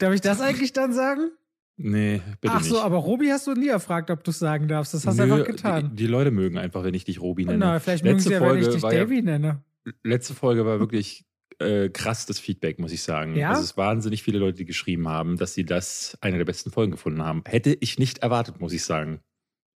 Darf ich das eigentlich dann sagen? Nee, bitte Ach nicht. so, aber Robi hast du nie erfragt, ob du es sagen darfst. Das hast du einfach getan. Die, die Leute mögen einfach, wenn ich dich Robi nenne. Na, vielleicht mögen Letzte sie ja, wenn ich Folge dich war ja- Davy nenne. Letzte Folge war wirklich äh, krass das Feedback, muss ich sagen. Ja? Also es wahnsinnig viele Leute, die geschrieben haben, dass sie das eine der besten Folgen gefunden haben. Hätte ich nicht erwartet, muss ich sagen.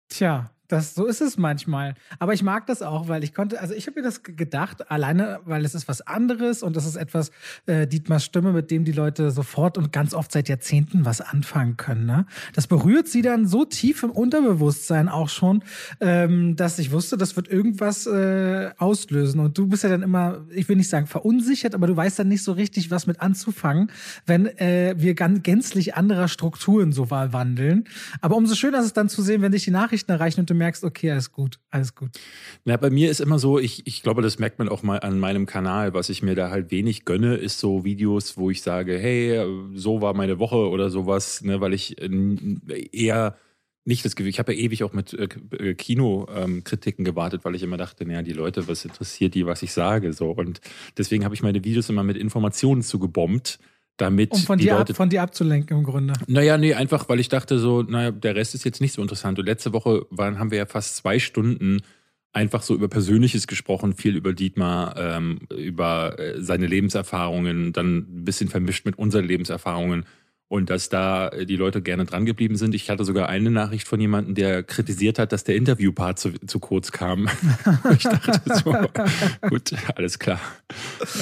Tja, das, so ist es manchmal. Aber ich mag das auch, weil ich konnte, also ich habe mir das ge- gedacht, alleine, weil es ist was anderes und das ist etwas, äh, Dietmars Stimme, mit dem die Leute sofort und ganz oft seit Jahrzehnten was anfangen können. Ne? Das berührt sie dann so tief im Unterbewusstsein auch schon, ähm, dass ich wusste, das wird irgendwas äh, auslösen. Und du bist ja dann immer, ich will nicht sagen verunsichert, aber du weißt dann nicht so richtig, was mit anzufangen, wenn äh, wir ganz gänzlich anderer Strukturen so wa- wandeln. Aber umso schöner ist es dann zu sehen, wenn dich die Nachrichten erreichen und du merkst, okay, alles gut, alles gut. Na, bei mir ist immer so, ich, ich glaube, das merkt man auch mal an meinem Kanal. Was ich mir da halt wenig gönne, ist so Videos, wo ich sage, hey, so war meine Woche oder sowas, ne, weil ich äh, eher nicht das Gefühl, ich habe ja ewig auch mit äh, Kinokritiken gewartet, weil ich immer dachte, naja, die Leute, was interessiert die, was ich sage, so. Und deswegen habe ich meine Videos immer mit Informationen zugebombt, damit Um von die dir, Leute ab, von dir abzulenken im Grunde. naja, nee, einfach, weil ich dachte so, naja, der Rest ist jetzt nicht so interessant. Und letzte Woche waren, haben wir ja fast zwei Stunden einfach so über Persönliches gesprochen, viel über Dietmar, ähm, über äh, seine Lebenserfahrungen, dann ein bisschen vermischt mit unseren Lebenserfahrungen. Und dass da äh, die Leute gerne dran geblieben sind. Ich hatte sogar eine Nachricht von jemandem, der kritisiert hat, dass der Interviewpart zu, zu kurz kam. ich dachte so, gut, alles klar.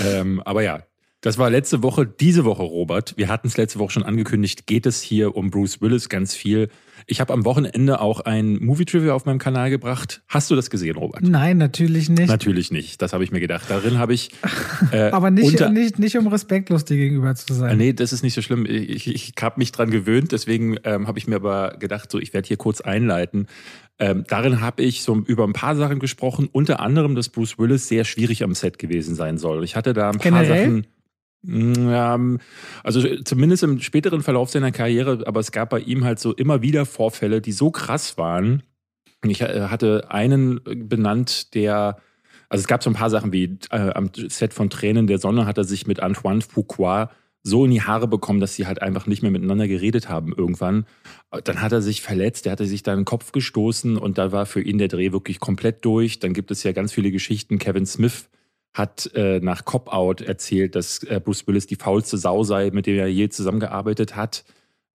Ähm, aber ja, das war letzte Woche, diese Woche, Robert. Wir hatten es letzte Woche schon angekündigt, geht es hier um Bruce Willis ganz viel. Ich habe am Wochenende auch ein Movie-Trivia auf meinem Kanal gebracht. Hast du das gesehen, Robert? Nein, natürlich nicht. Natürlich nicht. Das habe ich mir gedacht. Darin habe ich. Äh, Aber nicht, unter, nicht, nicht um respektlos dir gegenüber zu sein. Nee, das ist nicht so schlimm. Ich, ich, ich habe mich dran gewöhnt, deswegen ähm, habe ich mir aber gedacht, so ich werde hier kurz einleiten. Ähm, darin habe ich so über ein paar Sachen gesprochen, unter anderem, dass Bruce Willis sehr schwierig am Set gewesen sein soll. Ich hatte da ein paar Generell? Sachen. Mm, Ja, also zumindest im späteren Verlauf seiner Karriere, aber es gab bei ihm halt so immer wieder Vorfälle, die so krass waren. Ich äh, hatte einen benannt, der, also es gab so ein paar Sachen wie äh, am Set von Tränen der Sonne hat er sich mit Antoine Fuqua so in die Haare bekommen, dass sie halt einfach nicht mehr miteinander geredet haben irgendwann. Dann hat er sich verletzt, der hatte sich da in den Kopf gestoßen und da war für ihn der Dreh wirklich komplett durch. Dann gibt es ja ganz viele Geschichten. Kevin Smith hat äh, nach Cop-Out erzählt, dass äh, Bruce Willis die faulste Sau sei, mit dem er je zusammengearbeitet hat.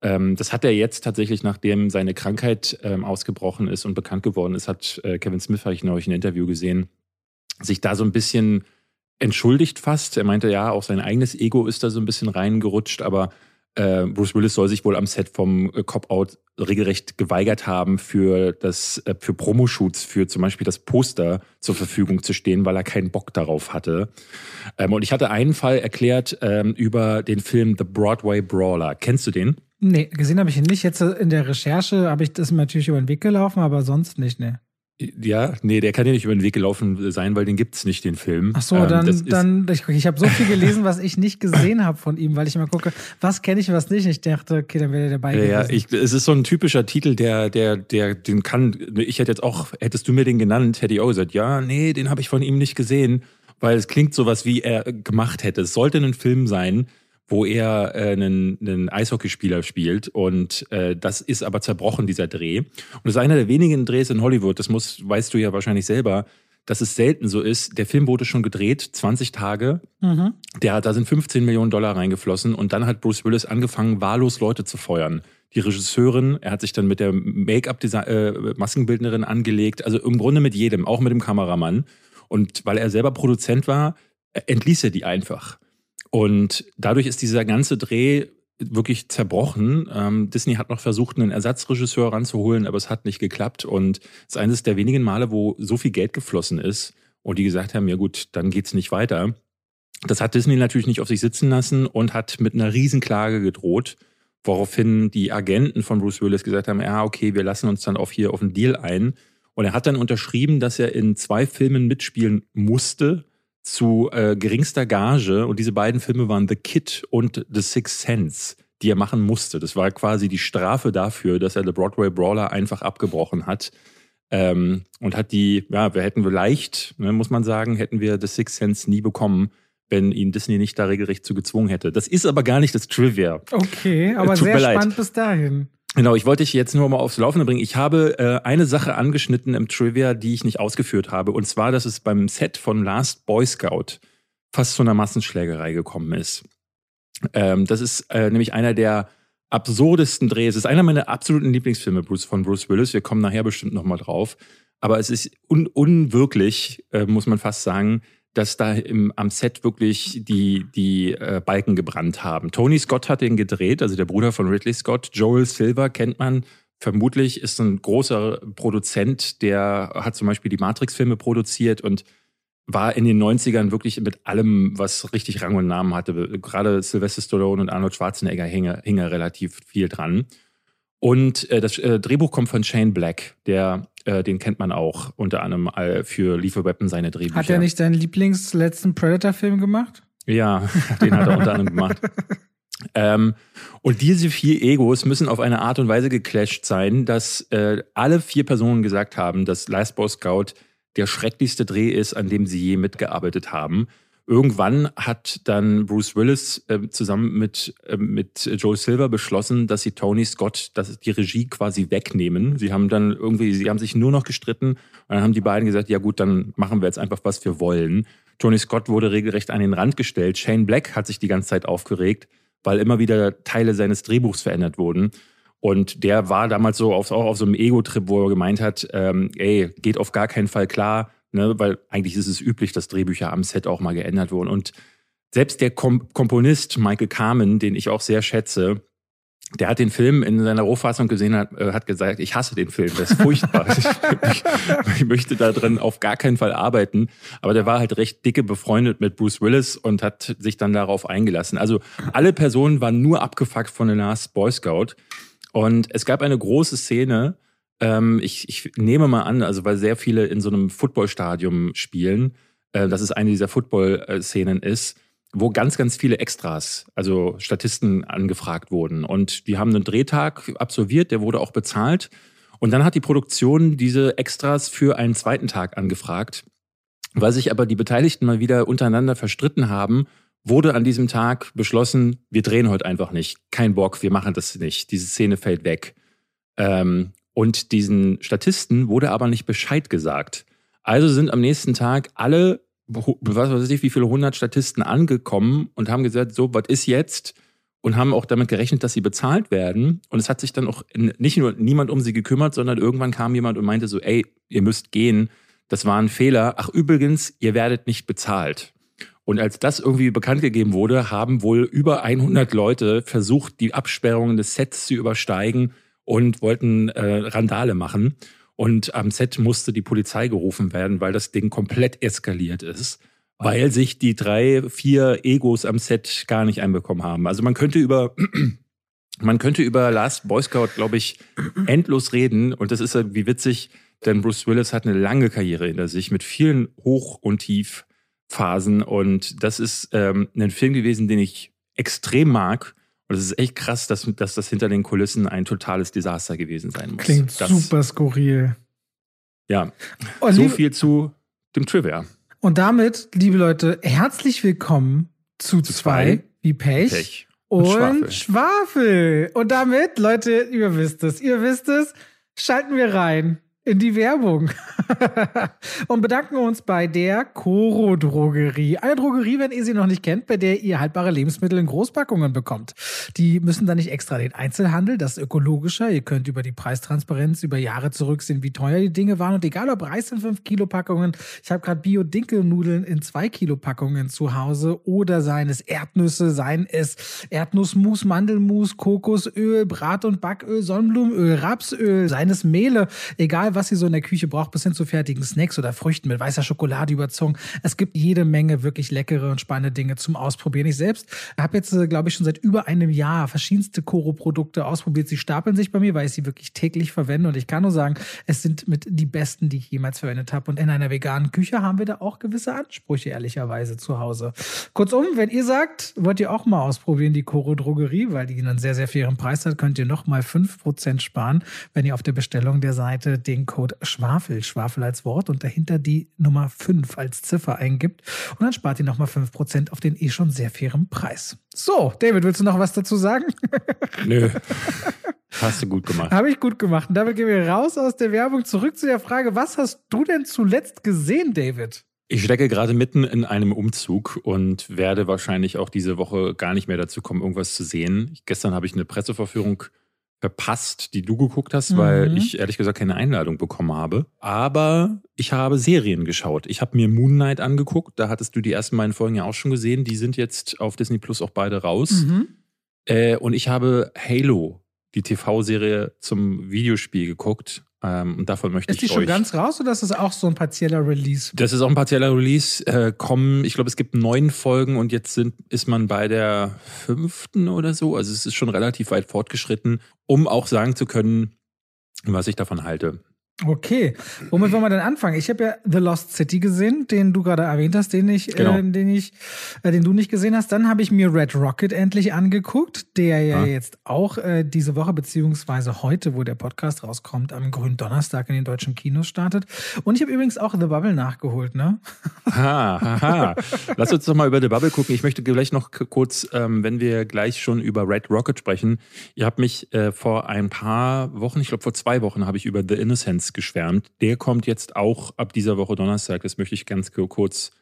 Ähm, das hat er jetzt tatsächlich, nachdem seine Krankheit ähm, ausgebrochen ist und bekannt geworden ist, hat äh, Kevin Smith, habe ich neulich ein Interview gesehen, sich da so ein bisschen entschuldigt fast. Er meinte, ja, auch sein eigenes Ego ist da so ein bisschen reingerutscht, aber äh, Bruce Willis soll sich wohl am Set vom äh, Cop-Out regelrecht geweigert haben, für das, äh, für Promoshoots, für zum Beispiel das Poster zur Verfügung zu stehen, weil er keinen Bock darauf hatte. Ähm, und ich hatte einen Fall erklärt ähm, über den Film The Broadway Brawler. Kennst du den? Nee, gesehen habe ich ihn nicht. Jetzt in der Recherche habe ich das natürlich über den Weg gelaufen, aber sonst nicht, ne. Ja, nee, der kann ja nicht über den Weg gelaufen sein, weil den gibt's nicht, den Film. Ach so, Ähm, dann, ist- dann ich, ich habe so viel gelesen, was ich nicht gesehen habe von ihm, weil ich immer gucke, was kenne ich, was nicht. Ich dachte, okay, dann wäre der dabei Ja, ja, ich, es ist so ein typischer Titel, der, der, der, den kann, ich hätte jetzt auch, hättest du mir den genannt, hätte ich auch gesagt, ja, nee, den habe ich von ihm nicht gesehen, weil es klingt sowas, wie er gemacht hätte. Es sollte ein Film sein, wo er äh, einen, einen Eishockeyspieler spielt und äh, das ist aber zerbrochen, dieser Dreh. Und das ist einer der wenigen Drehs in Hollywood, das muss, weißt du ja wahrscheinlich selber, dass es selten so ist. Der Film wurde schon gedreht, 20 Tage, Mhm. der, da sind 15 Millionen Dollar reingeflossen und dann hat Bruce Willis angefangen, wahllos Leute zu feuern. Die Regisseurin, er hat sich dann mit der Make-up-Maskenbildnerin angelegt, also im Grunde mit jedem, auch mit dem Kameramann. Und weil er selber Produzent war, äh, entließ er die einfach. Und dadurch ist dieser ganze Dreh wirklich zerbrochen. Ähm, Disney hat noch versucht, einen Ersatzregisseur ranzuholen, aber es hat nicht geklappt. Und es ist eines der wenigen Male, wo so viel Geld geflossen ist und die gesagt haben, ja gut, dann geht's nicht weiter. Das hat Disney natürlich nicht auf sich sitzen lassen und hat mit einer Riesenklage gedroht, woraufhin die Agenten von Bruce Willis gesagt haben, ja, okay, wir lassen uns dann auf hier auf einen Deal ein. Und er hat dann unterschrieben, dass er in zwei Filmen mitspielen musste zu äh, geringster Gage. Und diese beiden Filme waren The Kid und The Sixth Sense, die er machen musste. Das war quasi die Strafe dafür, dass er The Broadway Brawler einfach abgebrochen hat. Ähm, und hat die, ja, wir hätten vielleicht, ne, muss man sagen, hätten wir The Sixth Sense nie bekommen, wenn ihn Disney nicht da regelrecht zu gezwungen hätte. Das ist aber gar nicht das Trivia. Okay, aber Tut sehr spannend bis dahin. Genau, ich wollte dich jetzt nur mal aufs Laufende bringen. Ich habe äh, eine Sache angeschnitten im Trivia, die ich nicht ausgeführt habe. Und zwar, dass es beim Set von Last Boy Scout fast zu einer Massenschlägerei gekommen ist. Ähm, das ist äh, nämlich einer der absurdesten Drehs. Es ist einer meiner absoluten Lieblingsfilme Bruce, von Bruce Willis. Wir kommen nachher bestimmt nochmal drauf. Aber es ist un unwirklich, äh, muss man fast sagen, dass da im, am Set wirklich die, die äh, Balken gebrannt haben. Tony Scott hat den gedreht, also der Bruder von Ridley Scott. Joel Silver kennt man vermutlich, ist ein großer Produzent, der hat zum Beispiel die Matrix-Filme produziert und war in den 90ern wirklich mit allem, was richtig Rang und Namen hatte. Gerade Sylvester Stallone und Arnold Schwarzenegger hingen, hingen relativ viel dran. Und äh, das äh, Drehbuch kommt von Shane Black, der, äh, den kennt man auch unter anderem äh, für Lethal Weapon seine Drehbücher. Hat er nicht deinen Lieblingsletzten Predator-Film gemacht? Ja, den hat er unter anderem gemacht. Ähm, und diese vier Egos müssen auf eine Art und Weise geclasht sein, dass äh, alle vier Personen gesagt haben, dass Last Boy Scout der schrecklichste Dreh ist, an dem sie je mitgearbeitet haben. Irgendwann hat dann Bruce Willis äh, zusammen mit, äh, mit Joel Silver beschlossen, dass sie Tony Scott dass die Regie quasi wegnehmen. Sie haben dann irgendwie, sie haben sich nur noch gestritten und dann haben die beiden gesagt, ja gut, dann machen wir jetzt einfach, was wir wollen. Tony Scott wurde regelrecht an den Rand gestellt. Shane Black hat sich die ganze Zeit aufgeregt, weil immer wieder Teile seines Drehbuchs verändert wurden. Und der war damals so auf, auch auf so einem Ego-Trip, wo er gemeint hat, ähm, ey, geht auf gar keinen Fall klar, ne, weil eigentlich ist es üblich, dass Drehbücher am Set auch mal geändert wurden. Und selbst der Kom Komponist Michael Carmen, den ich auch sehr schätze, der hat den Film in seiner Rohfassung gesehen, hat, äh, hat gesagt, ich hasse den Film, das ist furchtbar. ich, ich möchte da drin auf gar keinen Fall arbeiten. Aber der war halt recht dicke befreundet mit Bruce Willis und hat sich dann darauf eingelassen. Also alle Personen waren nur abgefuckt von The Last Boy Scout. Und es gab eine große Szene, ähm, ich, ich nehme mal an, also weil sehr viele in so einem Footballstadion spielen, äh, dass es eine dieser Football-Szenen ist, wo ganz, ganz viele Extras, also Statisten angefragt wurden. Und die haben einen Drehtag absolviert, der wurde auch bezahlt. Und dann hat die Produktion diese Extras für einen zweiten Tag angefragt. Weil sich aber die Beteiligten mal wieder untereinander verstritten haben, wurde an diesem Tag beschlossen, wir drehen heute einfach nicht. Kein Bock, wir machen das nicht. Diese Szene fällt weg. Ähm, und diesen Statisten wurde aber nicht Bescheid gesagt. Also sind am nächsten Tag alle, was weiß ich, wie viele hundert Statisten angekommen und haben gesagt, so, was ist jetzt? Und haben auch damit gerechnet, dass sie bezahlt werden. Und es hat sich dann auch nicht nur niemand um sie gekümmert, sondern irgendwann kam jemand und meinte so, ey, ihr müsst gehen. Das war ein Fehler. Ach, übrigens, ihr werdet nicht bezahlt. Und als das irgendwie bekannt gegeben wurde, haben wohl über 100 Leute versucht, die Absperrungen des Sets zu übersteigen und wollten äh, Randale machen. Und am Set musste die Polizei gerufen werden, weil das Ding komplett eskaliert ist, weil sich die drei, vier Egos am Set gar nicht einbekommen haben. Also man könnte über man könnte über Last Boy Scout, glaube ich, endlos reden. Und das ist irgendwie witzig, denn Bruce Willis hat eine lange Karriere hinter sich mit vielen Hoch- und Tiefphasen. Und das ist ähm, ein Film gewesen, den ich extrem mag und es ist echt krass, dass, dass das hinter den Kulissen ein totales Desaster gewesen sein muss. Klingt das, super skurril. Ja, Und so liebe- viel zu dem Trivia. Und damit, liebe Leute, herzlich willkommen zu, Zu zwei, zwei, wie Pech, Pech und, und Schwafel. Schwafel. Und damit, Leute, ihr wisst es, ihr wisst es, schalten wir rein in die Werbung und bedanken uns bei der Coro Drogerie. Eine Drogerie, wenn ihr sie noch nicht kennt, bei der ihr haltbare Lebensmittel in Großpackungen bekommt. Die müssen dann nicht extra den Einzelhandel, das ist ökologischer. Ihr könnt über die Preistransparenz über Jahre zurücksehen, wie teuer die Dinge waren. Und egal ob Reis in 5 Kilo Packungen, ich habe gerade Bio-Dinkelnudeln in 2 Kilo Packungen zu Hause oder seien es Erdnüsse, seien es Erdnussmus, Mandelmus, Kokosöl, Brat- und Backöl, Sonnenblumenöl, Rapsöl, seien es Mehle, egal was ihr so in der Küche braucht, bis hin zu fertigen Snacks oder Früchten mit weißer Schokolade überzogen. Es gibt jede Menge wirklich leckere und spannende Dinge zum Ausprobieren. Ich selbst habe jetzt, äh, glaube ich, schon seit über einem Jahr verschiedenste Koro-Produkte ausprobiert. Sie stapeln sich bei mir, weil ich sie wirklich täglich verwende. Und ich kann nur sagen, es sind mit die besten, die ich jemals verwendet habe. Und in einer veganen Küche haben wir da auch gewisse Ansprüche, ehrlicherweise, zu Hause. Kurzum, wenn ihr sagt, wollt ihr auch mal ausprobieren, die Koro Drogerie, weil die einen sehr, sehr fairen Preis hat, könnt ihr noch mal 5% sparen, wenn ihr auf der Bestellung der Seite den den Code Schwafel, Schwafel als Wort und dahinter die Nummer 5 als Ziffer eingibt. Und dann spart ihr nochmal 5% auf den eh schon sehr fairen Preis. So, David, willst du noch was dazu sagen? Nö. Hast du gut gemacht. Habe ich gut gemacht. Und damit gehen wir raus aus der Werbung zurück zu der Frage, was hast du denn zuletzt gesehen, David? Ich stecke gerade mitten in einem Umzug und werde wahrscheinlich auch diese Woche gar nicht mehr dazu kommen, irgendwas zu sehen. Gestern habe ich eine Presseverführung verpasst, die du geguckt hast, mhm. weil ich ehrlich gesagt keine Einladung bekommen habe. Aber ich habe Serien geschaut. Ich habe mir Moon Knight angeguckt. Da hattest du die ersten beiden Folgen ja auch schon gesehen. Die sind jetzt auf Disney Plus auch beide raus. Mhm. Äh, und ich habe Halo, die TV-Serie zum Videospiel geguckt. Ähm, und davon möchte ist ich euch... Ist die schon ganz raus oder ist das auch so ein partieller Release? Das ist auch ein partieller Release. Äh, kommen, ich glaube, es gibt neun Folgen und jetzt sind, ist man bei der fünften oder so. Also es ist schon relativ weit fortgeschritten, um auch sagen zu können, was ich davon halte. Okay, womit wollen wir denn anfangen? Ich habe ja The Lost City gesehen, den du gerade erwähnt hast, den ich, genau. äh, den ich, äh, den du nicht gesehen hast. Dann habe ich mir Red Rocket endlich angeguckt, der ja, ja. jetzt auch äh, diese Woche beziehungsweise heute, wo der Podcast rauskommt, am grünen Donnerstag in den deutschen Kinos startet. Und ich habe übrigens auch The Bubble nachgeholt, ne? Ha, ha, ha. Lass uns doch mal über The Bubble gucken. Ich möchte gleich noch kurz, ähm, wenn wir gleich schon über Red Rocket sprechen. Ihr habt mich äh, vor ein paar Wochen, ich glaube vor zwei Wochen, habe ich über The Innocence geschwärmt. Der kommt jetzt auch ab dieser Woche Donnerstag. Das möchte ich ganz kurz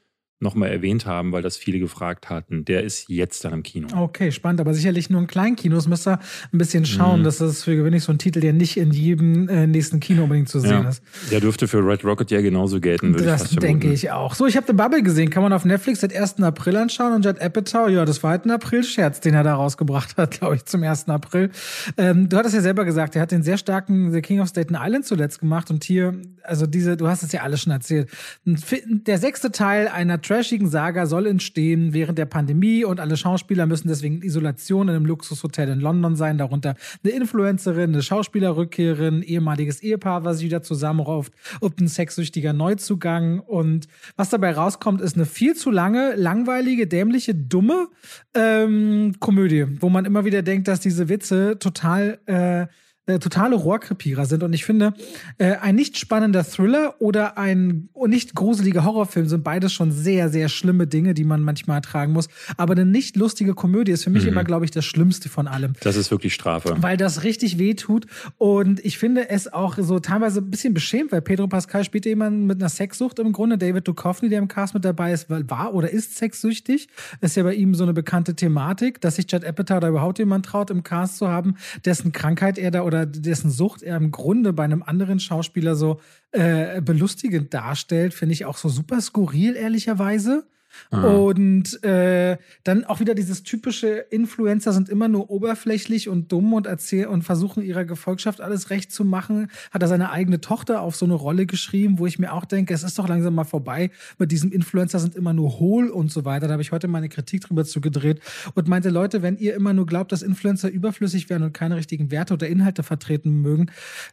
nochmal erwähnt haben, weil das viele gefragt hatten. Der ist jetzt dann im Kino. Okay, spannend, aber sicherlich nur in Kleinkinos. Müsst ihr ein bisschen schauen. Mhm. Das ist für gewöhnlich so ein Titel, der nicht in jedem äh, nächsten Kino unbedingt zu sehen ja. ist. Der dürfte für Red Rocket ja genauso gelten, würde das ich denke ich auch. So, ich habe The Bubble gesehen. Kann man auf Netflix seit 1. April anschauen. Und Judd Apatow, ja, das war halt ein April-Scherz, den er da rausgebracht hat, glaube ich, zum 1. April. Ähm, du hattest ja selber gesagt, er hat den sehr starken The King of Staten Island zuletzt gemacht. Und hier, also diese, du hast es ja alles schon erzählt. Der sechste Teil einer trashigen Saga soll entstehen während der Pandemie und alle Schauspieler müssen deswegen in Isolation in einem Luxushotel in London sein, darunter eine Influencerin, eine Schauspielerrückkehrerin, ehemaliges Ehepaar, was sich wieder zusammenrauft und ein sexsüchtiger Neuzugang. Und was dabei rauskommt, ist eine viel zu lange, langweilige, dämliche, dumme ähm, Komödie, wo man immer wieder denkt, dass diese Witze total äh, äh, totale Rohrkrepierer sind. Und ich finde, äh, ein nicht spannender Thriller oder ein nicht gruseliger Horrorfilm sind beides schon sehr, sehr schlimme Dinge, die man manchmal ertragen muss. Aber eine nicht lustige Komödie ist für mich mhm. immer, glaube ich, das Schlimmste von allem. Das ist wirklich Strafe. Weil das richtig weh tut. Und ich finde es auch so teilweise ein bisschen beschämt, weil Pedro Pascal spielt jemanden mit einer Sexsucht im Grunde. David Duchovny, der im Cast mit dabei ist, war oder ist sexsüchtig. Das ist ja bei ihm so eine bekannte Thematik, dass sich Judd Apatow da überhaupt jemand traut, im Cast zu haben, dessen Krankheit er da oder oder dessen Sucht er im Grunde bei einem anderen Schauspieler so äh, belustigend darstellt, finde ich auch so super skurril, ehrlicherweise. Ah. Und äh, dann auch wieder dieses typische Influencer sind immer nur oberflächlich und dumm und erzählen und versuchen ihrer Gefolgschaft alles recht zu machen. Hat er seine eigene Tochter auf so eine Rolle geschrieben, wo ich mir auch denke, es ist doch langsam mal vorbei. Mit diesem Influencer sind immer nur hohl und so weiter. Da habe ich heute meine Kritik drüber zugedreht und meinte, Leute, wenn ihr immer nur glaubt, dass Influencer überflüssig werden und keine richtigen Werte oder Inhalte vertreten mögen,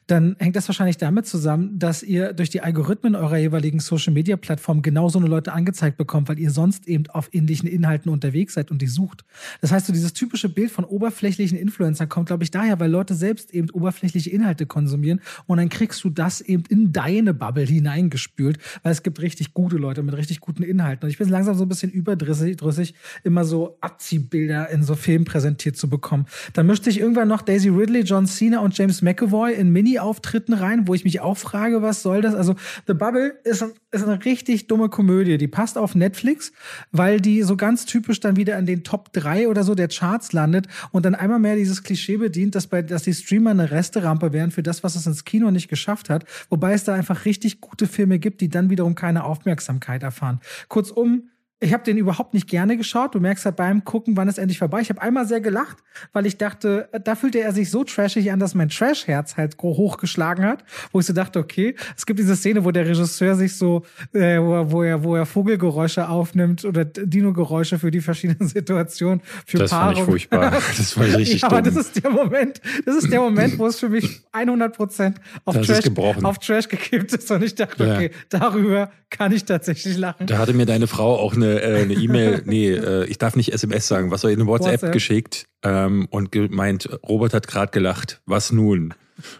dann hängt das wahrscheinlich damit zusammen, dass ihr durch die Algorithmen eurer jeweiligen Social Media Plattform genau so eine Leute angezeigt bekommt, weil ihr ihr sonst eben auf ähnlichen Inhalten unterwegs seid und die sucht. Das heißt, so dieses typische Bild von oberflächlichen Influencern kommt, glaube ich, daher, weil Leute selbst eben oberflächliche Inhalte konsumieren und dann kriegst du das eben in deine Bubble hineingespült, weil es gibt richtig gute Leute mit richtig guten Inhalten. Und ich bin langsam so ein bisschen überdrüssig, immer so Abziehbilder in so Filmen präsentiert zu bekommen. Dann mischte ich irgendwann noch Daisy Ridley, John Cena und James McAvoy in Mini-Auftritten rein, wo ich mich auch frage, was soll das? Also The Bubble ist, ist eine richtig dumme Komödie. Die passt auf Netflix Netflix, weil die so ganz typisch dann wieder in den Top 3 oder so der Charts landet und dann einmal mehr dieses Klischee bedient, dass, bei, dass die Streamer eine Resterampe wären für das, was es ins Kino nicht geschafft hat. Wobei es da einfach richtig gute Filme gibt, die dann wiederum keine Aufmerksamkeit erfahren. Kurzum, ich habe den überhaupt nicht gerne geschaut. Du merkst halt beim Gucken, wann es endlich vorbei. Ich habe einmal sehr gelacht, weil ich dachte, da fühlte er sich so trashig an, dass mein Trash-Herz halt hochgeschlagen hat, wo ich so dachte, okay, es gibt diese Szene, wo der Regisseur sich so, äh, wo, er, wo er, wo er Vogelgeräusche aufnimmt oder Dino-Geräusche für die verschiedenen Situationen, für das Paarung. Fand ich furchtbar. Das war richtig ja, Aber das ist der Moment, das ist der Moment, wo es für mich 100 Prozent auf, Trash, auf Trash gekippt ist und ich dachte, ja. okay, darüber kann ich tatsächlich lachen. Da hatte mir deine Frau auch eine eine E-Mail, nee, äh, ich darf nicht SMS sagen, was soll ich, eine WhatsApp, WhatsApp. geschickt ähm, und gemeint, Robert hat gerade gelacht, was nun?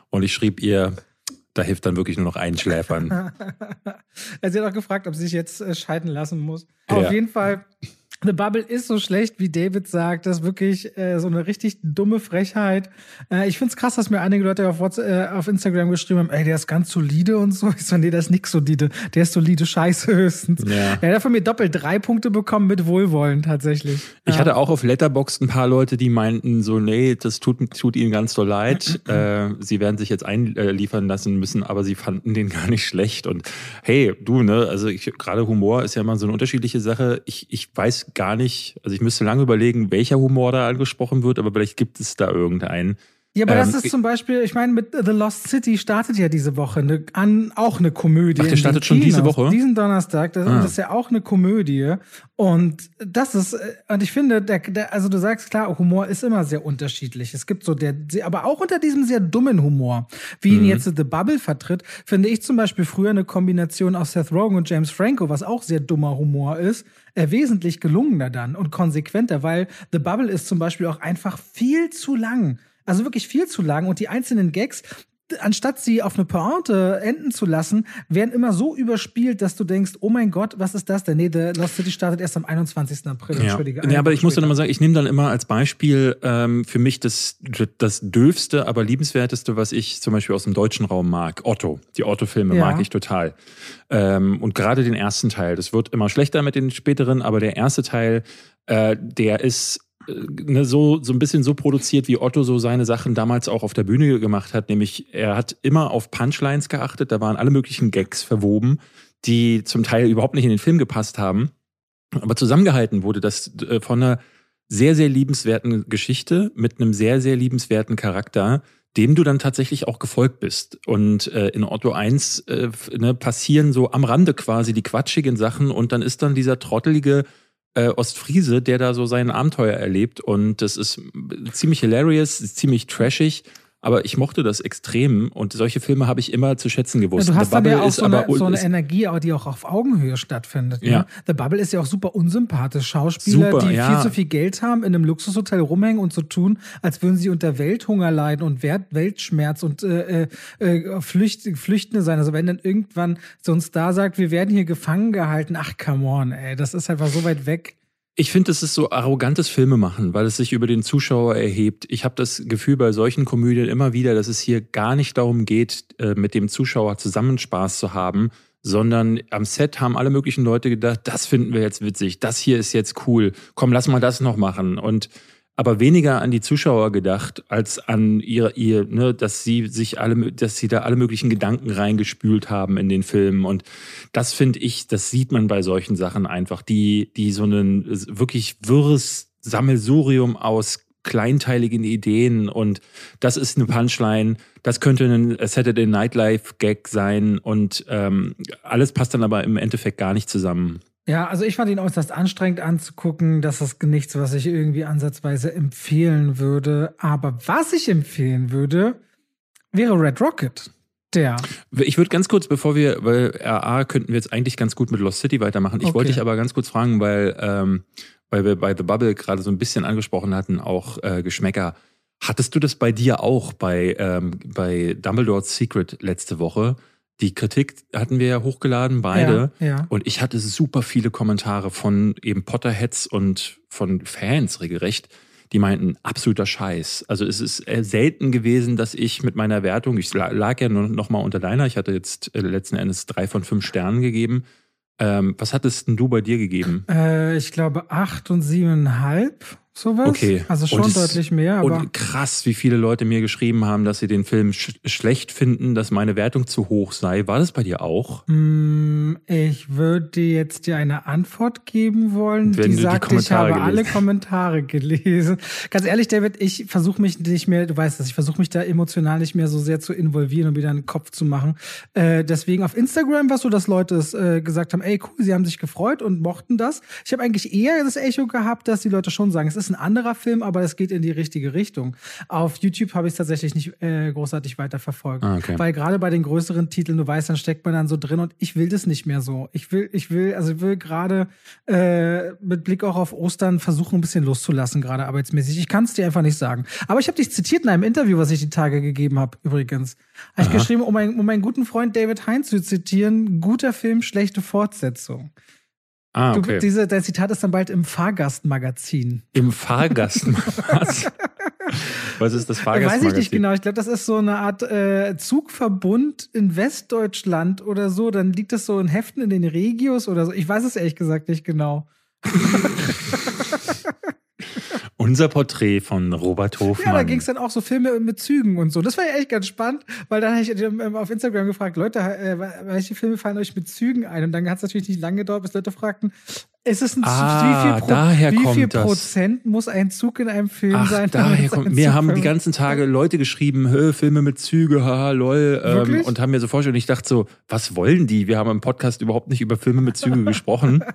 Und ich schrieb ihr, da hilft dann wirklich nur noch Einschläfern. sie hat auch gefragt, ob sie sich jetzt äh, scheiden lassen muss. Ja. Auf jeden Fall The Bubble ist so schlecht, wie David sagt. Das ist wirklich äh, so eine richtig dumme Frechheit. Äh, ich find's krass, dass mir einige Leute auf, WhatsApp, äh, auf Instagram geschrieben haben, ey, der ist ganz solide und so. Ich so, nee, der ist nix solide. Der ist solide Scheiße höchstens. Ja. Er hat von mir doppelt drei Punkte bekommen mit Wohlwollen tatsächlich. Ich ja. hatte auch auf Letterboxd ein paar Leute, die meinten so, nee, das tut, tut ihnen ganz so leid. äh, sie werden sich jetzt einliefern lassen müssen, aber sie fanden den gar nicht schlecht. Und hey, du, ne, also gerade Humor ist ja immer so eine unterschiedliche Sache. Ich, ich weiß gar nicht, also ich müsste lange überlegen, welcher Humor da angesprochen wird, aber vielleicht gibt es da irgendeinen. Ja, aber ähm, das ist zum Beispiel, ich meine, mit The Lost City startet ja diese Woche eine, an, auch eine Komödie. Ach, der startet schon diese Woche? Diesen Donnerstag. Das, ah. das, ist ja auch eine Komödie. Und das ist, und ich finde, der, der, also du sagst klar, Humor ist immer sehr unterschiedlich. Es gibt so der, aber auch unter diesem sehr dummen Humor, wie ihn mhm. jetzt The Bubble vertritt, finde ich zum Beispiel früher eine Kombination aus Seth Rogen und James Franco, was auch sehr dummer Humor ist, äh, wesentlich gelungener dann und konsequenter, weil The Bubble ist zum Beispiel auch einfach viel zu lang. Also wirklich viel zu lang und die einzelnen Gags, anstatt sie auf eine Pointe enden zu lassen, werden immer so überspielt, dass du denkst, oh mein Gott, was ist das denn? Nee, The Lost City startet erst am 21. April. Ja, ja aber ich muss dann immer sagen, ich nehme dann immer als Beispiel ähm, für mich das, das döfste, aber liebenswerteste, was ich zum Beispiel aus dem deutschen Raum mag. Otto. Die Otto-Filme ja. mag ich total. Ähm, und gerade den ersten Teil. Das wird immer schlechter mit den späteren, aber der erste Teil, äh, der ist ne, so, so ein bisschen so produziert, wie Otto so seine Sachen damals auch auf der Bühne gemacht hat. Nämlich, er hat immer auf Punchlines geachtet. Da waren alle möglichen Gags verwoben, die zum Teil überhaupt nicht in den Film gepasst haben. Aber zusammengehalten wurde das äh, von einer sehr, sehr liebenswerten Geschichte mit einem sehr, sehr liebenswerten Charakter, dem du dann tatsächlich auch gefolgt bist. Und äh, in Otto 1 äh, ne, passieren so am Rande quasi die quatschigen Sachen und dann ist dann dieser trottelige äh, Ostfriese, der da so sein Abenteuer erlebt. Und das ist ziemlich hilarious, ziemlich trashig. Aber ich mochte das extrem und solche Filme habe ich immer zu schätzen gewusst. Ja, du hast dann ja auch so eine, so eine Energie, die auch auf Augenhöhe stattfindet. Ne? Ja. The Bubble ist ja auch super unsympathisch. Schauspieler, super, die ja. viel zu viel Geld haben, in einem Luxushotel rumhängen und so tun, als würden sie unter Welthunger leiden und Weltschmerz und äh, äh, äh, Flücht, Flüchtende sein. Also wenn dann irgendwann so ein Star sagt, wir werden hier gefangen gehalten, ach come on, ey, das ist einfach so weit weg. Ich finde, es ist so arrogantes Filmemachen, weil es sich über den Zuschauer erhebt. Ich habe das Gefühl bei solchen Komödien immer wieder, dass es hier gar nicht darum geht, äh, mit dem Zuschauer zusammen Spaß zu haben, sondern am Set haben alle möglichen Leute gedacht, das finden wir jetzt witzig, das hier ist jetzt cool, komm, lass mal das noch machen. Und aber weniger an die Zuschauer gedacht als an ihr, ihr, ne, dass sie sich alle, dass sie da alle möglichen Gedanken reingespült haben in den Film. Und das finde ich, das sieht man bei solchen Sachen einfach, die, die so ein wirklich wirres Sammelsurium aus kleinteiligen Ideen und das ist eine Punchline, das könnte ein Saturday Nightlife Gag sein und ähm, alles passt dann aber im Endeffekt gar nicht zusammen. Ja, also ich fand ihn äußerst anstrengend anzugucken. Das ist nichts, was ich irgendwie ansatzweise empfehlen würde. Aber was ich empfehlen würde, wäre Red Rocket. Der. Ich würde ganz kurz, bevor wir, weil RA könnten wir jetzt eigentlich ganz gut mit Lost City weitermachen. Ich okay. wollte dich aber ganz kurz fragen, weil, ähm, weil wir bei The Bubble gerade so ein bisschen angesprochen hatten, auch äh, Geschmäcker. Hattest du das bei dir auch bei, ähm, bei Dumbledore's Secret letzte Woche? Die Kritik hatten wir ja hochgeladen, beide. Ja, ja. Und ich hatte super viele Kommentare von eben Potterheads und von Fans regelrecht, die meinten, absoluter Scheiß. Also es ist äh, selten gewesen, dass ich mit meiner Wertung, ich lag ja nur noch mal unter deiner, ich hatte jetzt äh, letzten Endes drei von fünf Sternen gegeben. Ähm, was hattest denn du bei dir gegeben? Äh, ich glaube acht und siebeneinhalb sowas. Okay. Also schon es, deutlich mehr. Aber und krass, wie viele Leute mir geschrieben haben, dass sie den Film sch schlecht finden, dass meine Wertung zu hoch sei. War das bei dir auch? Mm, ich würde jetzt dir eine Antwort geben wollen, Wenn die sagt, die ich habe gelesen. alle Kommentare gelesen. Ganz ehrlich, David, ich versuche mich nicht mehr, du weißt das, ich versuche mich da emotional nicht mehr so sehr zu involvieren und wieder einen Kopf zu machen. Äh, deswegen auf Instagram war so, dass Leute es äh, gesagt haben, ey cool, sie haben sich gefreut und mochten das. Ich habe eigentlich eher das Echo gehabt, dass die Leute schon sagen, es ist ein anderer Film, aber es geht in die richtige Richtung. Auf YouTube habe ich es tatsächlich nicht äh, großartig weiterverfolgt. Ah, okay. Weil gerade bei den größeren Titeln, du weißt, dann steckt man dann so drin und ich will das nicht mehr so. Ich will, ich will, also ich will gerade äh, mit Blick auch auf Ostern versuchen, ein bisschen loszulassen, gerade arbeitsmäßig. Ich kann es dir einfach nicht sagen. Aber ich habe dich zitiert in einem Interview, was ich die Tage gegeben habe, übrigens. Habe ich geschrieben, um, ein, um meinen guten Freund David Hein zu zitieren, guter Film, schlechte Fortsetzung. Ah, okay. Du, diese, dein Zitat ist dann bald im Fahrgastmagazin. Im Fahrgastmagazin? Was ist das Fahrgastmagazin? Weiß ich nicht genau. Ich glaube, das ist so eine Art äh, Zugverbund in Westdeutschland oder so. Dann liegt das so in Heften in den Regios oder so. Ich weiß es ehrlich gesagt nicht genau. Unser Porträt von Robert Hofmann. Ja, da ging es dann auch so Filme mit Zügen und so. Das war ja echt ganz spannend, weil dann habe ich ähm, auf Instagram gefragt, Leute, äh, welche Filme fallen euch mit Zügen ein? Und dann hat es natürlich nicht lange gedauert, bis Leute fragten, ist es ein ah, wie viel, Pro daher wie viel Prozent muss ein Zug in einem Film Ach, sein? Daher kommt, mir haben die ganzen Tage Leute geschrieben, Filme mit Züge, haha, lol, ähm, und haben mir so vorgestellt, ich dachte so, was wollen die? Wir haben im Podcast überhaupt nicht über Filme mit Züge gesprochen.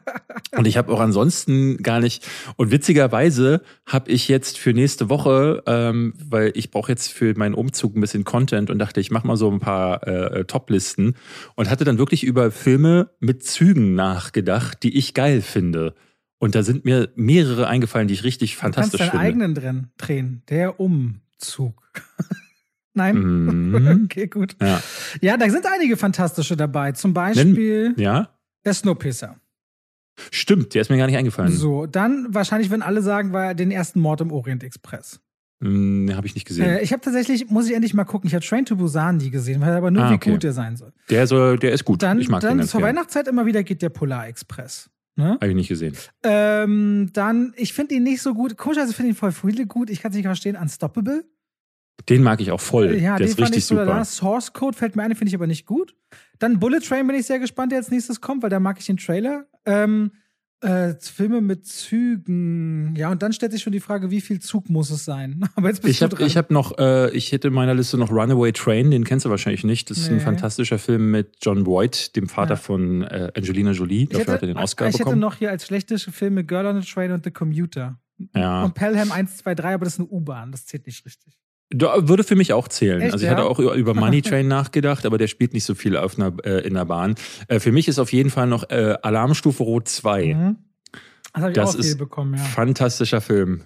Und ich habe auch ansonsten gar nicht. Und witzigerweise habe ich jetzt für nächste Woche, ähm, weil ich brauche jetzt für meinen Umzug ein bisschen Content und dachte, ich mache mal so ein paar äh, Top-Listen und hatte dann wirklich über Filme mit Zügen nachgedacht, die ich geil finde finde. Und da sind mir mehrere eingefallen, die ich richtig fantastisch finde. Du kannst deinen eigenen drin drehen. Der Umzug. Nein? Mhm. okay, gut. Ja. ja, da sind einige fantastische dabei. Zum Beispiel Nenn, ja? der Snowpisser. Stimmt, der ist mir gar nicht eingefallen. So, dann wahrscheinlich, wenn alle sagen, war den ersten Mord im Orient Express. Hm, habe ich nicht gesehen. Äh, ich habe tatsächlich, muss ich endlich mal gucken, ich habe Train to Busan nie gesehen, weil aber nur ah, wie okay. gut der sein soll. Der, soll, der ist gut. Dann, ich mag dann den zur Weihnachtszeit immer wieder geht der Polar Express. Ne? Habe ich nicht gesehen. Ähm, dann, ich finde ihn nicht so gut. Komischerweise finde ich ihn voll viele gut. Ich kann es nicht verstehen. Unstoppable. Den mag ich auch voll. Ja, der ist richtig so super. Source Code fällt mir ein, finde ich aber nicht gut. Dann Bullet Train bin ich sehr gespannt, der als nächstes kommt, weil da mag ich den Trailer. Ähm, äh, Filme mit Zügen. Ja, und dann stellt sich schon die Frage, wie viel Zug muss es sein? Aber jetzt bist ich habe hab noch, äh, ich hätte in meiner Liste noch Runaway Train, den kennst du wahrscheinlich nicht. Das ist nee. ein fantastischer Film mit John Voight, dem Vater ja. von äh, Angelina Jolie. Dafür hätte, hat er den Oscar ich bekommen. Ich hätte noch hier als schlechteste Filme Girl on a Train und The Commuter. Ja. Und Pelham 1, 2, 3, aber das ist eine U-Bahn, das zählt nicht richtig. Würde für mich auch zählen. Echt, also ich ja? hatte auch über Money Train nachgedacht, aber der spielt nicht so viel auf einer, äh, in der Bahn. Äh, für mich ist auf jeden Fall noch äh, Alarmstufe Rot 2. Mhm. Das das viel bekommen, ja. Fantastischer Film.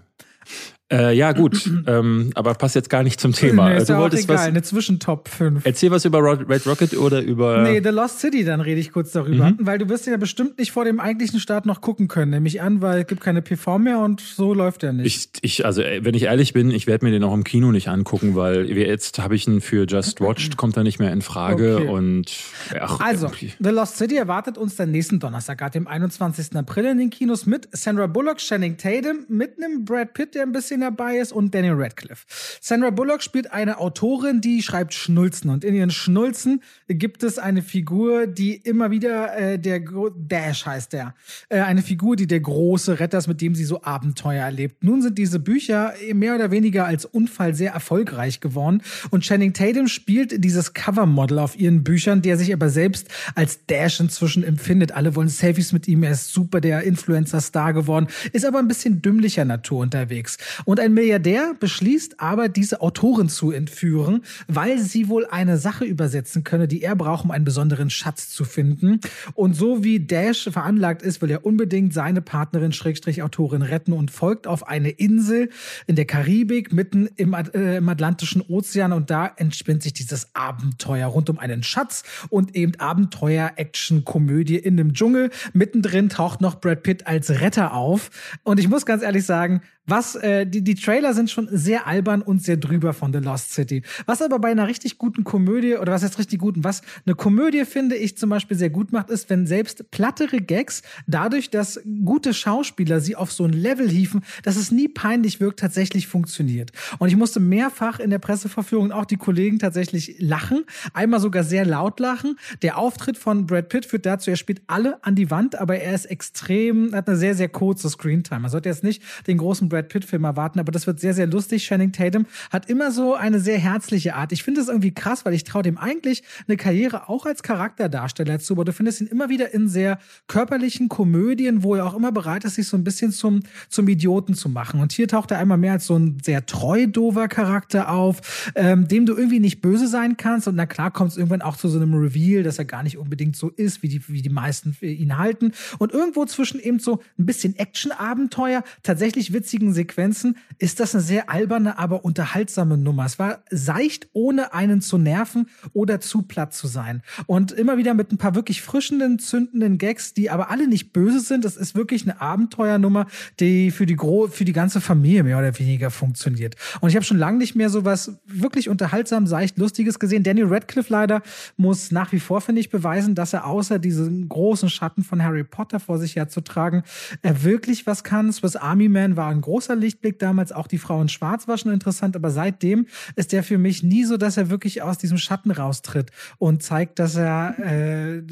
Äh, ja, gut, ähm, aber passt jetzt gar nicht zum Thema. Nee, ist du ja wolltest egal, was, eine Zwischentop 5. Erzähl was über Red Rocket oder über. Nee, The Lost City, dann rede ich kurz darüber. Mhm. Weil du wirst ja bestimmt nicht vor dem eigentlichen Start noch gucken können, nämlich an, weil es gibt keine PV mehr und so läuft er nicht. Ich, ich, also, äh, wenn ich ehrlich bin, ich werde mir den auch im Kino nicht angucken, weil jetzt habe ich ihn für Just Watched, kommt er nicht mehr in Frage okay. und. Ach, also, irgendwie. The Lost City erwartet uns dann nächsten Donnerstag, dem 21. April in den Kinos mit Sandra Bullock, Channing Tatum, mit einem Brad Pitt, der ein bisschen dabei ist und Daniel Radcliffe. Sandra Bullock spielt eine Autorin, die schreibt Schnulzen und in ihren Schnulzen gibt es eine Figur, die immer wieder äh, der Dash heißt der, äh, eine Figur, die der große Retter ist, mit dem sie so Abenteuer erlebt. Nun sind diese Bücher mehr oder weniger als Unfall sehr erfolgreich geworden und Channing Tatum spielt dieses Covermodel auf ihren Büchern, der sich aber selbst als Dash inzwischen empfindet. Alle wollen Selfies mit ihm, er ist super der Influencer-Star geworden, ist aber ein bisschen dümmlicher Natur unterwegs. Und ein Milliardär beschließt aber, diese Autorin zu entführen, weil sie wohl eine Sache übersetzen könne, die er braucht, um einen besonderen Schatz zu finden. Und so wie Dash veranlagt ist, will er unbedingt seine Partnerin Schrägstrich Autorin retten und folgt auf eine Insel in der Karibik mitten im, äh, im Atlantischen Ozean und da entspinnt sich dieses Abenteuer rund um einen Schatz und eben Abenteuer, Action, Komödie in dem Dschungel. Mittendrin taucht noch Brad Pitt als Retter auf und ich muss ganz ehrlich sagen, was, äh, die, die Trailer sind schon sehr albern und sehr drüber von The Lost City. Was aber bei einer richtig guten Komödie, oder was heißt richtig guten, was eine Komödie, finde ich, zum Beispiel sehr gut macht, ist, wenn selbst plattere Gags dadurch, dass gute Schauspieler sie auf so ein Level hieven, dass es nie peinlich wirkt, tatsächlich funktioniert. Und ich musste mehrfach in der Presseverführung auch die Kollegen tatsächlich lachen. Einmal sogar sehr laut lachen. Der Auftritt von Brad Pitt führt dazu, er spielt alle an die Wand, aber er ist extrem, hat eine sehr, sehr kurze Screentime. Man sollte jetzt nicht den großen Brad Brad Pitt-Film erwarten erwarten, aber das wird sehr, sehr lustig. Channing Tatum hat immer so eine sehr herzliche Art. Ich finde es irgendwie krass, weil ich traue dem eigentlich eine Karriere auch als Charakterdarsteller zu, aber du findest ihn immer wieder in sehr körperlichen Komödien, wo er auch immer bereit ist, sich so ein bisschen zum, zum Idioten zu machen. Und hier taucht er einmal mehr als so ein sehr treu dover Charakter auf, ähm, dem du irgendwie nicht böse sein kannst. Und na klar kommt es irgendwann auch zu so einem Reveal, dass er gar nicht unbedingt so ist, wie die, wie die meisten ihn halten. Und irgendwo zwischen eben so ein bisschen Action-Abenteuer, tatsächlich witzigen Sequenzen, ist das eine sehr alberne, aber unterhaltsame Nummer. Es war seicht, ohne einen zu nerven oder zu platt zu sein. Und immer wieder mit ein paar wirklich frischenden, zündenden Gags, die aber alle nicht böse sind. Es ist wirklich eine Abenteuernummer, die für die, Gro für die ganze Familie mehr oder weniger funktioniert. Und ich habe schon lange nicht mehr so was wirklich unterhaltsam, seicht, lustiges gesehen. Daniel Radcliffe leider muss nach wie vor, finde ich, beweisen, dass er außer diesen großen Schatten von Harry Potter vor sich herzutragen, er wirklich was kann. Swiss Army Man war ein großer Lichtblick damals. Auch die Frau in Schwarz war schon interessant. Aber seitdem ist der für mich nie so, dass er wirklich aus diesem Schatten raustritt und zeigt, dass er äh,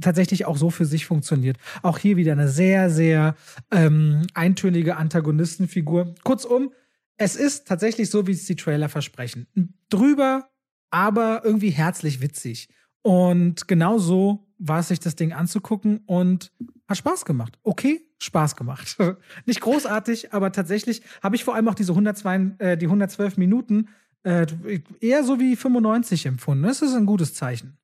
tatsächlich auch so für sich funktioniert. Auch hier wieder eine sehr, sehr ähm, eintönige Antagonistenfigur. Kurzum, es ist tatsächlich so, wie es die Trailer versprechen. Drüber, aber irgendwie herzlich witzig. Und genau so war es sich das Ding anzugucken und hat Spaß gemacht. Okay, Spaß gemacht. Nicht großartig, aber tatsächlich habe ich vor allem auch diese 102, äh, die 112 Minuten äh, eher so wie 95 empfunden. Das ist ein gutes Zeichen.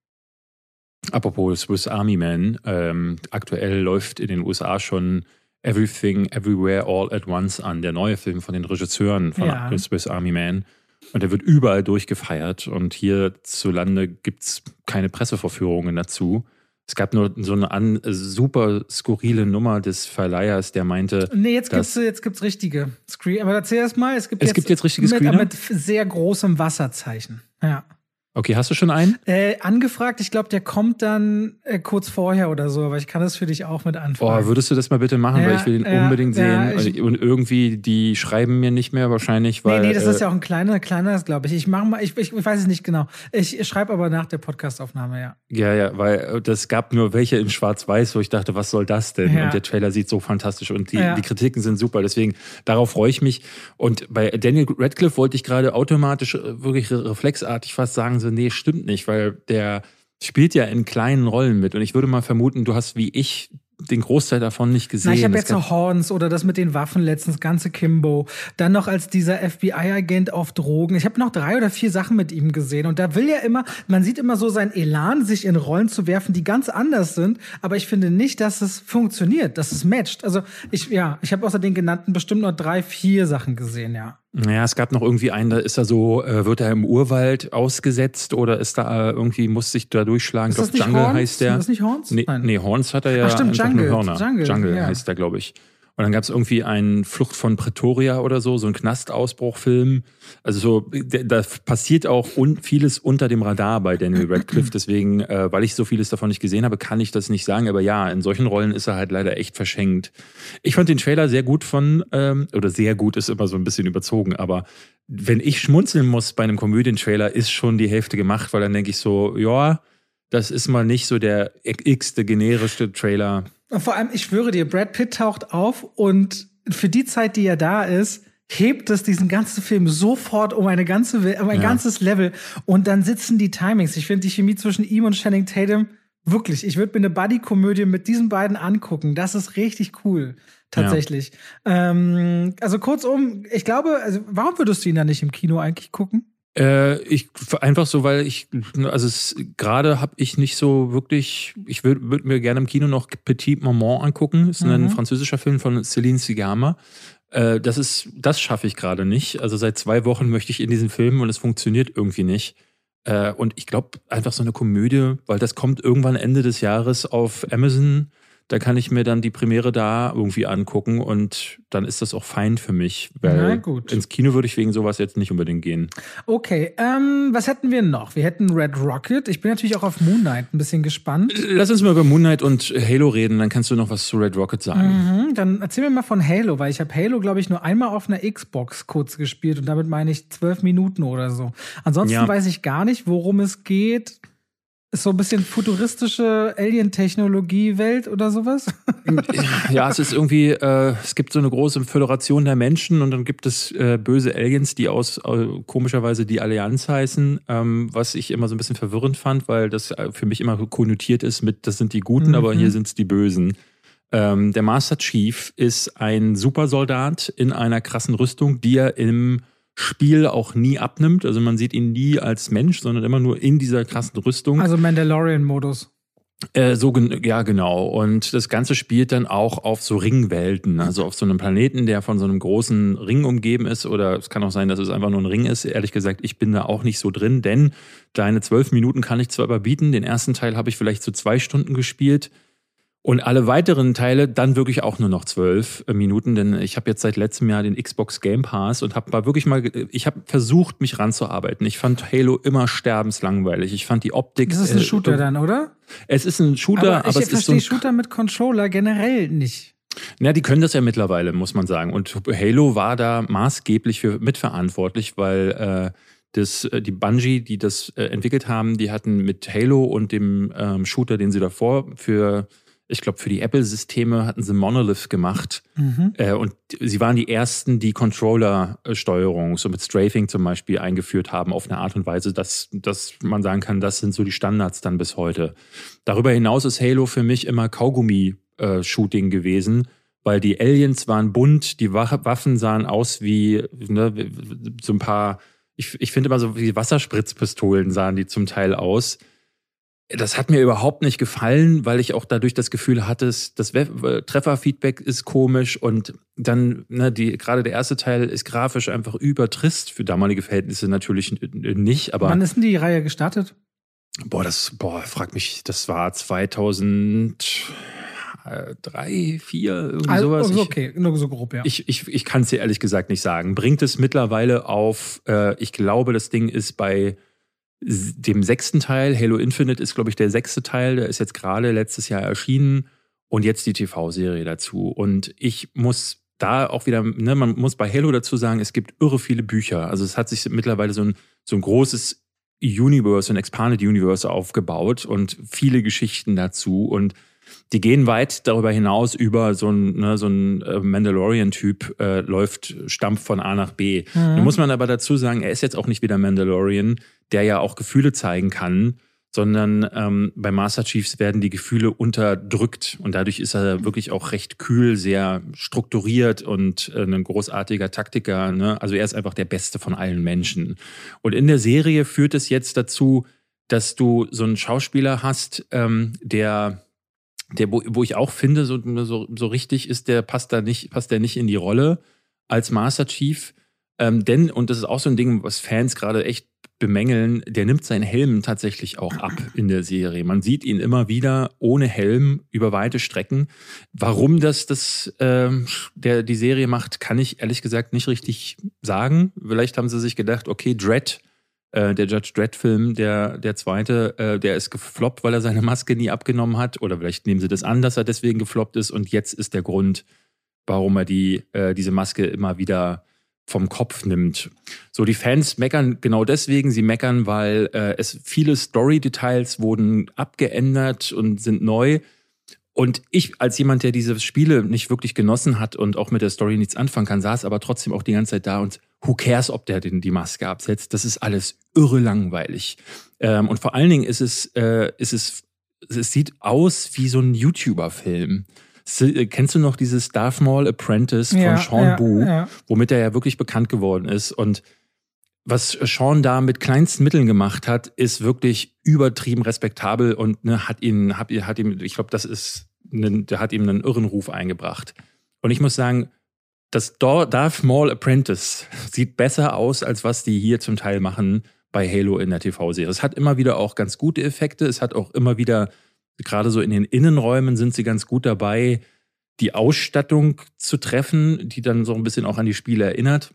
Apropos Swiss Army Man, ähm, aktuell läuft in den USA schon Everything, Everywhere, All at Once an, der neue Film von den Regisseuren von ja. Swiss Army Man. Und der wird überall durchgefeiert. Und hierzulande gibt es keine Presseverführungen dazu. Es gab nur so eine an, super skurrile Nummer des Verleihers, der meinte. Nee, jetzt gibt es jetzt gibt's richtige Screen. Aber erzähl erst mal, es gibt es jetzt, gibt jetzt richtige Screener? Mit, mit sehr großem Wasserzeichen. Ja. Okay, hast du schon einen? Äh, angefragt, ich glaube, der kommt dann äh, kurz vorher oder so, aber ich kann das für dich auch mit anfragen. Oh, würdest du das mal bitte machen, ja, weil ich will den ja, unbedingt ja, sehen. Ich, und irgendwie, die schreiben mir nicht mehr wahrscheinlich, weil. Nee, nee, das äh, ist ja auch ein kleiner, kleiner, glaube ich. Ich mache mal, ich, ich, ich, weiß es nicht genau. Ich schreibe aber nach der Podcastaufnahme, ja. Ja, ja, weil äh, das gab nur welche in Schwarz-Weiß, wo ich dachte, was soll das denn? Und der Trailer sieht so fantastisch und die, die Kritiken sind super. Deswegen, darauf freue ich mich. Und bei Daniel Radcliffe wollte ich gerade automatisch, äh, wirklich reflexartig fast sagen, so, nee, stimmt nicht weil der spielt ja in kleinen Rollen mit. Und ich würde mal vermuten, du hast wie ich den Großteil davon nicht gesehen. Na, ich habe jetzt noch Horns oder das mit den Waffen letztens, ganze Kimbo. Dann noch als dieser FBI-Agent auf Drogen. Ich habe noch drei oder vier Sachen mit ihm gesehen. Und da will ja immer, man sieht immer so sein Elan, sich in Rollen zu werfen, die ganz anders sind. Aber ich finde nicht, dass es funktioniert, dass es matcht. Also ich, ja, ich habe außer den genannten bestimmt noch drei, vier Sachen gesehen, ja. Naja, es gab noch irgendwie einen, da ist er so, äh, wird er im Urwald ausgesetzt oder ist da äh, irgendwie, muss sich da durchschlagen. Ist das nicht Jungle Horns? heißt der. Ist das nicht Horns? Nee, nee Horns hat er ja Ach, stimmt, Jungle. Hörner. Jungle, Jungle ja. heißt der, glaube ich. Und dann gab es irgendwie einen Flucht von Pretoria oder so, so ein Knastausbruchfilm. Also so, da passiert auch un vieles unter dem Radar bei Daniel Radcliffe. Deswegen, äh, weil ich so vieles davon nicht gesehen habe, kann ich das nicht sagen. Aber ja, in solchen Rollen ist er halt leider echt verschenkt. Ich fand den Trailer sehr gut von, ähm, oder sehr gut ist immer so ein bisschen überzogen, aber wenn ich schmunzeln muss bei einem Komödientrailer, ist schon die Hälfte gemacht, weil dann denke ich so, ja, das ist mal nicht so der x-te generischste Trailer und vor allem, ich schwöre dir, Brad Pitt taucht auf und für die Zeit, die er da ist, hebt es diesen ganzen Film sofort um eine ganze, um ein ja. ganzes Level. Und dann sitzen die Timings. Ich finde die Chemie zwischen ihm und Channing Tatum wirklich. Ich würde mir eine Buddy-Komödie mit diesen beiden angucken. Das ist richtig cool. Tatsächlich. Ja. Ähm, also kurzum, ich glaube, also warum würdest du ihn dann nicht im Kino eigentlich gucken? Äh, ich einfach so, weil ich, also gerade habe ich nicht so wirklich, ich würde würd mir gerne im Kino noch Petit Maman angucken. Das ist mhm. ein französischer Film von Céline Sigama. Äh, das ist, das schaffe ich gerade nicht. Also seit zwei Wochen möchte ich in diesen Film und es funktioniert irgendwie nicht. Äh, und ich glaube einfach so eine Komödie, weil das kommt irgendwann Ende des Jahres auf Amazon da kann ich mir dann die Premiere da irgendwie angucken und dann ist das auch fein für mich. Weil gut. ins Kino würde ich wegen sowas jetzt nicht unbedingt gehen. Okay, ähm, was hätten wir noch? Wir hätten Red Rocket. Ich bin natürlich auch auf Moon Knight ein bisschen gespannt. Lass uns mal über Moon Knight und Halo reden, dann kannst du noch was zu Red Rocket sagen. Mhm, dann erzähl mir mal von Halo, weil ich habe Halo, glaube ich, nur einmal auf einer Xbox kurz gespielt und damit meine ich zwölf Minuten oder so. Ansonsten ja. weiß ich gar nicht, worum es geht. Ist so ein bisschen futuristische Alien-Technologie-Welt oder sowas? ja, es ist irgendwie, äh, es gibt so eine große Föderation der Menschen und dann gibt es äh, böse Aliens, die aus äh, komischerweise die Allianz heißen, ähm, was ich immer so ein bisschen verwirrend fand, weil das äh, für mich immer konnotiert ist mit, das sind die Guten, mhm. aber hier sind es die Bösen. Ähm, der Master Chief ist ein Supersoldat in einer krassen Rüstung, die er im Spiel auch nie abnimmt. Also man sieht ihn nie als Mensch, sondern immer nur in dieser krassen Rüstung. Also Mandalorian-Modus. Äh, so, ja, genau. Und das Ganze spielt dann auch auf so Ringwelten, also auf so einem Planeten, der von so einem großen Ring umgeben ist. Oder es kann auch sein, dass es einfach nur ein Ring ist. Ehrlich gesagt, ich bin da auch nicht so drin, denn deine zwölf Minuten kann ich zwar überbieten. Den ersten Teil habe ich vielleicht so zwei Stunden gespielt. Und alle weiteren Teile dann wirklich auch nur noch zwölf äh, Minuten, denn ich habe jetzt seit letztem Jahr den Xbox Game Pass und habe mal wirklich mal, ich habe versucht, mich ranzuarbeiten. Ich fand Halo immer sterbenslangweilig. Ich fand die Optik. Das ist ein äh, Shooter äh, dann, oder? Es ist ein Shooter, aber, aber es ist so. Ich Shooter mit Controller generell nicht. Ja, die können das ja mittlerweile, muss man sagen. Und Halo war da maßgeblich für mitverantwortlich, weil äh, das, die Bungie, die das äh, entwickelt haben, die hatten mit Halo und dem ähm, Shooter, den sie davor für ich glaube, für die Apple-Systeme hatten sie Monolith gemacht. Mhm. Äh, und sie waren die ersten, die Controller-Steuerung, so mit Strafing zum Beispiel, eingeführt haben, auf eine Art und Weise, dass, dass man sagen kann, das sind so die Standards dann bis heute. Darüber hinaus ist Halo für mich immer Kaugummi-Shooting gewesen, weil die Aliens waren bunt, die Waffen sahen aus wie ne, so ein paar, ich, ich finde immer so wie Wasserspritzpistolen sahen die zum Teil aus. Das hat mir überhaupt nicht gefallen, weil ich auch dadurch das Gefühl hatte, das Trefferfeedback ist komisch und dann, ne, die, gerade der erste Teil ist grafisch einfach übertrist für damalige Verhältnisse natürlich nicht, aber. Wann ist denn die Reihe gestartet? Boah, das, boah, frag mich, das war 2003, 4, irgendwie also, sowas. Okay, nur so grob, ja. Ich, ich, ich kann es dir ehrlich gesagt nicht sagen. Bringt es mittlerweile auf, äh, ich glaube, das Ding ist bei dem sechsten Teil. Halo Infinite ist, glaube ich, der sechste Teil. Der ist jetzt gerade letztes Jahr erschienen. Und jetzt die TV-Serie dazu. Und ich muss da auch wieder, ne, man muss bei Halo dazu sagen, es gibt irre viele Bücher. Also es hat sich mittlerweile so ein, so ein großes Universe, ein Expanded Universe aufgebaut und viele Geschichten dazu. Und die gehen weit darüber hinaus über so ein, ne, so ein äh, Mandalorian-Typ äh, läuft, stampft von A nach B. Mhm. Da muss man aber dazu sagen, er ist jetzt auch nicht wie der Mandalorian, der ja auch Gefühle zeigen kann, sondern ähm, bei Master Chiefs werden die Gefühle unterdrückt und dadurch ist er wirklich auch recht kühl, sehr strukturiert und äh, ein großartiger Taktiker. Ne? Also er ist einfach der Beste von allen Menschen. Und in der Serie führt es jetzt dazu, dass du so einen Schauspieler hast, ähm, der der, wo, wo ich auch finde, so, so, so richtig ist, der passt da nicht, passt der nicht in die Rolle als Master Chief. Ähm, denn, und das ist auch so ein Ding, was Fans gerade echt bemängeln, der nimmt seinen Helm tatsächlich auch ab in der Serie. Man sieht ihn immer wieder ohne Helm über weite Strecken. Warum das, das äh, der, die Serie macht, kann ich ehrlich gesagt nicht richtig sagen. Vielleicht haben sie sich gedacht, okay, Dread, äh, der Judge Dredd-Film, der, der zweite, äh, der ist gefloppt, weil er seine Maske nie abgenommen hat. Oder vielleicht nehmen sie das an, dass er deswegen gefloppt ist. Und jetzt ist der Grund, warum er die, äh, diese Maske immer wieder vom Kopf nimmt. So, die Fans meckern genau deswegen. Sie meckern, weil äh, es viele Story-Details wurden abgeändert und sind neu. Und ich als jemand, der diese Spiele nicht wirklich genossen hat und auch mit der Story nichts anfangen kann, saß aber trotzdem auch die ganze Zeit da und who cares, ob der denn die Maske absetzt? Das ist alles irre langweilig. Ähm, und vor allen Dingen ist es, äh, ist es, es sieht aus wie so ein YouTuber-Film. Äh, kennst du noch dieses Darth Maul Apprentice von ja, Sean ja, Boo, ja. womit er ja wirklich bekannt geworden ist? Und was Sean da mit kleinsten Mitteln gemacht hat, ist wirklich übertrieben respektabel und ne, hat ihn, hat, hat ihm, ich glaube, das ist, ne, der hat ihm einen irren Ruf eingebracht. Und ich muss sagen, das Darth Maul Apprentice sieht besser aus, als was die hier zum Teil machen bei Halo in der TV-Serie. Es hat immer wieder auch ganz gute Effekte. Es hat auch immer wieder, gerade so in den Innenräumen sind sie ganz gut dabei, die Ausstattung zu treffen, die dann so ein bisschen auch an die Spiele erinnert.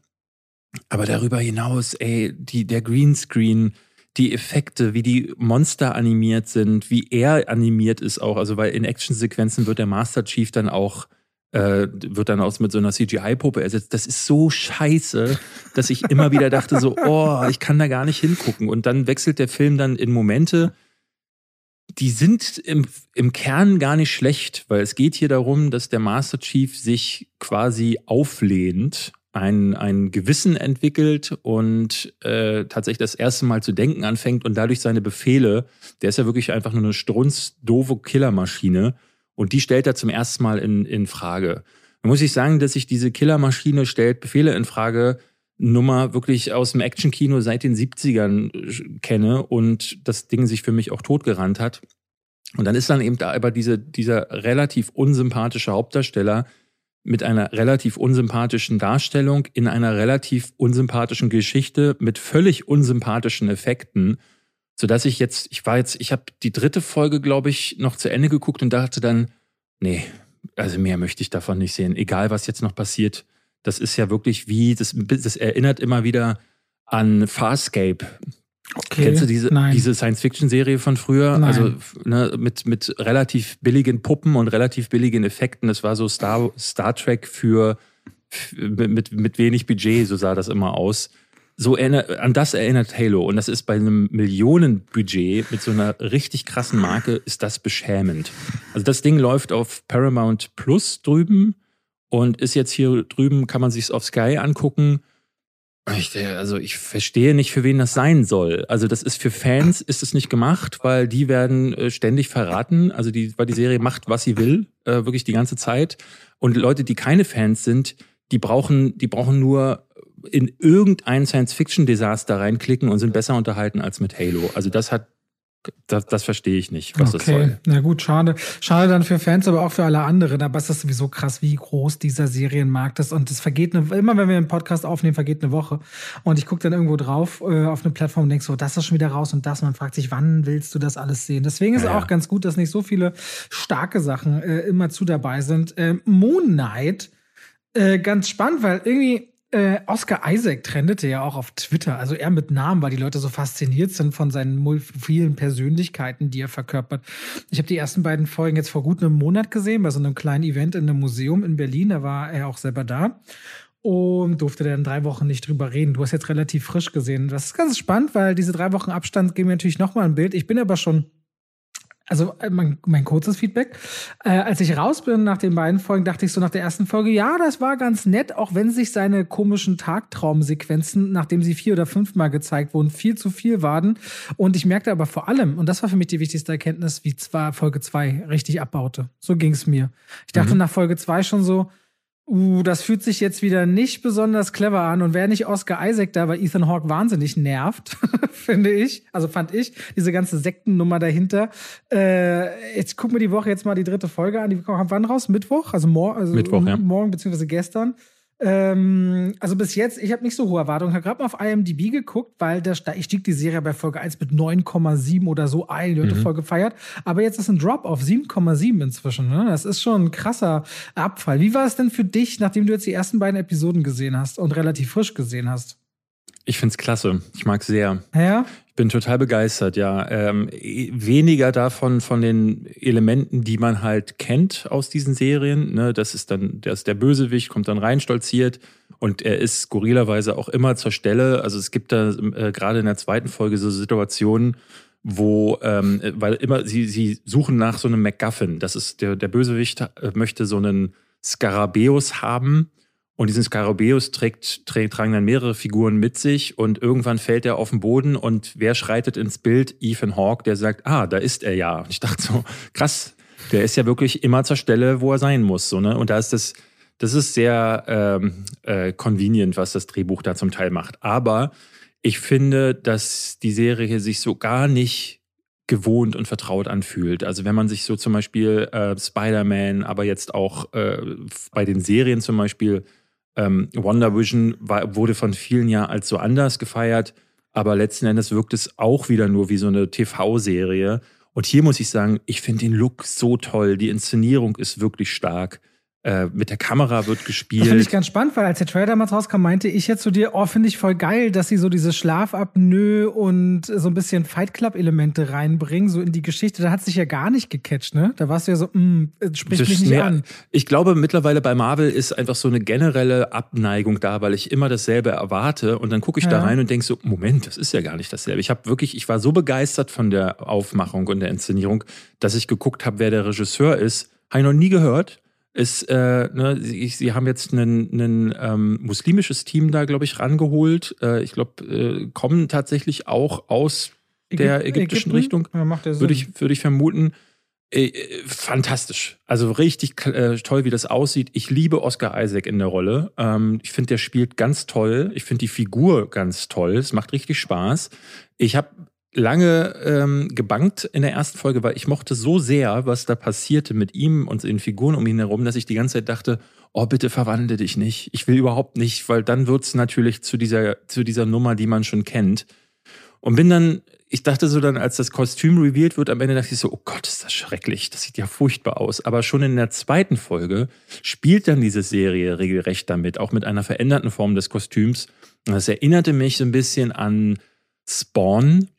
Aber darüber hinaus, ey, die, der Greenscreen, die Effekte, wie die Monster animiert sind, wie er animiert ist auch. Also, weil in Actionsequenzen wird der Master Chief dann auch äh, wird dann aus mit so einer CGI-Puppe ersetzt. Das ist so scheiße, dass ich immer wieder dachte so, oh, ich kann da gar nicht hingucken. Und dann wechselt der Film dann in Momente, die sind im, im Kern gar nicht schlecht, weil es geht hier darum, dass der Master Chief sich quasi auflehnt, ein, ein Gewissen entwickelt und äh, tatsächlich das erste Mal zu denken anfängt und dadurch seine Befehle, der ist ja wirklich einfach nur eine strunzdoofe Killermaschine und die stellt er zum ersten Mal in, in Frage. Da muss ich sagen, dass sich diese Killermaschine stellt Befehle in Frage, Nummer wirklich aus dem Actionkino seit den 70ern äh, kenne und das Ding sich für mich auch totgerannt hat. Und dann ist dann eben da aber diese, dieser relativ unsympathische Hauptdarsteller mit einer relativ unsympathischen Darstellung in einer relativ unsympathischen Geschichte mit völlig unsympathischen Effekten, sodass ich jetzt, ich war jetzt, ich habe die dritte Folge, glaube ich, noch zu Ende geguckt und dachte dann, nee, also mehr möchte ich davon nicht sehen, egal was jetzt noch passiert das ist ja wirklich wie, das, das erinnert immer wieder an Farscape. Okay, Kennst du diese, diese Science-Fiction-Serie von früher? Nein. Also ne, mit, mit relativ billigen Puppen und relativ billigen Effekten. Das war so Star, Star Trek für, mit, mit wenig Budget, so sah das immer aus. So an das erinnert Halo. Und das ist bei einem Millionenbudget mit so einer richtig krassen Marke, ist das beschämend. Also das Ding läuft auf Paramount Plus drüben und ist jetzt hier drüben, kann man sich auf Sky angucken. Ich, also ich verstehe nicht, für wen das sein soll. Also das ist für Fans ist es nicht gemacht, weil die werden äh, ständig verraten. Also die, weil die Serie macht, was sie will, äh, wirklich die ganze Zeit. Und Leute, die keine Fans sind, die brauchen, die brauchen nur in irgendein Science-Fiction-Desaster reinklicken und sind besser unterhalten als mit Halo. Also das hat das, das verstehe ich nicht, was okay. das soll. Na gut, schade. Schade dann für Fans, aber auch für alle anderen. Aber es ist sowieso krass, wie groß dieser Serienmarkt ist. Und es vergeht eine, immer, wenn wir einen Podcast aufnehmen, vergeht eine Woche. Und ich gucke dann irgendwo drauf äh, auf eine Plattform und denke so, das ist schon wieder raus und das. Man fragt sich, wann willst du das alles sehen? Deswegen ist es ja, auch ganz gut, dass nicht so viele starke Sachen äh, immer zu dabei sind. Äh, Moon Knight, äh, ganz spannend, weil irgendwie äh, Oscar Isaac trendete ja auch auf Twitter, also er mit Namen, weil die Leute so fasziniert sind von seinen vielen Persönlichkeiten, die er verkörpert. Ich habe die ersten beiden Folgen jetzt vor gut einem Monat gesehen, bei so einem kleinen Event in einem Museum in Berlin, da war er auch selber da und durfte dann drei Wochen nicht drüber reden. Du hast jetzt relativ frisch gesehen. Das ist ganz spannend, weil diese drei Wochen Abstand geben mir natürlich nochmal ein Bild. Ich bin aber schon also äh, mein, mein kurzes Feedback. Äh, als ich raus bin nach den beiden Folgen, dachte ich so nach der ersten Folge, ja, das war ganz nett, auch wenn sich seine komischen Tagtraumsequenzen, nachdem sie vier oder fünfmal gezeigt wurden, viel zu viel waren. Und ich merkte aber vor allem, und das war für mich die wichtigste Erkenntnis, wie zwar Folge zwei richtig abbaute. So ging es mir. Ich dachte mhm. nach Folge zwei schon so, Uh, das fühlt sich jetzt wieder nicht besonders clever an. Und wäre nicht Oscar Isaac da, weil Ethan Hawke wahnsinnig nervt, finde ich. Also fand ich, diese ganze Sektennummer dahinter. Äh, jetzt gucken wir die Woche jetzt mal die dritte Folge an. Die kommt wann raus? Mittwoch? Also, mor also Mittwoch, ja. morgen beziehungsweise gestern. Ähm, also bis jetzt, ich habe nicht so hohe Erwartungen. Ich habe gerade mal auf IMDb geguckt, weil da ich stieg die Serie bei Folge 1 mit 9,7 oder so ein, die Leute mhm. voll gefeiert. Aber jetzt ist ein Drop auf 7,7 inzwischen. Ne? Das ist schon ein krasser Abfall. Wie war es denn für dich, nachdem du jetzt die ersten beiden Episoden gesehen hast und relativ frisch gesehen hast? Ich finde es klasse. Ich mag es sehr. Ja? Ich bin total begeistert, ja. Ähm, weniger davon von den Elementen, die man halt kennt aus diesen Serien. Ne? Das ist dann, das der Bösewicht, kommt dann rein, stolziert und er ist skurrilerweise auch immer zur Stelle. Also es gibt da äh, gerade in der zweiten Folge so Situationen, wo, ähm, weil immer, sie, sie suchen nach so einem MacGuffin. Das ist der, der Bösewicht äh, möchte so einen Skarabäus haben und diesen Skarabäus trägt, trägt, tragen dann mehrere Figuren mit sich und irgendwann fällt er auf den Boden und wer schreitet ins Bild? Ethan Hawke, der sagt, ah, da ist er ja. Und ich dachte so, krass, der ist ja wirklich immer zur Stelle, wo er sein muss. So, ne? Und da ist das, das ist sehr ähm, äh, convenient, was das Drehbuch da zum Teil macht. Aber ich finde, dass die Serie sich so gar nicht gewohnt und vertraut anfühlt. Also wenn man sich so zum Beispiel äh, Spider-Man, aber jetzt auch äh, bei den Serien zum Beispiel ähm, Wonder Vision war, wurde von vielen ja als so anders gefeiert, aber letzten Endes wirkt es auch wieder nur wie so eine TV-Serie. Und hier muss ich sagen, ich finde den Look so toll, die Inszenierung ist wirklich stark. Äh, mit der Kamera wird gespielt. Das finde ich ganz spannend, weil als der Trailer damals rauskam, meinte ich jetzt zu dir, oh, finde ich voll geil, dass sie so diese Schlafapnoe und so ein bisschen Fight Club-Elemente reinbringen, so in die Geschichte. Da hat sich ja gar nicht gecatcht, ne? Da warst du ja so, mm, spricht das mich nicht mehr, an. Ich glaube, mittlerweile bei Marvel ist einfach so eine generelle Abneigung da, weil ich immer dasselbe erwarte und dann gucke ich ja. da rein und denke so, Moment, das ist ja gar nicht dasselbe. Ich habe wirklich, ich war so begeistert von der Aufmachung und der Inszenierung, dass ich geguckt habe, wer der Regisseur ist. Habe ich noch nie gehört ist, äh, ne, sie, sie haben jetzt ein ähm, muslimisches Team da, glaube ich, rangeholt. Äh, ich glaube, äh, kommen tatsächlich auch aus Ägypten, der ägyptischen Ägypten? Richtung. Ja, würde ich, würde ich vermuten. Äh, fantastisch. Also richtig äh, toll, wie das aussieht. Ich liebe Oscar Isaac in der Rolle. Ähm, ich finde, der spielt ganz toll. Ich finde die Figur ganz toll. Es macht richtig Spaß. Ich habe lange ähm, gebankt in der ersten Folge, weil ich mochte so sehr, was da passierte mit ihm und den Figuren um ihn herum, dass ich die ganze Zeit dachte, oh, bitte verwandle dich nicht. Ich will überhaupt nicht, weil dann wird's natürlich zu dieser, zu dieser Nummer, die man schon kennt. Und bin dann, ich dachte so dann, als das Kostüm revealed wird, am Ende dachte ich so, oh Gott, ist das schrecklich. Das sieht ja furchtbar aus. Aber schon in der zweiten Folge spielt dann diese Serie regelrecht damit, auch mit einer veränderten Form des Kostüms. Und das erinnerte mich so ein bisschen an Spawn,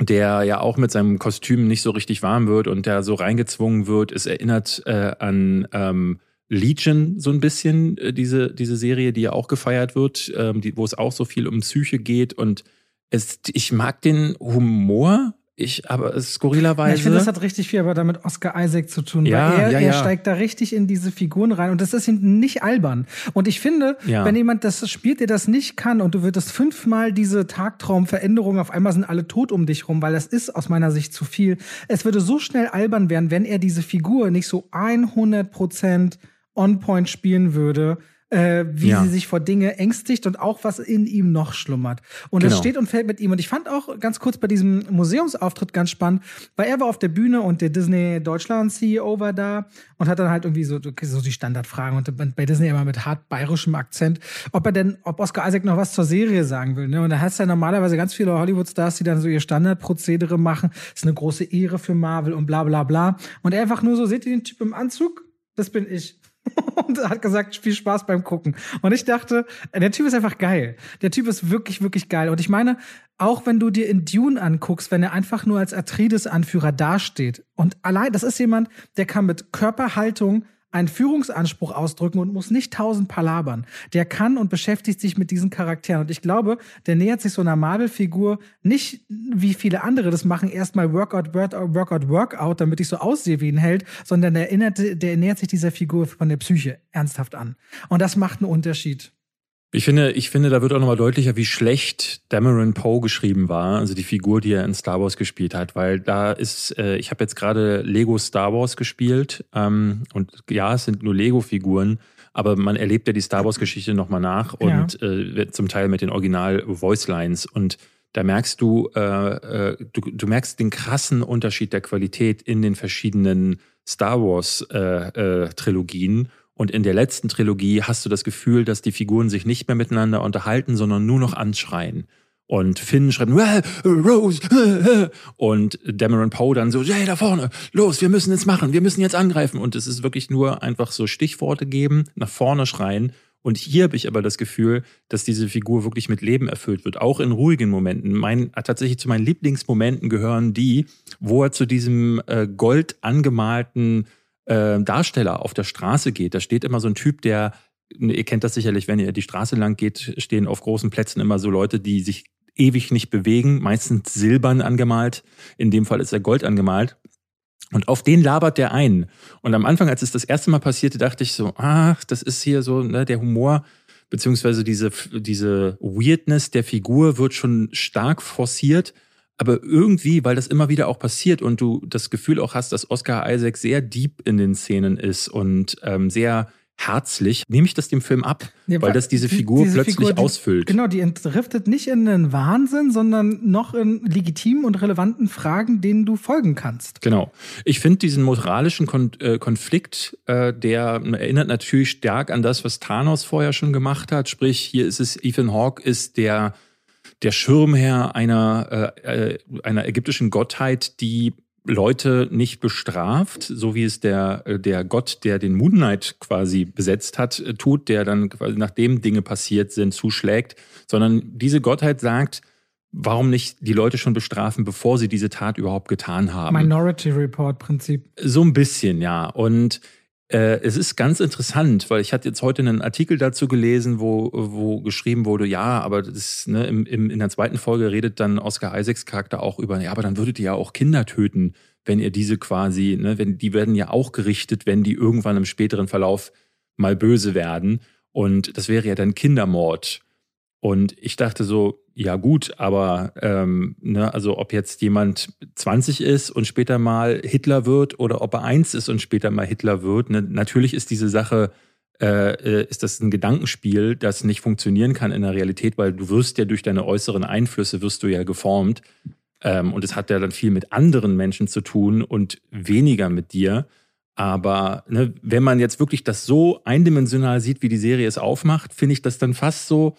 der ja auch mit seinem Kostüm nicht so richtig warm wird und der so reingezwungen wird. Es erinnert äh, an ähm, Legion so ein bisschen, äh, diese, diese Serie, die ja auch gefeiert wird, ähm, die, wo es auch so viel um Psyche geht. Und es, ich mag den Humor ich, aber skurrilerweise. ich finde, das hat richtig viel aber damit Oscar Isaac zu tun. Ja, weil er, ja, ja. er steigt da richtig in diese Figuren rein und das ist nicht albern. Und ich finde, wenn jemand das spielt, der das nicht kann und du würdest fünfmal diese Tagtraumveränderungen, auf einmal sind alle tot um dich rum, weil das ist aus meiner Sicht zu viel. Es würde so schnell albern werden, wenn er diese Figur nicht so 100% on point spielen würde äh, wie ja. sie sich vor Dinge ängstigt und auch was in ihm noch schlummert. Und genau. das steht und fällt mit ihm. Und ich fand auch ganz kurz bei diesem Museumsauftritt ganz spannend, weil er war auf der Bühne und der Disney Deutschland CEO war da und hat dann halt irgendwie so, so die Standardfragen und bei Disney immer mit hart bayerischem Akzent, ob er denn, ob Oscar Isaac noch was zur Serie sagen will. Ne? Und da heißt ja normalerweise ganz viele Hollywood-Stars, die dann so ihr Standardprozedere machen. Das ist eine große Ehre für Marvel und bla bla bla. Und er einfach nur so, seht ihr den Typ im Anzug? Das bin ich. und hat gesagt, viel Spaß beim Gucken. Und ich dachte, der Typ ist einfach geil. Der Typ ist wirklich, wirklich geil. Und ich meine, auch wenn du dir in Dune anguckst, wenn er einfach nur als Atreides-Anführer dasteht und allein, das ist jemand, der kann mit Körperhaltung einen Führungsanspruch ausdrücken und muss nicht tausend palabern. Der kann und beschäftigt sich mit diesen Charakteren. Und ich glaube, der nähert sich so einer Marvel-Figur nicht wie viele andere das machen, erstmal Workout, Workout, Workout, damit ich so aussehe wie ein Held, sondern der, erinnert, der nähert sich dieser Figur von der Psyche ernsthaft an. Und das macht einen Unterschied. Ich finde, ich finde, da wird auch nochmal deutlicher, wie schlecht Dameron Poe geschrieben war, also die Figur, die er in Star Wars gespielt hat, weil da ist, äh, ich habe jetzt gerade Lego Star Wars gespielt ähm, und ja, es sind nur Lego-Figuren, aber man erlebt ja die Star Wars-Geschichte nochmal nach und ja. äh, zum Teil mit den Original-Voicelines und da merkst du, äh, äh, du, du merkst den krassen Unterschied der Qualität in den verschiedenen Star Wars-Trilogien. Äh, äh, und in der letzten Trilogie hast du das Gefühl, dass die Figuren sich nicht mehr miteinander unterhalten, sondern nur noch anschreien. Und Finn schreibt, Rose, und Dameron Poe dann so, hey, da vorne, los, wir müssen jetzt machen, wir müssen jetzt angreifen. Und es ist wirklich nur einfach so Stichworte geben, nach vorne schreien. Und hier habe ich aber das Gefühl, dass diese Figur wirklich mit Leben erfüllt wird, auch in ruhigen Momenten. Mein, tatsächlich zu meinen Lieblingsmomenten gehören die, wo er zu diesem äh, gold angemalten äh, Darsteller auf der Straße geht, da steht immer so ein Typ, der, ihr kennt das sicherlich, wenn ihr die Straße lang geht, stehen auf großen Plätzen immer so Leute, die sich ewig nicht bewegen, meistens silbern angemalt. In dem Fall ist er gold angemalt. Und auf den labert der ein. Und am Anfang, als es das erste Mal passierte, dachte ich so, ach, das ist hier so, ne, der Humor, beziehungsweise diese, diese Weirdness der Figur wird schon stark forciert. Aber irgendwie, weil das immer wieder auch passiert und du das Gefühl auch hast, dass Oscar Isaac sehr deep in den Szenen ist und ähm, sehr herzlich, nehme ich das dem Film ab, ja, weil das diese Figur diese plötzlich Figur, die, ausfüllt. Genau, die driftet nicht in einen Wahnsinn, sondern noch in legitimen und relevanten Fragen, denen du folgen kannst. Genau. Ich finde diesen moralischen Kon äh, Konflikt, äh, der erinnert natürlich stark an das, was Thanos vorher schon gemacht hat. Sprich, hier ist es, Ethan Hawke ist der der Schirmherr einer, äh, äh, einer ägyptischen Gottheit, die Leute nicht bestraft, so wie es der, äh, der Gott, der den Moon Knight quasi besetzt hat, äh, tut, der dann quasi nachdem Dinge passiert sind, zuschlägt, sondern diese Gottheit sagt, warum nicht die Leute schon bestrafen, bevor sie diese Tat überhaupt getan haben. Minority Report Prinzip. So ein bisschen, ja. Und es ist ganz interessant, weil ich hatte jetzt heute einen Artikel dazu gelesen, wo, wo geschrieben wurde, ja, aber das, ne, im, im, in der zweiten Folge redet dann Oscar Isaacs Charakter auch über, ja, aber dann würdet ihr ja auch Kinder töten, wenn ihr diese quasi, ne, wenn die werden ja auch gerichtet, wenn die irgendwann im späteren Verlauf mal böse werden. Und das wäre ja dann Kindermord. Und ich dachte so, ja gut, aber ähm, ne, also ob jetzt jemand 20 ist und später mal Hitler wird oder ob er eins ist und später mal Hitler wird, ne, natürlich ist diese Sache, äh, äh, ist das ein Gedankenspiel, das nicht funktionieren kann in der Realität, weil du wirst ja durch deine äußeren Einflüsse wirst du ja geformt. Ähm, und es hat ja dann viel mit anderen Menschen zu tun und weniger mit dir. Aber ne, wenn man jetzt wirklich das so eindimensional sieht, wie die Serie es aufmacht, finde ich das dann fast so,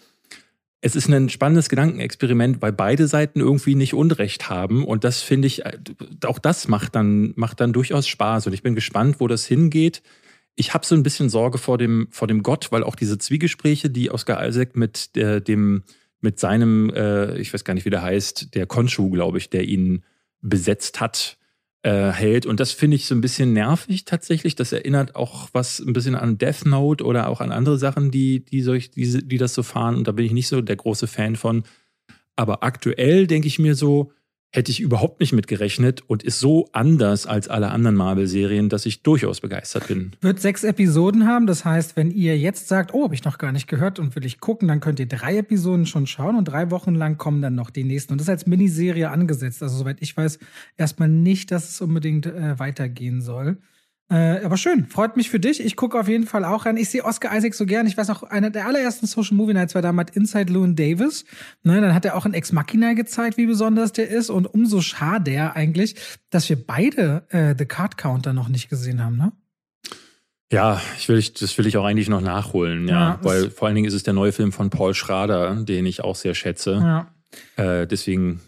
es ist ein spannendes Gedankenexperiment, weil beide Seiten irgendwie nicht Unrecht haben. Und das finde ich, äh, auch das macht dann, macht dann durchaus Spaß. Und ich bin gespannt, wo das hingeht. Ich habe so ein bisschen Sorge vor dem, vor dem Gott, weil auch diese Zwiegespräche, die Oscar Isaac mit der, dem, mit seinem, äh, ich weiß gar nicht, wie der heißt, der Konshu, glaube ich, der ihn besetzt hat, äh, hält. Und das finde ich so ein bisschen nervig tatsächlich. Das erinnert auch was ein bisschen an Death Note oder auch an andere Sachen, die, die, solch, die, die das so fahren. Und da bin ich nicht so der große Fan von. Aber aktuell denke ich mir so, hätte ich überhaupt nicht mit gerechnet und ist so anders als alle anderen Marvel-Serien, dass ich durchaus begeistert bin. Wird sechs Episoden haben, das heißt, wenn ihr jetzt sagt, oh, habe ich noch gar nicht gehört und will ich gucken, dann könnt ihr drei Episoden schon schauen und drei Wochen lang kommen dann noch die nächsten. Und das ist als Miniserie angesetzt. Also soweit ich weiß, erstmal nicht, dass es unbedingt äh, weitergehen soll. Äh, aber schön, freut mich für dich. Ich gucke auf jeden Fall auch rein. Ich sehe Oscar Isaac so gern. Ich weiß noch, einer der allerersten Social Movie Nights war damals Inside Llewyn Davis. Ne, dann hat er auch in Ex Machina gezeigt, wie besonders der ist. Und umso schade eigentlich, dass wir beide äh, The Card Counter noch nicht gesehen haben, ne? Ja, ich will, das will ich auch eigentlich noch nachholen, ja. ja weil vor allen Dingen ist es der neue Film von Paul Schrader, den ich auch sehr schätze. Ja. Äh, deswegen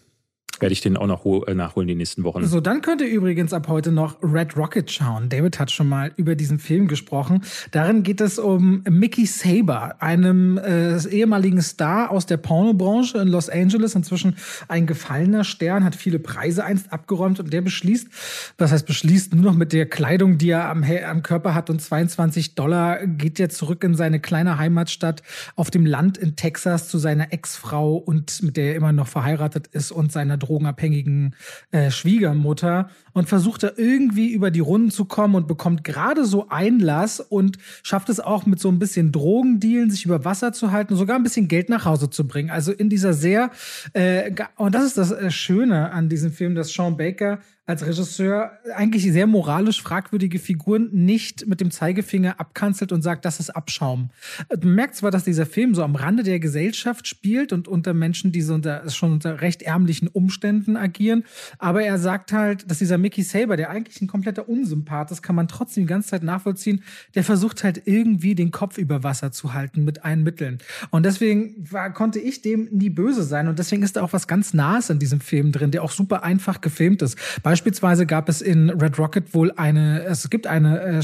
werde ich den auch noch äh, nachholen die nächsten Wochen. So, dann könnt ihr übrigens ab heute noch Red Rocket schauen. David hat schon mal über diesen Film gesprochen. Darin geht es um Mickey Saber, einem äh, ehemaligen Star aus der Pornobranche in Los Angeles, inzwischen ein gefallener Stern, hat viele Preise einst abgeräumt und der beschließt, was heißt beschließt, nur noch mit der Kleidung, die er am, am Körper hat und 22 Dollar, geht er zurück in seine kleine Heimatstadt auf dem Land in Texas zu seiner Ex-Frau und mit der er immer noch verheiratet ist und seiner drogenabhängigen äh, Schwiegermutter und versucht da irgendwie über die Runden zu kommen und bekommt gerade so Einlass und schafft es auch mit so ein bisschen Drogendealen, sich über Wasser zu halten und sogar ein bisschen Geld nach Hause zu bringen. Also in dieser sehr, äh, und das ist das äh, Schöne an diesem Film, dass Sean Baker als Regisseur eigentlich sehr moralisch fragwürdige Figuren nicht mit dem Zeigefinger abkanzelt und sagt, das ist Abschaum. Man merkt zwar, dass dieser Film so am Rande der Gesellschaft spielt und unter Menschen, die so unter, schon unter recht ärmlichen Umständen agieren, aber er sagt halt, dass dieser Mickey Saber, der eigentlich ein kompletter Unsympath ist, kann man trotzdem die ganze Zeit nachvollziehen, der versucht halt irgendwie den Kopf über Wasser zu halten mit allen Mitteln. Und deswegen war, konnte ich dem nie böse sein und deswegen ist da auch was ganz Nahes in diesem Film drin, der auch super einfach gefilmt ist. Beispielsweise Beispielsweise gab es in Red Rocket wohl eine, es gibt eine äh,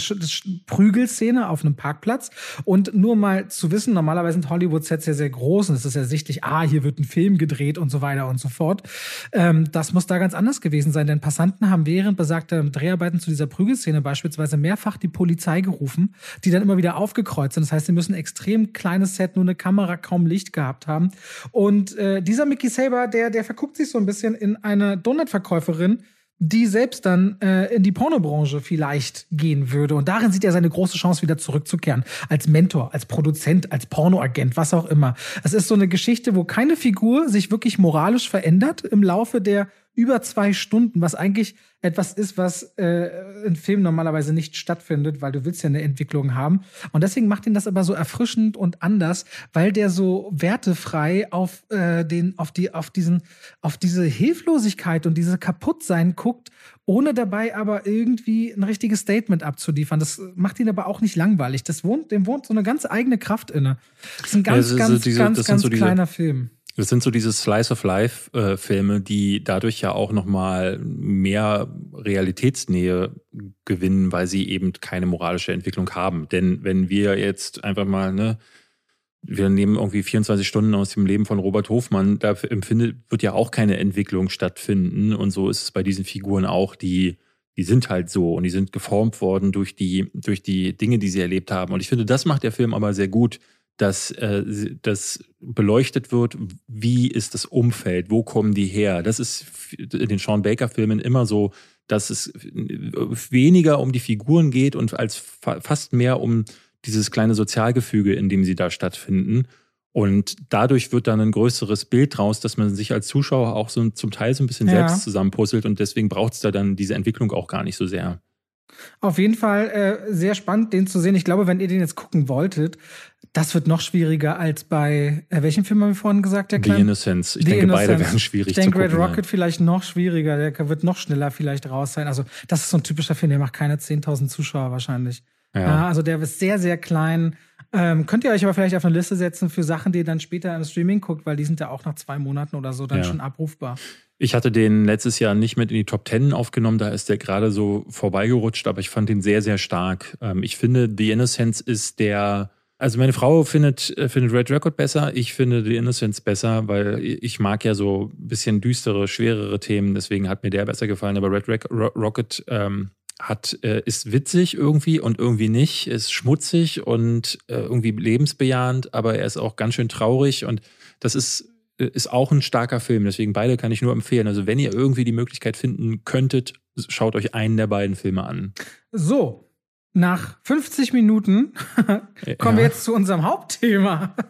Prügelszene auf einem Parkplatz. Und nur mal zu wissen, normalerweise sind Hollywood-Sets ja sehr groß und es ist ja sichtlich, ah, hier wird ein Film gedreht und so weiter und so fort. Ähm, das muss da ganz anders gewesen sein, denn Passanten haben während besagter Dreharbeiten zu dieser Prügelszene beispielsweise mehrfach die Polizei gerufen, die dann immer wieder aufgekreuzt sind. Das heißt, sie müssen extrem kleines Set, nur eine Kamera, kaum Licht gehabt haben. Und äh, dieser Mickey Saber, der, der verguckt sich so ein bisschen in eine Donutverkäuferin, die selbst dann äh, in die Pornobranche vielleicht gehen würde. Und darin sieht er seine große Chance, wieder zurückzukehren. Als Mentor, als Produzent, als Pornoagent, was auch immer. Es ist so eine Geschichte, wo keine Figur sich wirklich moralisch verändert im Laufe der über zwei Stunden, was eigentlich etwas ist, was äh, in Filmen normalerweise nicht stattfindet, weil du willst ja eine Entwicklung haben. Und deswegen macht ihn das aber so erfrischend und anders, weil der so wertefrei auf äh, den, auf die, auf diesen, auf diese Hilflosigkeit und diese Kaputtsein guckt, ohne dabei aber irgendwie ein richtiges Statement abzuliefern. Das macht ihn aber auch nicht langweilig. Das wohnt, dem wohnt so eine ganz eigene Kraft inne. Das ist ein ganz, ja, ganz, diese, ganz, ganz so kleiner Film. Das sind so diese Slice of Life äh, Filme, die dadurch ja auch noch mal mehr Realitätsnähe gewinnen, weil sie eben keine moralische Entwicklung haben. Denn wenn wir jetzt einfach mal, ne, wir nehmen irgendwie 24 Stunden aus dem Leben von Robert Hofmann, da empfindet, wird ja auch keine Entwicklung stattfinden. Und so ist es bei diesen Figuren auch, die, die sind halt so und die sind geformt worden durch die, durch die Dinge, die sie erlebt haben. Und ich finde, das macht der Film aber sehr gut, dass äh, das beleuchtet wird, wie ist das Umfeld, wo kommen die her. Das ist in den Sean Baker-Filmen immer so, dass es weniger um die Figuren geht und als fa fast mehr um dieses kleine Sozialgefüge, in dem sie da stattfinden. Und dadurch wird dann ein größeres Bild draus, dass man sich als Zuschauer auch so zum Teil so ein bisschen ja. selbst zusammenpuzzelt und deswegen braucht es da dann diese Entwicklung auch gar nicht so sehr. Auf jeden Fall äh, sehr spannend, den zu sehen. Ich glaube, wenn ihr den jetzt gucken wolltet, das wird noch schwieriger als bei äh, welchem Film haben wir vorhin gesagt? Der The Innocence. Ich The denke, Innocence. beide werden schwierig ich denke, gucken. Red Rocket ja. vielleicht noch schwieriger. Der wird noch schneller vielleicht raus sein. Also das ist so ein typischer Film, der macht keine 10.000 Zuschauer wahrscheinlich. Ja. ja. also der ist sehr, sehr klein. Ähm, könnt ihr euch aber vielleicht auf eine Liste setzen für Sachen, die ihr dann später im Streaming guckt, weil die sind ja auch nach zwei Monaten oder so dann ja. schon abrufbar. Ich hatte den letztes Jahr nicht mit in die Top Ten aufgenommen, da ist der gerade so vorbeigerutscht, aber ich fand den sehr, sehr stark. Ähm, ich finde, The Innocence ist der, also meine Frau findet, äh, findet Red Record besser, ich finde The Innocence besser, weil ich mag ja so ein bisschen düstere, schwerere Themen, deswegen hat mir der besser gefallen, aber Red Rocket ähm, hat, äh, ist witzig irgendwie und irgendwie nicht, ist schmutzig und äh, irgendwie lebensbejahend, aber er ist auch ganz schön traurig und das ist, äh, ist auch ein starker Film. Deswegen beide kann ich nur empfehlen. Also wenn ihr irgendwie die Möglichkeit finden könntet, schaut euch einen der beiden Filme an. So, nach 50 Minuten kommen ja. wir jetzt zu unserem Hauptthema.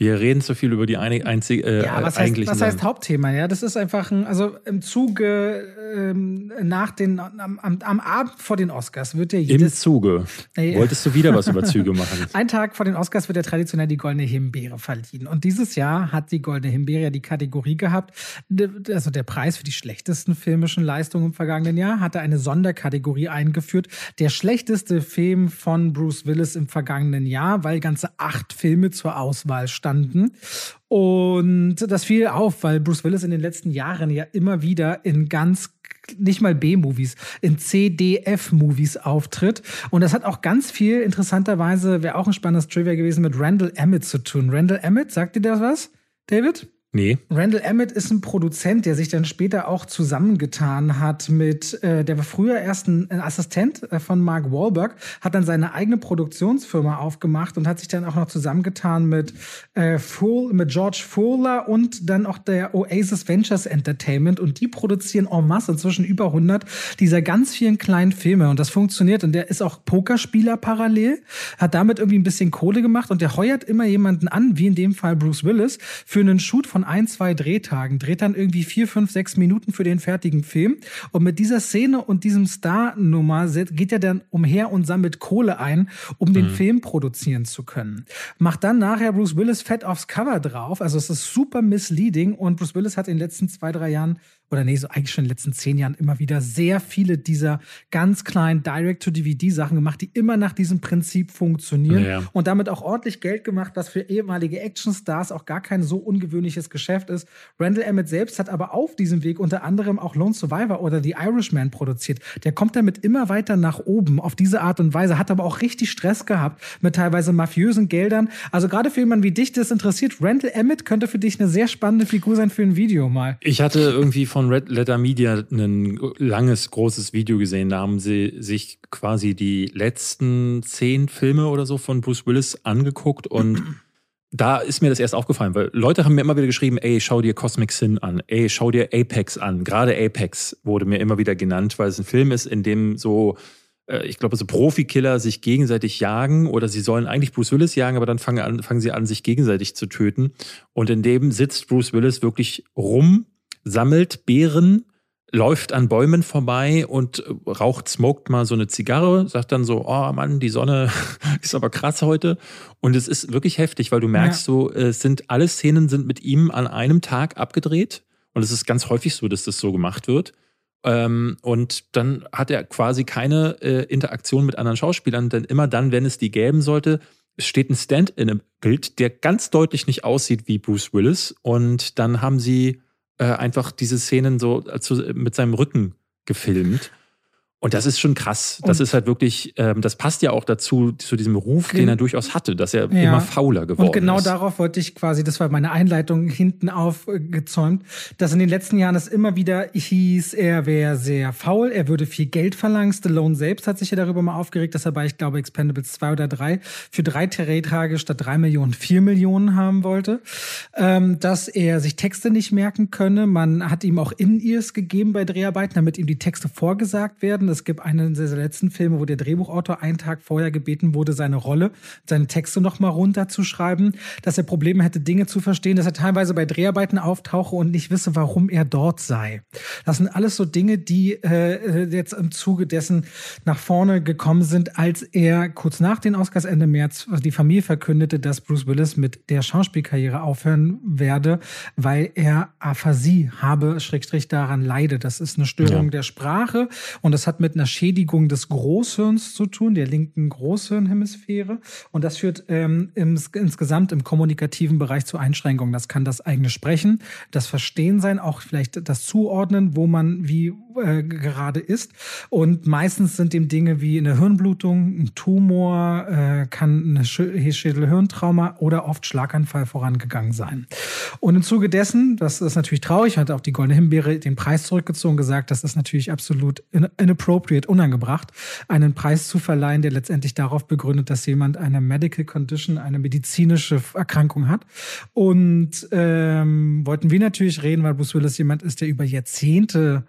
Wir reden zu viel über die einzige äh, ja, was heißt, was heißt Hauptthema? Ja, das ist einfach ein, also im Zuge ähm, nach den am, am, am, Abend vor den Oscars wird ja jedes im Zuge. Äh, Wolltest du wieder was über Züge machen? Ein Tag vor den Oscars wird ja traditionell die goldene Himbeere verliehen und dieses Jahr hat die goldene Himbeere ja die Kategorie gehabt, also der Preis für die schlechtesten filmischen Leistungen im vergangenen Jahr hatte eine Sonderkategorie eingeführt, der schlechteste Film von Bruce Willis im vergangenen Jahr, weil ganze acht Filme zur Auswahl standen standen. Und das fiel auf, weil Bruce Willis in den letzten Jahren ja immer wieder in ganz nicht mal B-Movies, in CDF-Movies auftritt. Und das hat auch ganz viel, interessanterweise, wäre auch ein spannendes Trivia gewesen, mit Randall Emmett zu tun. Randall Emmett, sagt dir das was, David? Nee. Randall Emmett ist ein Produzent, der sich dann später auch zusammengetan hat mit, äh, der war früher erst ein, Assistent äh, von Mark Wahlberg, hat dann seine eigene Produktionsfirma aufgemacht und hat sich dann auch noch zusammengetan mit, äh, Full, mit George Fuller und dann auch der Oasis Ventures Entertainment und die produzieren en masse inzwischen über 100 dieser ganz vielen kleinen Filme und das funktioniert und der ist auch Pokerspieler parallel, hat damit irgendwie ein bisschen Kohle gemacht und der heuert immer jemanden an, wie in dem Fall Bruce Willis, für einen Shoot von von ein, zwei Drehtagen, dreht dann irgendwie vier, fünf, sechs Minuten für den fertigen Film. Und mit dieser Szene und diesem Star-Nummer geht er dann umher und sammelt Kohle ein, um den mhm. Film produzieren zu können. Macht dann nachher Bruce Willis fett aufs Cover drauf. Also es ist super misleading und Bruce Willis hat in den letzten zwei, drei Jahren oder nee, so eigentlich schon in den letzten zehn Jahren immer wieder sehr viele dieser ganz kleinen Direct-to-DVD-Sachen gemacht, die immer nach diesem Prinzip funktionieren ja, und damit auch ordentlich Geld gemacht, was für ehemalige Actionstars auch gar kein so ungewöhnliches Geschäft ist. Randall Emmett selbst hat aber auf diesem Weg unter anderem auch Lone Survivor oder The Irishman produziert. Der kommt damit immer weiter nach oben auf diese Art und Weise, hat aber auch richtig Stress gehabt mit teilweise mafiösen Geldern. Also gerade für jemanden wie dich, das interessiert, Randall Emmett könnte für dich eine sehr spannende Figur sein für ein Video mal. Ich hatte irgendwie von von Red Letter Media ein langes, großes Video gesehen. Da haben sie sich quasi die letzten zehn Filme oder so von Bruce Willis angeguckt und da ist mir das erst aufgefallen, weil Leute haben mir immer wieder geschrieben, ey, schau dir Cosmic Sin an, ey, schau dir Apex an. Gerade Apex wurde mir immer wieder genannt, weil es ein Film ist, in dem so äh, ich glaube, so Profikiller sich gegenseitig jagen oder sie sollen eigentlich Bruce Willis jagen, aber dann fangen, an, fangen sie an, sich gegenseitig zu töten. Und in dem sitzt Bruce Willis wirklich rum sammelt Beeren, läuft an Bäumen vorbei und raucht, smoked mal so eine Zigarre, sagt dann so, oh Mann, die Sonne ist aber krass heute. Und es ist wirklich heftig, weil du merkst ja. so, es sind, alle Szenen sind mit ihm an einem Tag abgedreht. Und es ist ganz häufig so, dass das so gemacht wird. Ähm, und dann hat er quasi keine äh, Interaktion mit anderen Schauspielern, denn immer dann, wenn es die gäben sollte, steht ein Stand in einem Bild, der ganz deutlich nicht aussieht wie Bruce Willis. Und dann haben sie äh, einfach diese Szenen so also mit seinem Rücken gefilmt. Und das ist schon krass. Das und ist halt wirklich, ähm, das passt ja auch dazu, zu diesem Ruf, den er durchaus hatte, dass er ja. immer fauler geworden ist. Und genau ist. darauf wollte ich quasi, das war meine Einleitung hinten aufgezäumt, dass in den letzten Jahren es immer wieder hieß, er wäre sehr faul, er würde viel Geld verlangen. Stallone selbst hat sich ja darüber mal aufgeregt, dass er bei, ich glaube, Expendables 2 oder 3 für drei Drehtage statt drei Millionen vier Millionen haben wollte. Ähm, dass er sich Texte nicht merken könne. Man hat ihm auch In-Ears gegeben bei Dreharbeiten, damit ihm die Texte vorgesagt werden es gibt einen der letzten Filme, wo der Drehbuchautor einen Tag vorher gebeten wurde, seine Rolle, seine Texte nochmal runterzuschreiben, dass er Probleme hätte, Dinge zu verstehen, dass er teilweise bei Dreharbeiten auftauche und nicht wisse, warum er dort sei. Das sind alles so Dinge, die äh, jetzt im Zuge dessen nach vorne gekommen sind, als er kurz nach den Oscars Ende März die Familie verkündete, dass Bruce Willis mit der Schauspielkarriere aufhören werde, weil er Aphasie habe, Schrägstrich daran leide. Das ist eine Störung ja. der Sprache und das hat mit einer Schädigung des Großhirns zu tun, der linken Großhirnhemisphäre. Und das führt ähm, im, insgesamt im kommunikativen Bereich zu Einschränkungen. Das kann das eigene Sprechen, das Verstehen sein, auch vielleicht das Zuordnen, wo man wie äh, gerade ist. Und meistens sind dem Dinge wie eine Hirnblutung, ein Tumor, äh, kann eine Schädelhirntrauma oder oft Schlaganfall vorangegangen sein. Und im Zuge dessen, das ist natürlich traurig, hat auch die Goldene Himbeere den Preis zurückgezogen, gesagt, das ist natürlich absolut inappropriate, unangebracht, einen Preis zu verleihen, der letztendlich darauf begründet, dass jemand eine Medical Condition, eine medizinische Erkrankung hat. Und ähm, wollten wir natürlich reden, weil Bruce Willis jemand ist, der über Jahrzehnte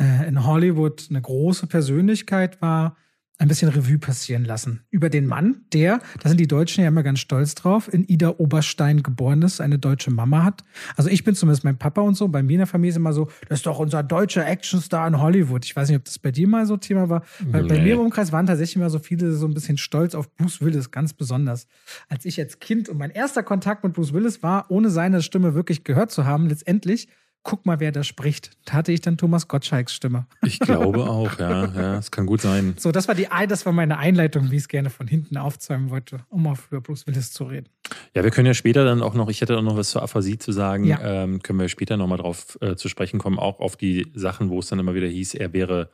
äh, in Hollywood eine große Persönlichkeit war, ein bisschen Revue passieren lassen. Über den Mann, der, da sind die Deutschen ja immer ganz stolz drauf, in Ida Oberstein geboren ist, eine deutsche Mama hat. Also ich bin zumindest mein Papa und so, bei mir in der Familie ist immer so, das ist doch unser deutscher Actionstar in Hollywood. Ich weiß nicht, ob das bei dir mal so Thema war. Weil nee. bei mir im Umkreis waren tatsächlich immer so viele so ein bisschen stolz auf Bruce Willis, ganz besonders. Als ich als Kind und mein erster Kontakt mit Bruce Willis war, ohne seine Stimme wirklich gehört zu haben, letztendlich guck mal, wer da spricht. Da hatte ich dann Thomas Gottschalks Stimme. Ich glaube auch, ja, ja, es kann gut sein. So, das war die, das war meine Einleitung, wie ich es gerne von hinten aufzäumen wollte, um auf über Bruce Willis zu reden. Ja, wir können ja später dann auch noch, ich hätte auch noch was zur Aphasie zu sagen, ja. ähm, können wir später nochmal drauf äh, zu sprechen kommen, auch auf die Sachen, wo es dann immer wieder hieß, er wäre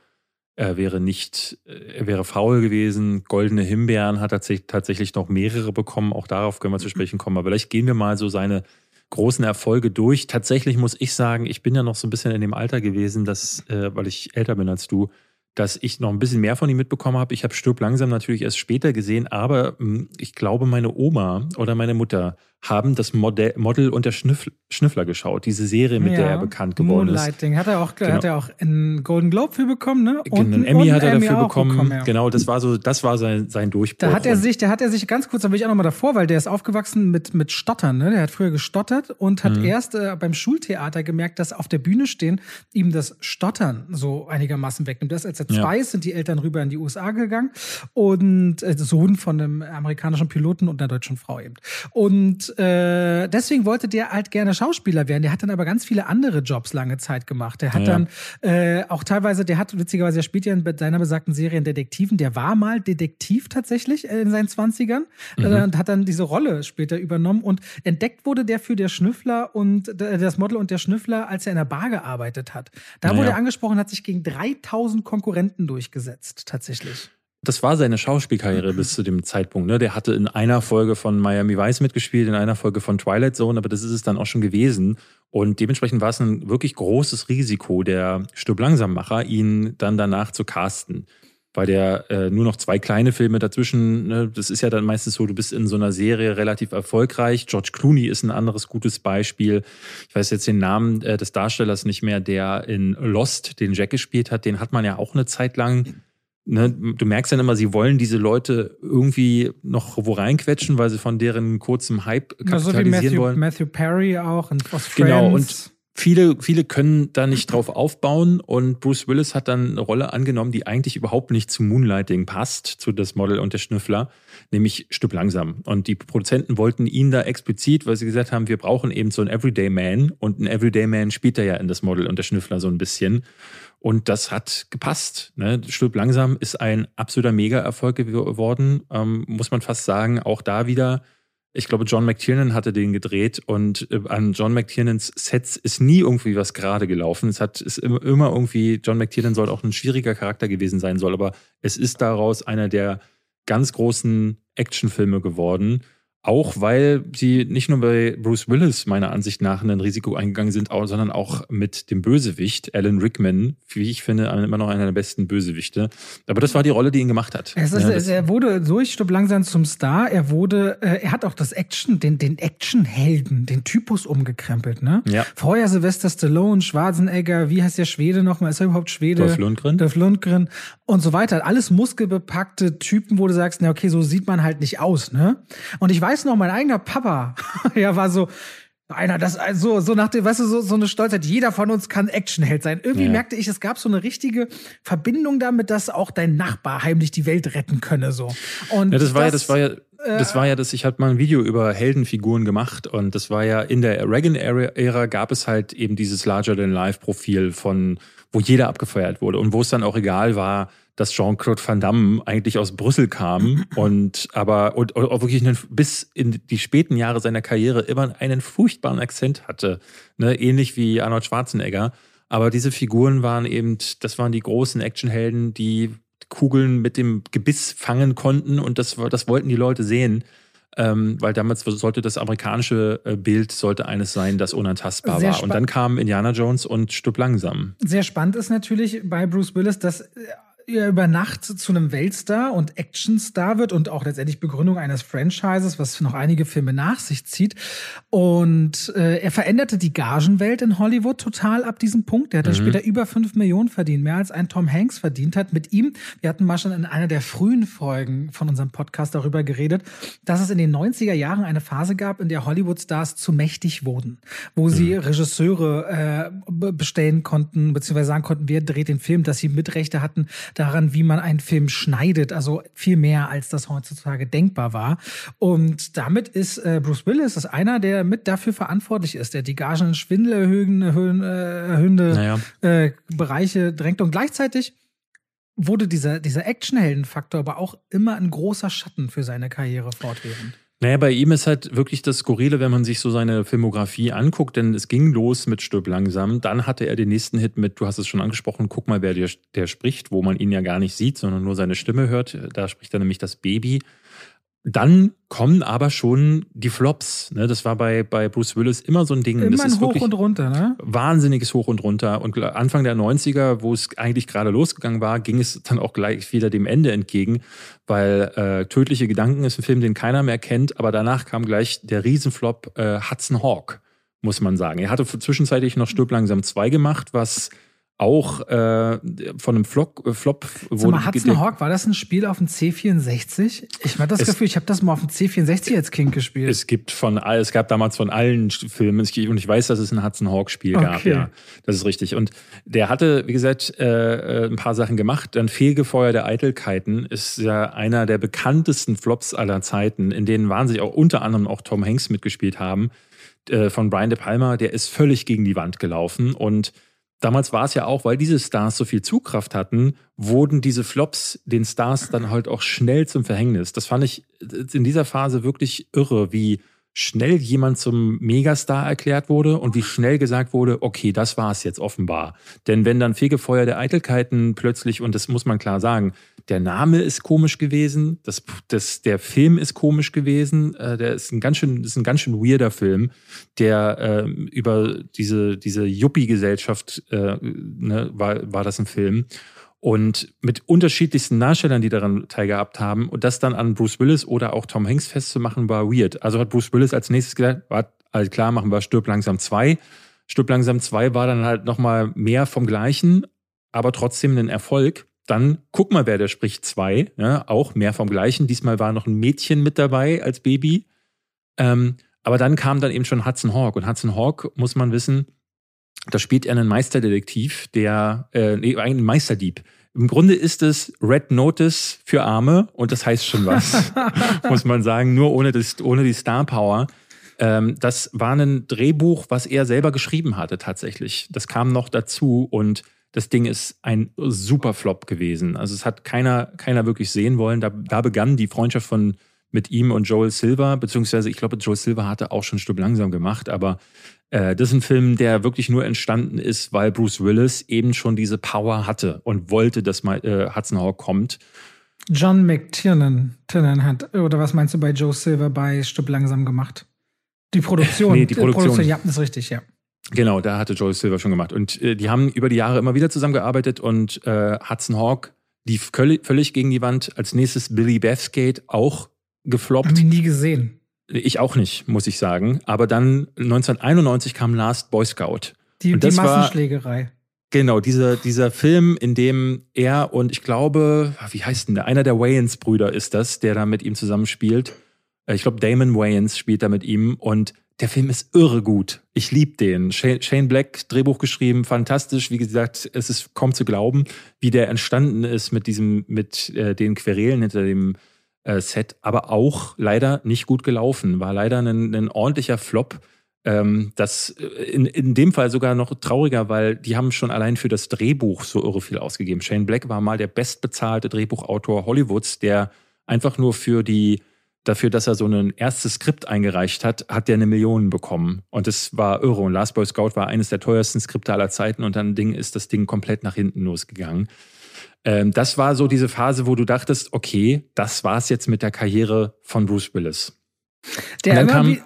er wäre nicht, er wäre faul gewesen. Goldene Himbeeren hat er tatsächlich noch mehrere bekommen. Auch darauf können wir zu sprechen kommen. Aber vielleicht gehen wir mal so seine großen Erfolge durch. Tatsächlich muss ich sagen, ich bin ja noch so ein bisschen in dem Alter gewesen, dass, äh, weil ich älter bin als du, dass ich noch ein bisschen mehr von ihm mitbekommen habe. Ich habe Stirb langsam natürlich erst später gesehen, aber mh, hm, ich glaube, meine Oma oder meine Mutter haben das Modell, Model und der Schnüffler, Schnüffler geschaut, diese Serie, mit ja, der er bekannt geworden Moonlighting. ist. Hat er auch, genau. hat er auch einen Golden Globe für bekommen, ne? Und einen Emmy hat er Emmy dafür bekommen. bekommen ja. Genau, das war so, das war sein, sein Durchbruch. Da hat er sich, da hat er sich ganz kurz, da will ich auch nochmal davor, weil der ist aufgewachsen mit, mit Stottern, ne? Der hat früher gestottert und hat mhm. erst äh, beim Schultheater gemerkt, dass auf der Bühne stehen ihm das Stottern so einigermaßen wegnimmt. Das, als er zwei ja. ist, sind die Eltern rüber in die USA gegangen und äh, Sohn von einem amerikanischen Piloten und einer deutschen Frau eben. Und äh, deswegen wollte der halt gerne Schauspieler werden. Der hat dann aber ganz viele andere Jobs lange Zeit gemacht. Der hat ja. dann äh, auch teilweise, der hat witzigerweise, der spielt ja in seiner besagten Serie in Detektiven. Der war mal Detektiv tatsächlich in seinen Zwanzigern mhm. äh, und hat dann diese Rolle später übernommen. Und entdeckt wurde der für der Schnüffler und äh, das Model und der Schnüffler, als er in der Bar gearbeitet hat. Da naja. wurde er angesprochen, hat sich gegen 3000 Konkurrenten durchgesetzt, tatsächlich das war seine Schauspielkarriere bis zu dem Zeitpunkt. Ne? Der hatte in einer Folge von Miami Vice mitgespielt, in einer Folge von Twilight Zone, aber das ist es dann auch schon gewesen. Und dementsprechend war es ein wirklich großes Risiko der Stück Langsammacher, ihn dann danach zu casten. Weil der äh, nur noch zwei kleine Filme dazwischen, ne? das ist ja dann meistens so, du bist in so einer Serie relativ erfolgreich. George Clooney ist ein anderes gutes Beispiel. Ich weiß jetzt den Namen äh, des Darstellers nicht mehr, der in Lost den Jack gespielt hat. Den hat man ja auch eine Zeit lang ne, du merkst dann immer, sie wollen diese Leute irgendwie noch wo reinquetschen, weil sie von deren kurzem Hype kapitalisieren ja, so wie Matthew, wollen. Matthew Perry auch und aus Genau, und viele, viele können da nicht drauf aufbauen und Bruce Willis hat dann eine Rolle angenommen, die eigentlich überhaupt nicht zu Moonlighting passt, zu das Model und der Schnüffler, nämlich Stück langsam. Und die Produzenten wollten ihn da explizit, weil sie gesagt haben, wir brauchen eben so einen Everyday Man und ein Everyday Man spielt er ja in das Model und der Schnüffler so ein bisschen. Und das hat gepasst. Ne? Stirb langsam ist ein absoluter Mega-Erfolg geworden, ähm, muss man fast sagen. Auch da wieder ich glaube, John McTiernan hatte den gedreht und äh, an John McTiernans Sets ist nie irgendwie was gerade gelaufen. Es hat ist immer irgendwie, John McTiernan soll auch ein schwieriger Charakter gewesen sein soll, aber es ist daraus einer der ganz großen Actionfilme geworden. Auch weil sie nicht nur bei Bruce Willis meiner Ansicht nach ein Risiko eingegangen sind, sondern auch mit dem Bösewicht, Alan Rickman, wie ich finde, immer noch einer der besten Bösewichte. Aber das war die Rolle, die ihn gemacht hat. Ist, ja, er wurde durch, stopp langsam zum Star. Er wurde, äh, er hat auch das Action, den, den Actionhelden, den Typus umgekrempelt, ne? Ja. Vorher Sylvester Stallone, Schwarzenegger, wie heißt der Schwede nochmal? Ist er überhaupt Schwede? Dolph Lundgren. Dolph Lundgren und so weiter. Alles muskelbepackte Typen, wo du sagst, na okay, so sieht man halt nicht aus, ne? Und ich weiß noch, mein eigener Papa, ja, war so, einer, das also so nach dem, weißt du, so, so eine Stolzheit, jeder von uns kann Actionheld sein. Irgendwie ja. merkte ich, es gab so eine richtige Verbindung damit, dass auch dein Nachbar heimlich die Welt retten könne. So. Und ja, das war das, ja, das war ja. Das war ja das, ich hatte mal ein Video über Heldenfiguren gemacht und das war ja in der Reagan-Ära gab es halt eben dieses Larger-than-Life-Profil von, wo jeder abgefeuert wurde und wo es dann auch egal war, dass Jean-Claude Van Damme eigentlich aus Brüssel kam und aber und, und auch wirklich einen, bis in die späten Jahre seiner Karriere immer einen furchtbaren Akzent hatte, ne? ähnlich wie Arnold Schwarzenegger. Aber diese Figuren waren eben, das waren die großen Actionhelden, die Kugeln mit dem Gebiss fangen konnten und das, das wollten die Leute sehen. Ähm, weil damals sollte das amerikanische äh, Bild sollte eines sein, das unantastbar war. Und dann kam Indiana Jones und Stück langsam. Sehr spannend ist natürlich bei Bruce Willis, dass über Nacht zu einem Weltstar und Actionstar wird und auch letztendlich Begründung eines Franchises, was noch einige Filme nach sich zieht. Und äh, er veränderte die Gagenwelt in Hollywood total ab diesem Punkt. Er hat mhm. später über fünf Millionen verdient, mehr als ein Tom Hanks verdient hat. Mit ihm, wir hatten mal schon in einer der frühen Folgen von unserem Podcast darüber geredet, dass es in den 90er Jahren eine Phase gab, in der Hollywood-Stars zu mächtig wurden, wo sie mhm. Regisseure äh, bestellen konnten, beziehungsweise sagen konnten, wer dreht den Film, dass sie Mitrechte hatten daran, wie man einen Film schneidet. Also viel mehr, als das heutzutage denkbar war. Und damit ist äh, Bruce Willis ist einer, der mit dafür verantwortlich ist, der die Gagen in schwindelerhöhende erhöhende, naja. äh, Bereiche drängt. Und gleichzeitig wurde dieser, dieser Actionheldenfaktor aber auch immer ein großer Schatten für seine Karriere fortwährend. Naja, bei ihm ist halt wirklich das Skurrile, wenn man sich so seine Filmografie anguckt, denn es ging los mit Stirb langsam. Dann hatte er den nächsten Hit mit, du hast es schon angesprochen, guck mal, wer der, der spricht, wo man ihn ja gar nicht sieht, sondern nur seine Stimme hört. Da spricht er nämlich das Baby. Dann kommen aber schon die Flops. Ne? Das war bei, bei Bruce Willis immer so ein Ding. Immer das ist hoch und runter, ne? Wahnsinniges Hoch und runter. Und Anfang der 90er, wo es eigentlich gerade losgegangen war, ging es dann auch gleich wieder dem Ende entgegen, weil äh, Tödliche Gedanken ist ein Film, den keiner mehr kennt, aber danach kam gleich der Riesenflop äh, Hudson Hawk, muss man sagen. Er hatte zwischenzeitlich noch Stirb langsam 2 gemacht, was auch äh, von einem Flop, äh, Flop wurde. Mal, Hudson Hawk, war das ein Spiel auf dem C64? Ich habe das es, Gefühl, ich habe das mal auf dem C64 als Kind gespielt. Es gibt von es gab damals von allen Filmen und ich weiß, dass es ein Hudson Hawk Spiel okay. gab. Ja, das ist richtig. Und der hatte, wie gesagt, äh, äh, ein paar Sachen gemacht. Dann Fehlgefeuer der Eitelkeiten ist ja einer der bekanntesten Flops aller Zeiten, in denen wahnsinnig auch unter anderem auch Tom Hanks mitgespielt haben. Äh, von Brian De Palma, der ist völlig gegen die Wand gelaufen und damals war es ja auch, weil diese Stars so viel Zugkraft hatten, wurden diese Flops den Stars dann halt auch schnell zum Verhängnis. Das fand ich in dieser Phase wirklich irre, wie schnell jemand zum Megastar erklärt wurde und wie schnell gesagt wurde, okay, das war es jetzt offenbar. Denn wenn dann Fegefeuer der Eitelkeiten plötzlich, und das muss man klar sagen, der Name ist komisch gewesen, das, das, der Film ist komisch gewesen, äh, der ist ein ganz schön, ist ein ganz schön weirder Film, der äh, über diese, diese Yuppie-Gesellschaft äh, ne, war, war das ein Film und mit unterschiedlichsten Darstellern, die daran teilgehabt haben. Und das dann an Bruce Willis oder auch Tom Hanks festzumachen, war weird. Also hat Bruce Willis als nächstes gesagt, war klar, machen wir Stirb langsam 2. Stirb langsam 2 war dann halt nochmal mehr vom Gleichen, aber trotzdem ein Erfolg. Dann guck mal, wer der spricht 2, ja, auch mehr vom Gleichen. Diesmal war noch ein Mädchen mit dabei als Baby. Ähm, aber dann kam dann eben schon Hudson Hawk. Und Hudson Hawk, muss man wissen, da spielt er einen Meisterdetektiv, der, äh, nee, einen Meisterdieb. Im Grunde ist es Red Notice für Arme und das heißt schon was, muss man sagen, nur ohne, das, ohne die Star Power. Ähm, das war ein Drehbuch, was er selber geschrieben hatte tatsächlich. Das kam noch dazu und das Ding ist ein super Flop gewesen. Also es hat keiner, keiner wirklich sehen wollen. Da, da begann die Freundschaft von mit ihm und Joel Silver, beziehungsweise ich glaube, Joel Silver hatte auch schon Stück langsam gemacht, aber äh, das ist ein Film, der wirklich nur entstanden ist, weil Bruce Willis eben schon diese Power hatte und wollte, dass mal äh, Hudson Hawk kommt. John McTiernan Tiernan hat, oder was meinst du bei Joe Silver bei Stück langsam gemacht? Die Produktion. nee, die Produktion. Produktion. Ja, das ist richtig, ja. Genau, da hatte Joel Silver schon gemacht. Und äh, die haben über die Jahre immer wieder zusammengearbeitet und äh, Hudson Hawk lief völlig gegen die Wand. Als nächstes Billy Bathgate auch gefloppt. Hab ich nie gesehen. Ich auch nicht, muss ich sagen. Aber dann 1991 kam Last Boy Scout. Die, die Massenschlägerei. War, genau, dieser, dieser Film, in dem er und ich glaube, wie heißt denn der? Einer der Wayans-Brüder ist das, der da mit ihm zusammenspielt. Äh, ich glaube, Damon Wayans spielt da mit ihm und der Film ist irre gut. Ich liebe den. Shane Black, Drehbuch geschrieben, fantastisch. Wie gesagt, es ist kaum zu glauben, wie der entstanden ist mit diesem, mit äh, den Querelen hinter dem äh, Set, aber auch leider nicht gut gelaufen. War leider ein, ein ordentlicher Flop. Ähm, das äh, in, in dem Fall sogar noch trauriger, weil die haben schon allein für das Drehbuch so irre viel ausgegeben. Shane Black war mal der bestbezahlte Drehbuchautor Hollywoods, der einfach nur für die dafür, dass er so ein erstes Skript eingereicht hat, hat der eine Million bekommen. Und das war irre. Und Last Boy Scout war eines der teuersten Skripte aller Zeiten und dann Ding ist das Ding komplett nach hinten losgegangen. Ähm, das war so diese Phase, wo du dachtest, okay, das war's jetzt mit der Karriere von Bruce Willis. Der immer kam,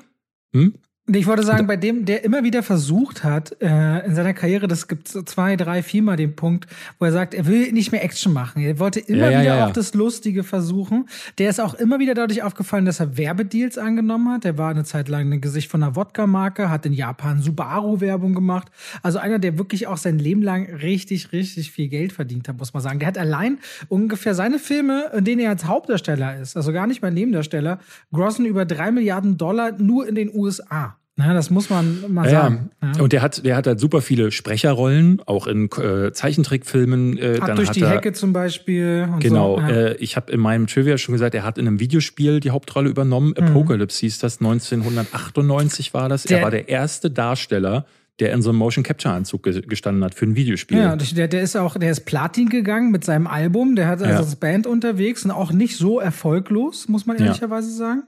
hm? Ich wollte sagen, bei dem, der immer wieder versucht hat, äh, in seiner Karriere, das gibt so zwei, drei, viermal den Punkt, wo er sagt, er will nicht mehr Action machen. Er wollte immer ja, ja, wieder ja, auch das Lustige versuchen. Der ist auch immer wieder dadurch aufgefallen, dass er Werbedeals angenommen hat. Der war eine Zeit lang ein Gesicht von einer Wodka-Marke, hat in Japan Subaru-Werbung gemacht. Also einer, der wirklich auch sein Leben lang richtig, richtig viel Geld verdient hat, muss man sagen. Der hat allein ungefähr seine Filme, in denen er als Hauptdarsteller ist, also gar nicht mal Nebendarsteller, grossen über drei Milliarden Dollar nur in den USA. Na, das muss man mal ja, sagen. Ja. Und der hat, der hat halt super viele Sprecherrollen, auch in äh, Zeichentrickfilmen. Äh, dann durch hat die er, Hecke zum Beispiel. genau. So. Ja. Äh, ich habe in meinem Trivia schon gesagt, er hat in einem Videospiel die Hauptrolle übernommen. Mhm. Apocalypse hieß das, 1998 war das. Der, er war der erste Darsteller, der in so einem Motion Capture Anzug gestanden hat für ein Videospiel. Ja, der, der ist auch, der ist Platin gegangen mit seinem Album. Der hat also ja. als Band unterwegs und auch nicht so erfolglos, muss man ehrlicherweise ja. sagen.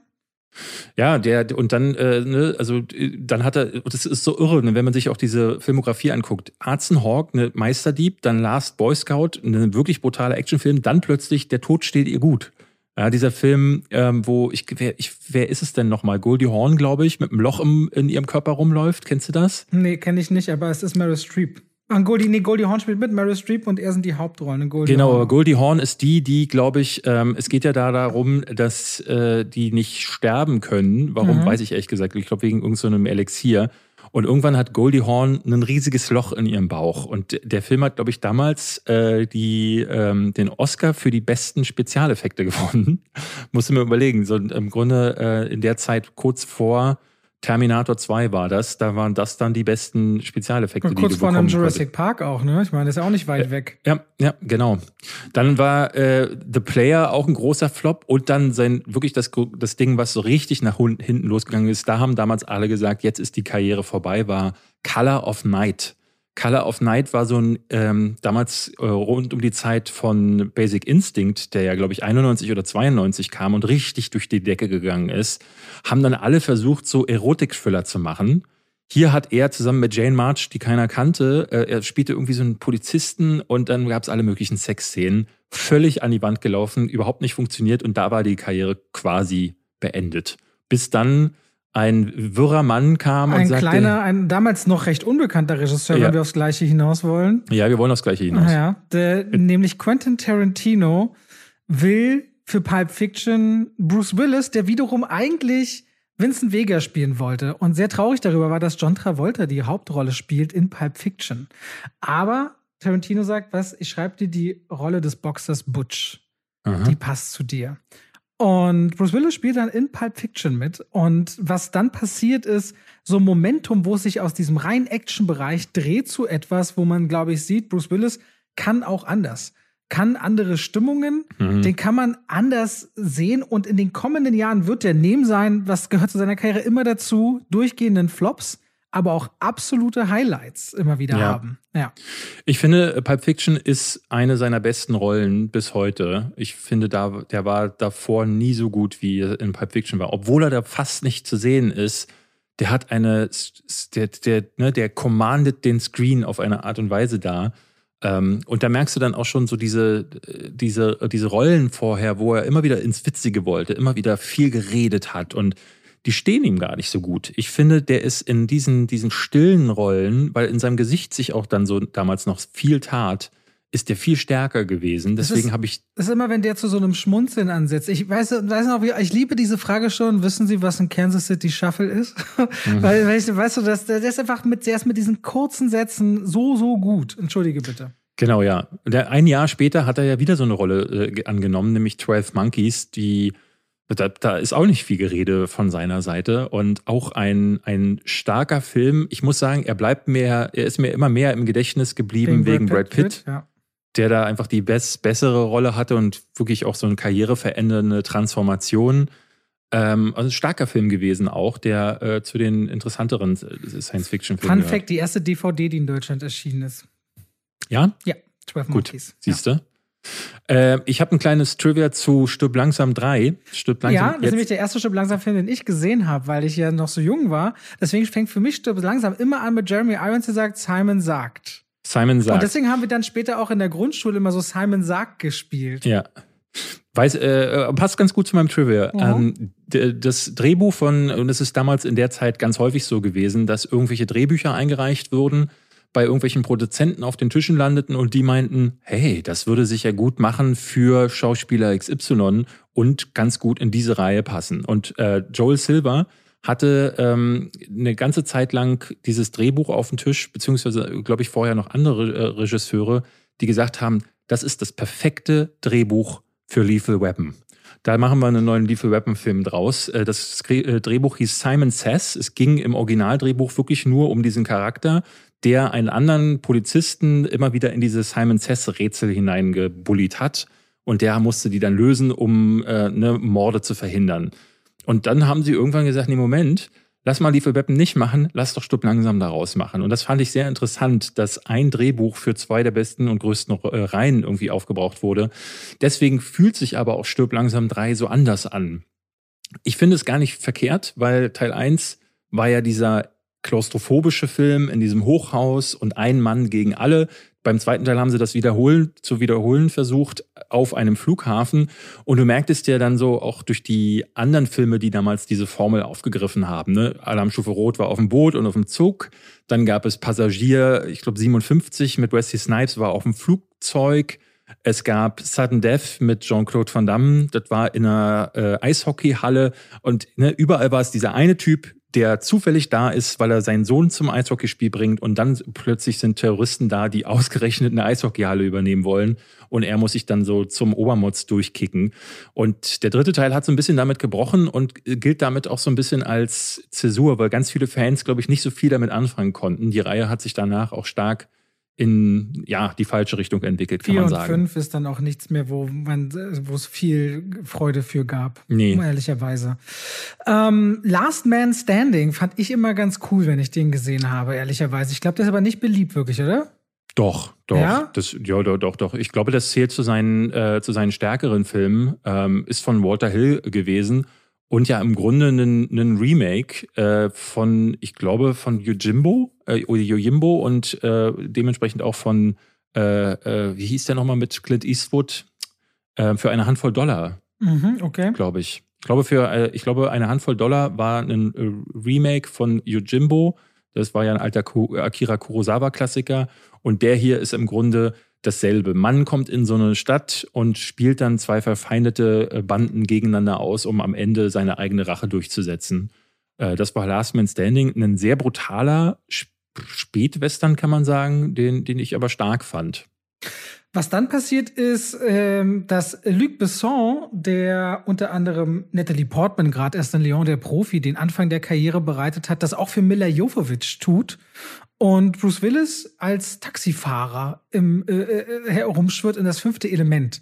Ja, der und dann, äh, ne, also dann hat er, das ist so irre, ne, wenn man sich auch diese Filmografie anguckt. Arzen Hawk, ne Meisterdieb, dann Last Boy Scout, ein wirklich brutaler Actionfilm, dann plötzlich Der Tod steht ihr gut. Ja, dieser Film, ähm, wo ich wer, ich, wer ist es denn nochmal? Goldie Horn, glaube ich, mit einem Loch im, in ihrem Körper rumläuft. Kennst du das? Nee, kenne ich nicht, aber es ist Meryl Streep. Ah, Goldie, nee, Goldie Horn spielt mit, Meryl Streep und er sind die Hauptrollen. Goldie genau, Horn. Goldie Horn ist die, die, glaube ich, ähm, es geht ja da darum, dass äh, die nicht sterben können. Warum, mhm. weiß ich ehrlich gesagt. Ich glaube, wegen irgendeinem so Elixier. Und irgendwann hat Goldie Horn ein riesiges Loch in ihrem Bauch. Und der Film hat, glaube ich, damals äh, die, ähm, den Oscar für die besten Spezialeffekte gewonnen. Musste mir überlegen. So im Grunde äh, in der Zeit kurz vor Terminator 2 war das. Da waren das dann die besten Spezialeffekte, die kurz du vor einem Jurassic Park auch, ne? Ich meine, das ist ja auch nicht weit äh, weg. Ja, ja, genau. Dann war äh, The Player auch ein großer Flop und dann sein wirklich das, das Ding, was so richtig nach hinten losgegangen ist. Da haben damals alle gesagt, jetzt ist die Karriere vorbei, war Color of Night. Color of Night war so ein, ähm, damals äh, rund um die Zeit von Basic Instinct, der ja, glaube ich, 91 oder 92 kam und richtig durch die Decke gegangen ist, haben dann alle versucht, so Erotik-Thriller zu machen. Hier hat er zusammen mit Jane March, die keiner kannte, äh, er spielte irgendwie so einen Polizisten und dann gab es alle möglichen Sexszenen. Völlig an die Wand gelaufen, überhaupt nicht funktioniert und da war die Karriere quasi beendet. Bis dann ein wirrer Mann kam ein und sagte... Ein kleiner, ein damals noch recht unbekannter Regisseur, ja. wenn wir aufs Gleiche hinaus wollen. Ja, wir wollen aufs Gleiche hinaus. Ja, der, nämlich Quentin Tarantino will für Pulp Fiction Bruce Willis, der wiederum eigentlich Vincent Vega spielen wollte. Und sehr traurig darüber war, dass John Travolta die Hauptrolle spielt in Pulp Fiction. Aber Tarantino sagt, was, ich schreibe dir die Rolle des Boxers Butch. Aha. Die passt zu dir. Und Bruce Willis spielt dann in Pulp Fiction mit. Und was dann passiert ist, so ein Momentum, wo es sich aus diesem reinen Action-Bereich dreht zu etwas, wo man, glaube ich, sieht, Bruce Willis kann auch anders, kann andere Stimmungen, mhm. den kann man anders sehen. Und in den kommenden Jahren wird der neben sein, was gehört zu seiner Karriere immer dazu, durchgehenden Flops, aber auch absolute Highlights immer wieder Ja. haben. Ja. Ich finde, Pulp Fiction ist eine seiner besten Rollen bis heute. Ich finde, da, der war davor nie so gut, wie er in Pulp Fiction war. Obwohl er da fast nicht zu sehen ist. Der hat eine, der, der, ne, der commandet den Screen auf eine Art und Weise da. Ähm, und da merkst du dann auch schon so diese, diese, diese Rollen vorher, wo er immer wieder ins Witzige wollte, immer wieder viel geredet hat und die stehen ihm gar nicht so gut. Ich finde, der ist in diesen, diesen stillen Rollen, weil in seinem Gesicht sich auch dann so damals noch viel tat, ist der viel stärker gewesen. Deswegen habe ich, Das ist immer, wenn der zu so einem Schmunzeln ansetzt. Ich weiß, weiß noch, ich liebe diese Frage schon. Wissen Sie, was ein Kansas City Shuffle ist? weil, weil ich, weißt du, das, der ist einfach mit, der ist mit diesen kurzen Sätzen so, so gut. Entschuldige bitte. genau, ja. Der, ein Jahr später hat er ja wieder so eine Rolle äh, ge- angenommen, nämlich 12 Monkeys, die, da, da ist auch nicht viel Gerede von seiner Seite und auch ein, ein starker Film. Ich muss sagen, er bleibt mir, er ist mir immer mehr im Gedächtnis geblieben wegen, Brad Pitt. Ja. der da einfach die best, bessere Rolle hatte und wirklich auch so eine karriereverändernde Transformation. Ähm, also ein starker Film gewesen auch, der äh, zu den interessanteren äh, Science-Fiction-Filmen Fun Fact: Die erste DVD, die in Deutschland erschienen ist. Ja, Ja, 12 gut, Monkeys. siehst du. Äh, ich habe ein kleines Trivia zu Stirb langsam 3. Stirb Ja, langsam ja das ist nämlich der erste Stirb langsam Film, den ich gesehen habe, weil ich ja noch so jung war. Deswegen fängt für mich Stirb langsam immer an mit Jeremy Irons, der sagt, Simon sagt. Simon Und sagt. deswegen haben wir dann später auch in der Grundschule immer so Simon sagt gespielt. Ja. Weiß, äh, passt ganz gut zu meinem Trivia. Ja. Ähm, das Drehbuch von, und es ist damals in der Zeit ganz häufig so gewesen, dass irgendwelche Drehbücher eingereicht wurden, bei irgendwelchen Produzenten auf den Tischen landeten und die meinten, hey, das würde sich ja gut machen für Schauspieler XY und ganz gut in diese Reihe passen. Und äh, Joel Silver hatte ähm, eine ganze Zeit lang dieses Drehbuch auf dem Tisch, beziehungsweise, glaube ich, vorher noch andere äh, Regisseure, die gesagt haben, das ist das perfekte Drehbuch für Lethal Weapon. Da machen wir einen neuen Lethal Weapon Film draus. Äh, Das äh, Drehbuch hieß Simon Says. Es ging im Originaldrehbuch wirklich nur um diesen Charakter, der einen anderen Polizisten immer wieder in diese Simon Says Rätsel hineingebullied hat. Und der musste die dann lösen, um äh, ne, Morde zu verhindern. Und dann haben sie irgendwann gesagt, nee, Moment, lass mal Weapon nicht machen, lass doch Stück langsam daraus machen. Und das fand ich sehr interessant, dass ein Drehbuch für zwei der besten und größten äh, Reihen irgendwie aufgebraucht wurde. Deswegen fühlt sich aber auch Stirb langsam 3 so anders an. Ich finde es gar nicht verkehrt, weil Teil 1 war ja dieser klaustrophobische Film in diesem Hochhaus und ein Mann gegen alle. Beim zweiten Teil haben sie das wiederholen, zu wiederholen versucht auf einem Flughafen. Und du merktest ja dann so auch durch die anderen Filme, die damals diese Formel aufgegriffen haben. Ne? Alarmstufe Rot war auf dem Boot und auf dem Zug. Dann gab es Passagier, ich glaube 57 mit Wesley Snipes war auf dem Flugzeug. Es gab Sudden Death mit Jean-Claude Van Damme. Das war in einer äh, Eishockeyhalle. Und ne, überall war es dieser eine Typ, der zufällig da ist, weil er seinen Sohn zum Eishockeyspiel bringt. Und dann plötzlich sind Terroristen da, die ausgerechnet eine Eishockeyhalle übernehmen wollen. Und er muss sich dann so zum Obermotz durchkicken. Und der dritte Teil hat so ein bisschen damit gebrochen und gilt damit auch so ein bisschen als Zäsur, weil ganz viele Fans, glaube ich, nicht so viel damit anfangen konnten. Die Reihe hat sich danach auch stark in ja die falsche Richtung entwickelt, kann Vier man und sagen. fünf ist dann auch nichts mehr, wo man, wo es viel Freude für gab. Nee. Ehrlicherweise. Ähm, Last Man Standing fand ich immer ganz cool, wenn ich den gesehen habe, ehrlicherweise. Ich glaube, der ist aber nicht beliebt, wirklich, oder? Doch, doch. Ja? Das, ja, doch, doch, doch. Ich glaube, das zählt zu seinen, äh, zu seinen stärkeren Filmen. Ähm, ist von Walter Hill gewesen und ja im Grunde ein, Remake äh, von, ich glaube, von Yojimbo äh, oder Yojimbo und äh, dementsprechend auch von, äh, äh, wie hieß der nochmal mit Clint Eastwood? Äh, für eine Handvoll Dollar, Mhm, okay. glaube ich. Ich glaube, für, ich glaube, eine Handvoll Dollar war ein Remake von Yojimbo. Das war ja ein alter Akira Kurosawa-Klassiker. Und der hier ist im Grunde dasselbe. Man kommt in so eine Stadt und spielt dann zwei verfeindete äh, Banden gegeneinander aus, um am Ende seine eigene Rache durchzusetzen. Äh, Das war Last Man Standing. Ein sehr brutaler Sp- Spätwestern, kann man sagen, den, den ich aber stark fand. Was dann passiert ist, ähm, dass Luc Besson, der unter anderem Natalie Portman, gerade erst in Lyon, der Profi, den Anfang der Karriere bereitet hat, das auch für Mila Jovovich tut. Und Bruce Willis als Taxifahrer im, äh, äh, herumschwirrt in das fünfte Element.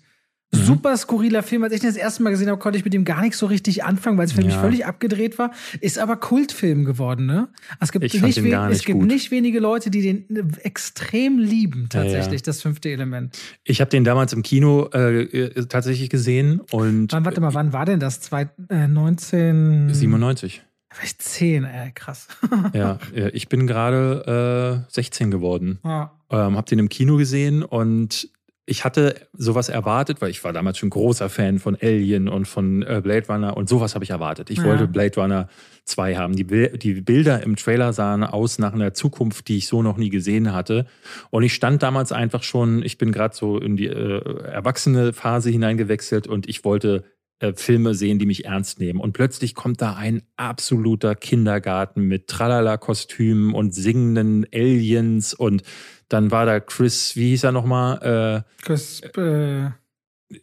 Mhm. Super skurriler Film. Als ich den das erste Mal gesehen habe, konnte ich mit dem gar nicht so richtig anfangen, weil es für ja. mich völlig abgedreht war. Ist aber Kultfilm geworden, ne? Es gibt, nicht, nicht, es gibt nicht wenige Leute, die den äh, extrem lieben, tatsächlich, ja, das fünfte Element. Ich habe den damals im Kino äh, äh, tatsächlich gesehen und. Wann, warte mal, wann war denn das? Zwei, äh, 19. 97. Vielleicht 10, ey, krass. ja, ich bin gerade äh, 16 geworden. Ja. Ähm, hab den im Kino gesehen und ich hatte sowas erwartet, weil ich war damals schon großer Fan von Alien und von äh, Blade Runner und sowas habe ich erwartet. Ich ja. wollte Blade Runner 2 haben. Die, die Bilder im Trailer sahen aus nach einer Zukunft, die ich so noch nie gesehen hatte. Und ich stand damals einfach schon, ich bin gerade so in die äh, erwachsene Phase hineingewechselt und ich wollte äh, Filme sehen, die mich ernst nehmen. Und plötzlich kommt da ein absoluter Kindergarten mit Tralala-Kostümen und singenden Aliens und dann war da Chris, wie hieß er nochmal? Äh, Chris, äh,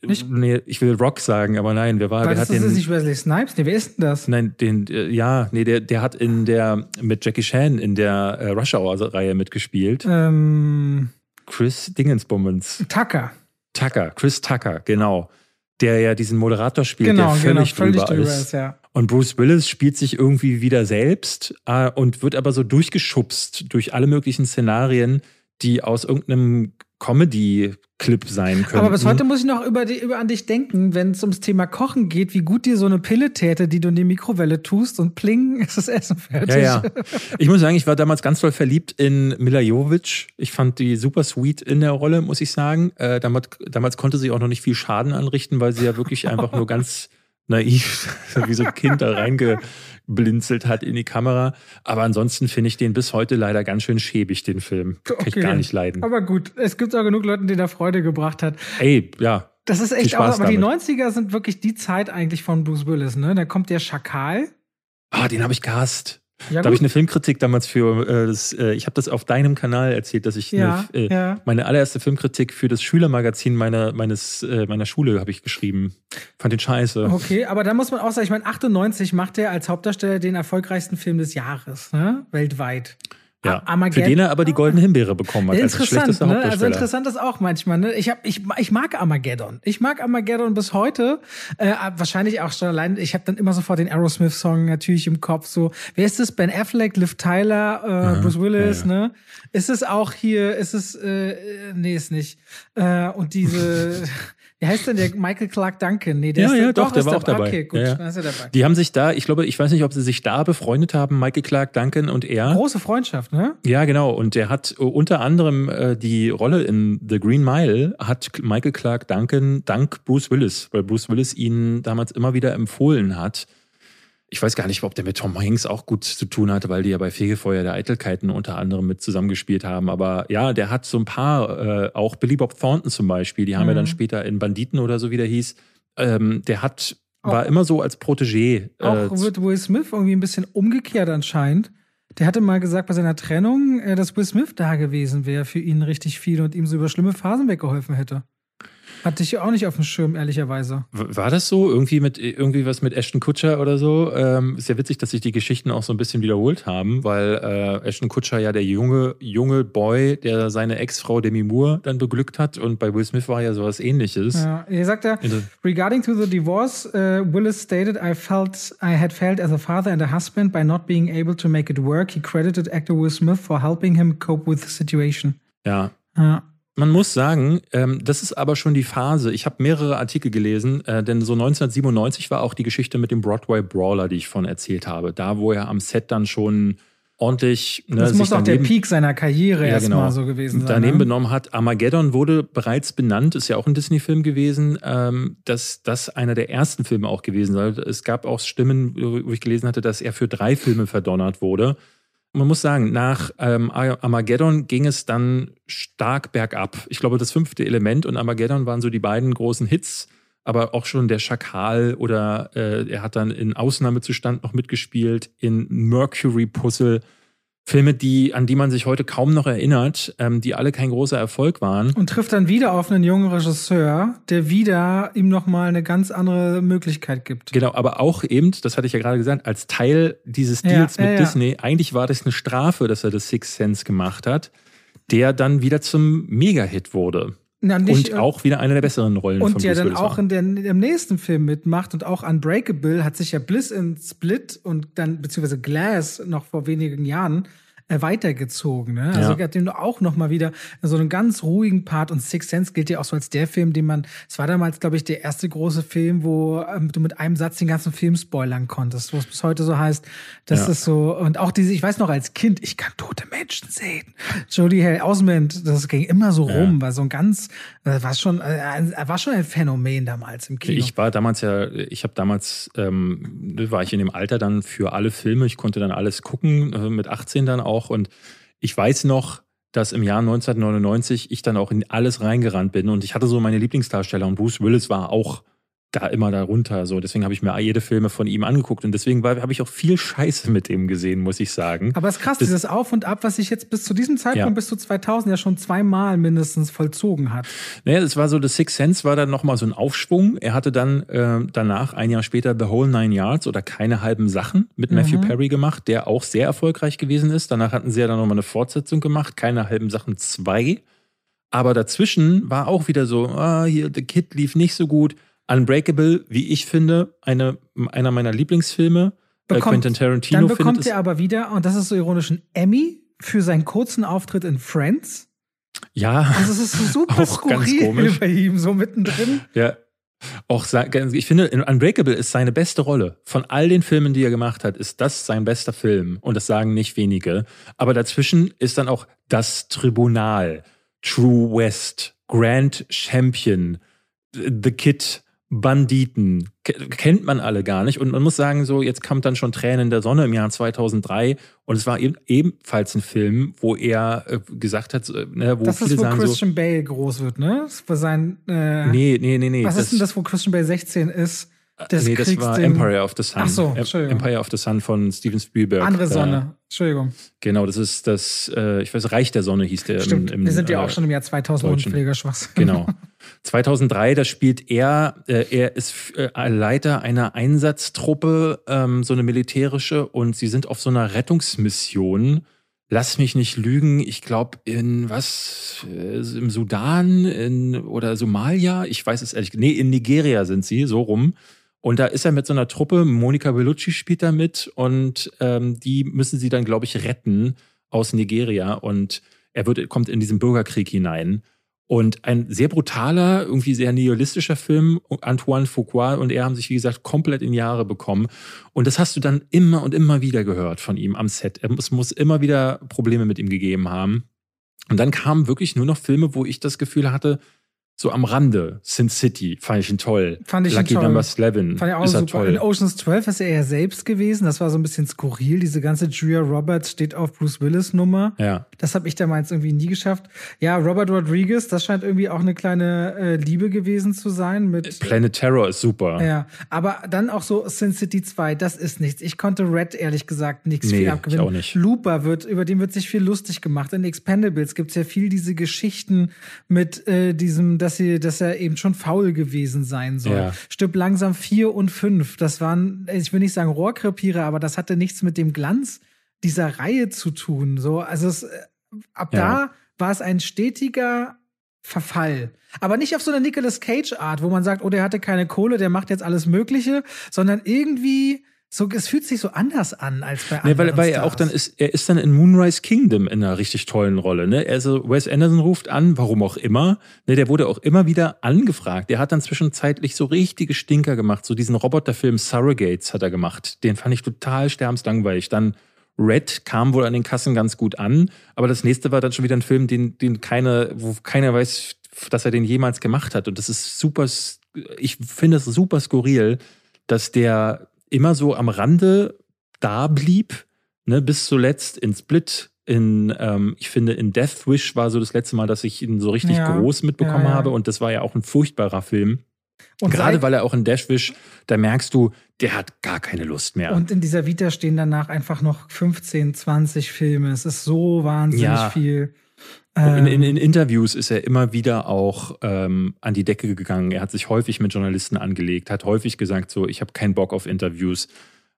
nicht? Nee, ich will Rock sagen, aber nein, wer war, das den. Das ist nicht Wesley Snipes, nee, wer ist denn das? Nein, den, äh, ja, nee, der, der hat in der, mit Jackie Chan in der äh, Rush Hour-Reihe mitgespielt. Ähm, Chris Dingensbummens. Tucker. Tucker, Chris Tucker, genau. Der ja diesen Moderator spielt, genau, der völlig, genau, völlig drüber, ist. ist ja. Und Bruce Willis spielt sich irgendwie wieder selbst äh, und wird aber so durchgeschubst durch alle möglichen Szenarien, die aus irgendeinem Comedy-Clip sein können. Aber bis heute muss ich noch über, die, über an dich denken, wenn es ums Thema Kochen geht, wie gut dir so eine Pille täte, die du in die Mikrowelle tust und pling, ist das Essen fertig. Ja, ja. Ich muss sagen, ich war damals ganz toll verliebt in Mila Jovovich. Ich fand die super sweet in der Rolle, muss ich sagen. Äh, damals, damals konnte sie auch noch nicht viel Schaden anrichten, weil sie ja wirklich einfach nur ganz naiv, wie so ein Kind da reingeblinzelt hat in die Kamera. Aber ansonsten finde ich den bis heute leider ganz schön schäbig, den Film. Kann okay. ich gar nicht leiden. Aber gut, es gibt auch genug Leute, denen er Freude gebracht hat. Ey, ja. Das ist echt auch, aber damit. die 90er sind wirklich die Zeit eigentlich von Bruce Willis, ne? Da kommt der Schakal. Ah, den habe ich gehasst. Ja, da habe ich eine Filmkritik damals für, äh, das, äh, ich habe das auf deinem Kanal erzählt, dass ich ja, eine, äh, ja. meine allererste Filmkritik für das Schülermagazin meiner, meines, äh, meiner Schule habe ich geschrieben. Fand den scheiße. Okay, aber da muss man auch sagen, ich meine, 98 macht er als Hauptdarsteller den erfolgreichsten Film des Jahres, ne? weltweit. Ja, Armageddon. für den er aber die goldene Himbeere bekommen hat. Interessant, ne? Also interessant ist auch manchmal. Ne? Ich, hab, ich, ich mag Armageddon. Ich mag Armageddon bis heute. Äh, wahrscheinlich auch schon allein. Ich habe dann immer sofort den Aerosmith-Song natürlich im Kopf. So, wer ist das? Ben Affleck, Liv Tyler, äh, Bruce Willis. Ja, ja. Ne? Ist es auch hier? Ist es? Äh, nee, ist nicht. Äh, und diese Wie heißt denn der Michael Clark Duncan? Nee, der ja, ist ja, doch, der war auch dabei. Okay, gut, ja, ja. dann ist er dabei. Die haben sich da, ich glaube, ich weiß nicht, ob sie sich da befreundet haben, Michael Clark Duncan und er. Große Freundschaft, ne? Ja, genau. Und der hat unter anderem äh, die Rolle in The Green Mile hat Michael Clark Duncan dank Bruce Willis, weil Bruce Willis ihn damals immer wieder empfohlen hat ich weiß gar nicht, ob der mit Tom Hanks auch gut zu tun hatte, weil die ja bei Fegefeuer der Eitelkeiten unter anderem mit zusammengespielt haben. Aber ja, der hat so ein paar, äh, auch Billy Bob Thornton zum Beispiel, die haben mhm. ja dann später in Banditen oder so, wie der hieß. Ähm, der hat, war auch, immer so als Protégé. Äh, auch wird Will Smith irgendwie ein bisschen umgekehrt anscheinend. Der hatte mal gesagt bei seiner Trennung, äh, dass Will Smith da gewesen wäre für ihn richtig viel und ihm so über schlimme Phasen weggeholfen hätte. Hatte ich auch nicht auf dem Schirm, ehrlicherweise. War das so? Irgendwie mit irgendwie was mit Ashton Kutscher oder so? Ähm, ist ja witzig, dass sich die Geschichten auch so ein bisschen wiederholt haben, weil äh, Ashton Kutscher ja der junge, junge Boy, der seine Ex-Frau Demi Moore dann beglückt hat und bei Will Smith war ja sowas ähnliches. Ja, er sagt ja, regarding to the divorce, uh, Willis stated, I felt I had failed as a father and a husband by not being able to make it work. He credited actor Will Smith for helping him cope with the situation. Ja. Ja. Man muss sagen, ähm, das ist aber schon die Phase. Ich habe mehrere Artikel gelesen, äh, denn so 1997 war auch die Geschichte mit dem Broadway Brawler, die ich von erzählt habe. Da, wo er am Set dann schon ordentlich. Ne, das muss auch daneben, der Peak seiner Karriere ja, erstmal genau, so gewesen sein. Daneben ne? benommen hat. Armageddon wurde bereits benannt, ist ja auch ein Disney-Film gewesen, ähm, dass das einer der ersten Filme auch gewesen sei. Es gab auch Stimmen, wo ich gelesen hatte, dass er für drei Filme verdonnert wurde man muss sagen, nach ähm, Armageddon ging es dann stark bergab. Ich glaube, das fünfte Element und Armageddon waren so die beiden großen Hits, aber auch schon der Schakal oder äh, er hat dann in Ausnahmezustand noch mitgespielt, in Mercury Puzzle. Filme, die, an die man sich heute kaum noch erinnert, ähm, die alle kein großer Erfolg waren. Und trifft dann wieder auf einen jungen Regisseur, der wieder ihm nochmal eine ganz andere Möglichkeit gibt. Genau, aber auch eben, das hatte ich ja gerade gesagt, als Teil dieses Deals ja, mit ja, Disney, eigentlich war das eine Strafe, dass er das Six Sense gemacht hat, der dann wieder zum Mega-Hit wurde. Na, nicht, und auch wieder eine der besseren Rollen und von ja Bruce dann auch in der, im nächsten Film mitmacht und auch Unbreakable hat sich ja Bliss in Split und dann beziehungsweise Glass noch vor wenigen Jahren äh, weitergezogen. Ne? Also Ja. hat den auch noch mal wieder so einen ganz ruhigen Part und Six Sense gilt ja auch so als der Film, den man, es war damals glaube ich der erste große Film, wo ähm, du mit einem Satz den ganzen Film spoilern konntest, wo es bis heute so heißt, das Ja. ist so und auch diese, ich weiß noch als Kind, ich kann tote Menschen sehen. Jodie Hale Osmond, das ging immer so Ja. rum, war so ein ganz, äh, war schon, äh, ein- war schon ein Phänomen damals im Kino. Ich war damals ja, ich habe damals, ähm, war ich in dem Alter dann für alle Filme, ich konnte dann alles gucken, äh, mit 18 dann auch. Und ich weiß noch, dass im Jahr 1999 ich dann auch in alles reingerannt bin. Und ich hatte so meine Lieblingsdarsteller. Und Bruce Willis war auch da immer darunter. So, deswegen habe ich mir jede Filme von ihm angeguckt und deswegen habe ich auch viel Scheiße mit ihm gesehen, muss ich sagen. Aber es ist krass, Das- dieses Auf und Ab, was sich jetzt bis zu diesem Zeitpunkt, Ja. bis zu 2000 ja schon zweimal mindestens vollzogen hat. Naja, es war so, The Sixth Sense war dann nochmal so ein Aufschwung. Er hatte dann äh, danach, ein Jahr später, The Whole Nine Yards oder Keine halben Sachen mit Matthew Mhm. Perry gemacht, der auch sehr erfolgreich gewesen ist. Danach hatten sie ja dann nochmal eine Fortsetzung gemacht, Keine halben Sachen 2. Aber dazwischen war auch wieder so, ah, hier, The Kid lief nicht so gut. Unbreakable, wie ich finde, eine, einer meiner Lieblingsfilme. Äh, Bekommt- Quentin Tarantino Dann bekommt er aber wieder, und das ist so ironisch, einen Emmy für seinen kurzen Auftritt in Friends. Ja, Also es ist so super Auch ganz skurril komisch. bei ihm, so mittendrin. Ja. Auch ich finde, in Unbreakable ist seine beste Rolle. Von all den Filmen, die er gemacht hat, ist das sein bester Film. Und das sagen nicht wenige. Aber dazwischen ist dann auch Das Tribunal, True West, Grand Champion, The Kid, Banditen. Ke- Kennt man alle gar nicht. Und man muss sagen, so, jetzt kommt dann schon Tränen der Sonne im Jahr 2003. Und es war eben, ebenfalls ein Film, wo er äh, gesagt hat, äh, ne, wo Das viele ist, wo sagen so, Christian Bale groß wird, ne? Das ist Für sein, äh, nee, nee, nee, nee. was ist denn das, wo Christian Bale 16 ist? Das nee, das war Empire of the Sun. Ach so, Entschuldigung. Empire of the Sun von Steven Spielberg. Andere Äh, Sonne. Entschuldigung. genau, das ist das, äh, ich weiß, Reich der Sonne hieß der. im- Stimmt, im, wir sind ja äh, auch schon im Jahr 2000 Deutschen. Pflegerschwachs. Genau. 2003, da spielt er, äh, er ist äh, Leiter einer Einsatztruppe, ähm, so eine militärische, und sie sind auf so einer Rettungsmission. Lass mich nicht lügen, ich glaube in was, im Sudan in, oder Somalia, ich weiß es ehrlich, nee, in Nigeria sind sie, so rum. Und da ist er mit so einer Truppe, Monika Bellucci spielt da mit und ähm, die müssen sie dann, glaube ich, retten aus Nigeria und er wird, kommt in diesen Bürgerkrieg hinein. Und ein sehr brutaler, irgendwie sehr nihilistischer Film. Antoine Fuqua und er haben sich, wie gesagt, komplett in Jahre bekommen. Und das hast du dann immer und immer wieder gehört von ihm am Set. Es muss immer wieder Probleme mit ihm gegeben haben. Und dann kamen wirklich nur noch Filme, wo ich das Gefühl hatte, so am Rande, Sin City, fand ich ihn toll. Fand ich ihn Lucky toll. Number 11 Fand ich auch ist er super. toll. In Oceans 12 ist er ja selbst gewesen. Das war so ein bisschen skurril. Diese ganze Julia Roberts steht auf Bruce Willis Nummer. ja. Das habe ich damals irgendwie nie geschafft. Ja, Robert Rodriguez, das scheint irgendwie auch eine kleine äh, Liebe gewesen zu sein mit. Planet Terror ist super. Ja, aber dann auch so Sin City 2, das ist nichts. Ich konnte Red ehrlich gesagt nichts Nee, viel ich abgewinnen. auch nicht. Looper wird, über den wird sich viel lustig gemacht. In Expendables gibt's ja viel diese Geschichten mit äh, diesem, dass sie, dass er eben schon faul gewesen sein soll. Ja. Stirb langsam 4 und 5. Das waren, ich will nicht sagen Rohrkrepiere, aber das hatte nichts mit dem Glanz dieser Reihe zu tun. So, also es, äh, ab Ja. da war es ein stetiger Verfall. Aber nicht auf so eine Nicolas Cage-Art, wo man sagt, oh, der hatte keine Kohle, der macht jetzt alles Mögliche, sondern irgendwie so, es fühlt sich so anders an als bei Nee, anderen weil, weil er auch Stars. dann ist, er ist dann in Moonrise Kingdom in einer richtig tollen Rolle. Ne? Also Wes Anderson ruft an, warum auch immer. Ne, der wurde auch immer wieder angefragt. Der hat dann zwischenzeitlich so richtige Stinker gemacht. So diesen Roboterfilm Surrogates hat er gemacht. Den fand ich total sterbenslangweilig. Dann Red kam wohl an den Kassen ganz gut an, aber das nächste war dann schon wieder ein Film, den, den keine, wo keiner weiß, dass er den jemals gemacht hat. Und das ist super, ich finde es super skurril, dass der immer so am Rande da blieb, ne, bis zuletzt in Split, in, ähm, ich finde, in Death Wish war so das letzte Mal, dass ich ihn so richtig Ja. groß mitbekommen Ja, ja. habe. Und das war ja auch ein furchtbarer Film. und Gerade weil er auch in Death Wish, da merkst du, der hat gar keine Lust mehr. Und in dieser Vita stehen danach einfach noch 15, 20 Filme. Es ist so wahnsinnig Ja. viel. In, Ähm, in, in Interviews ist er immer wieder auch ähm, an die Decke gegangen. Er hat sich häufig mit Journalisten angelegt, hat häufig gesagt, so, ich habe keinen Bock auf Interviews.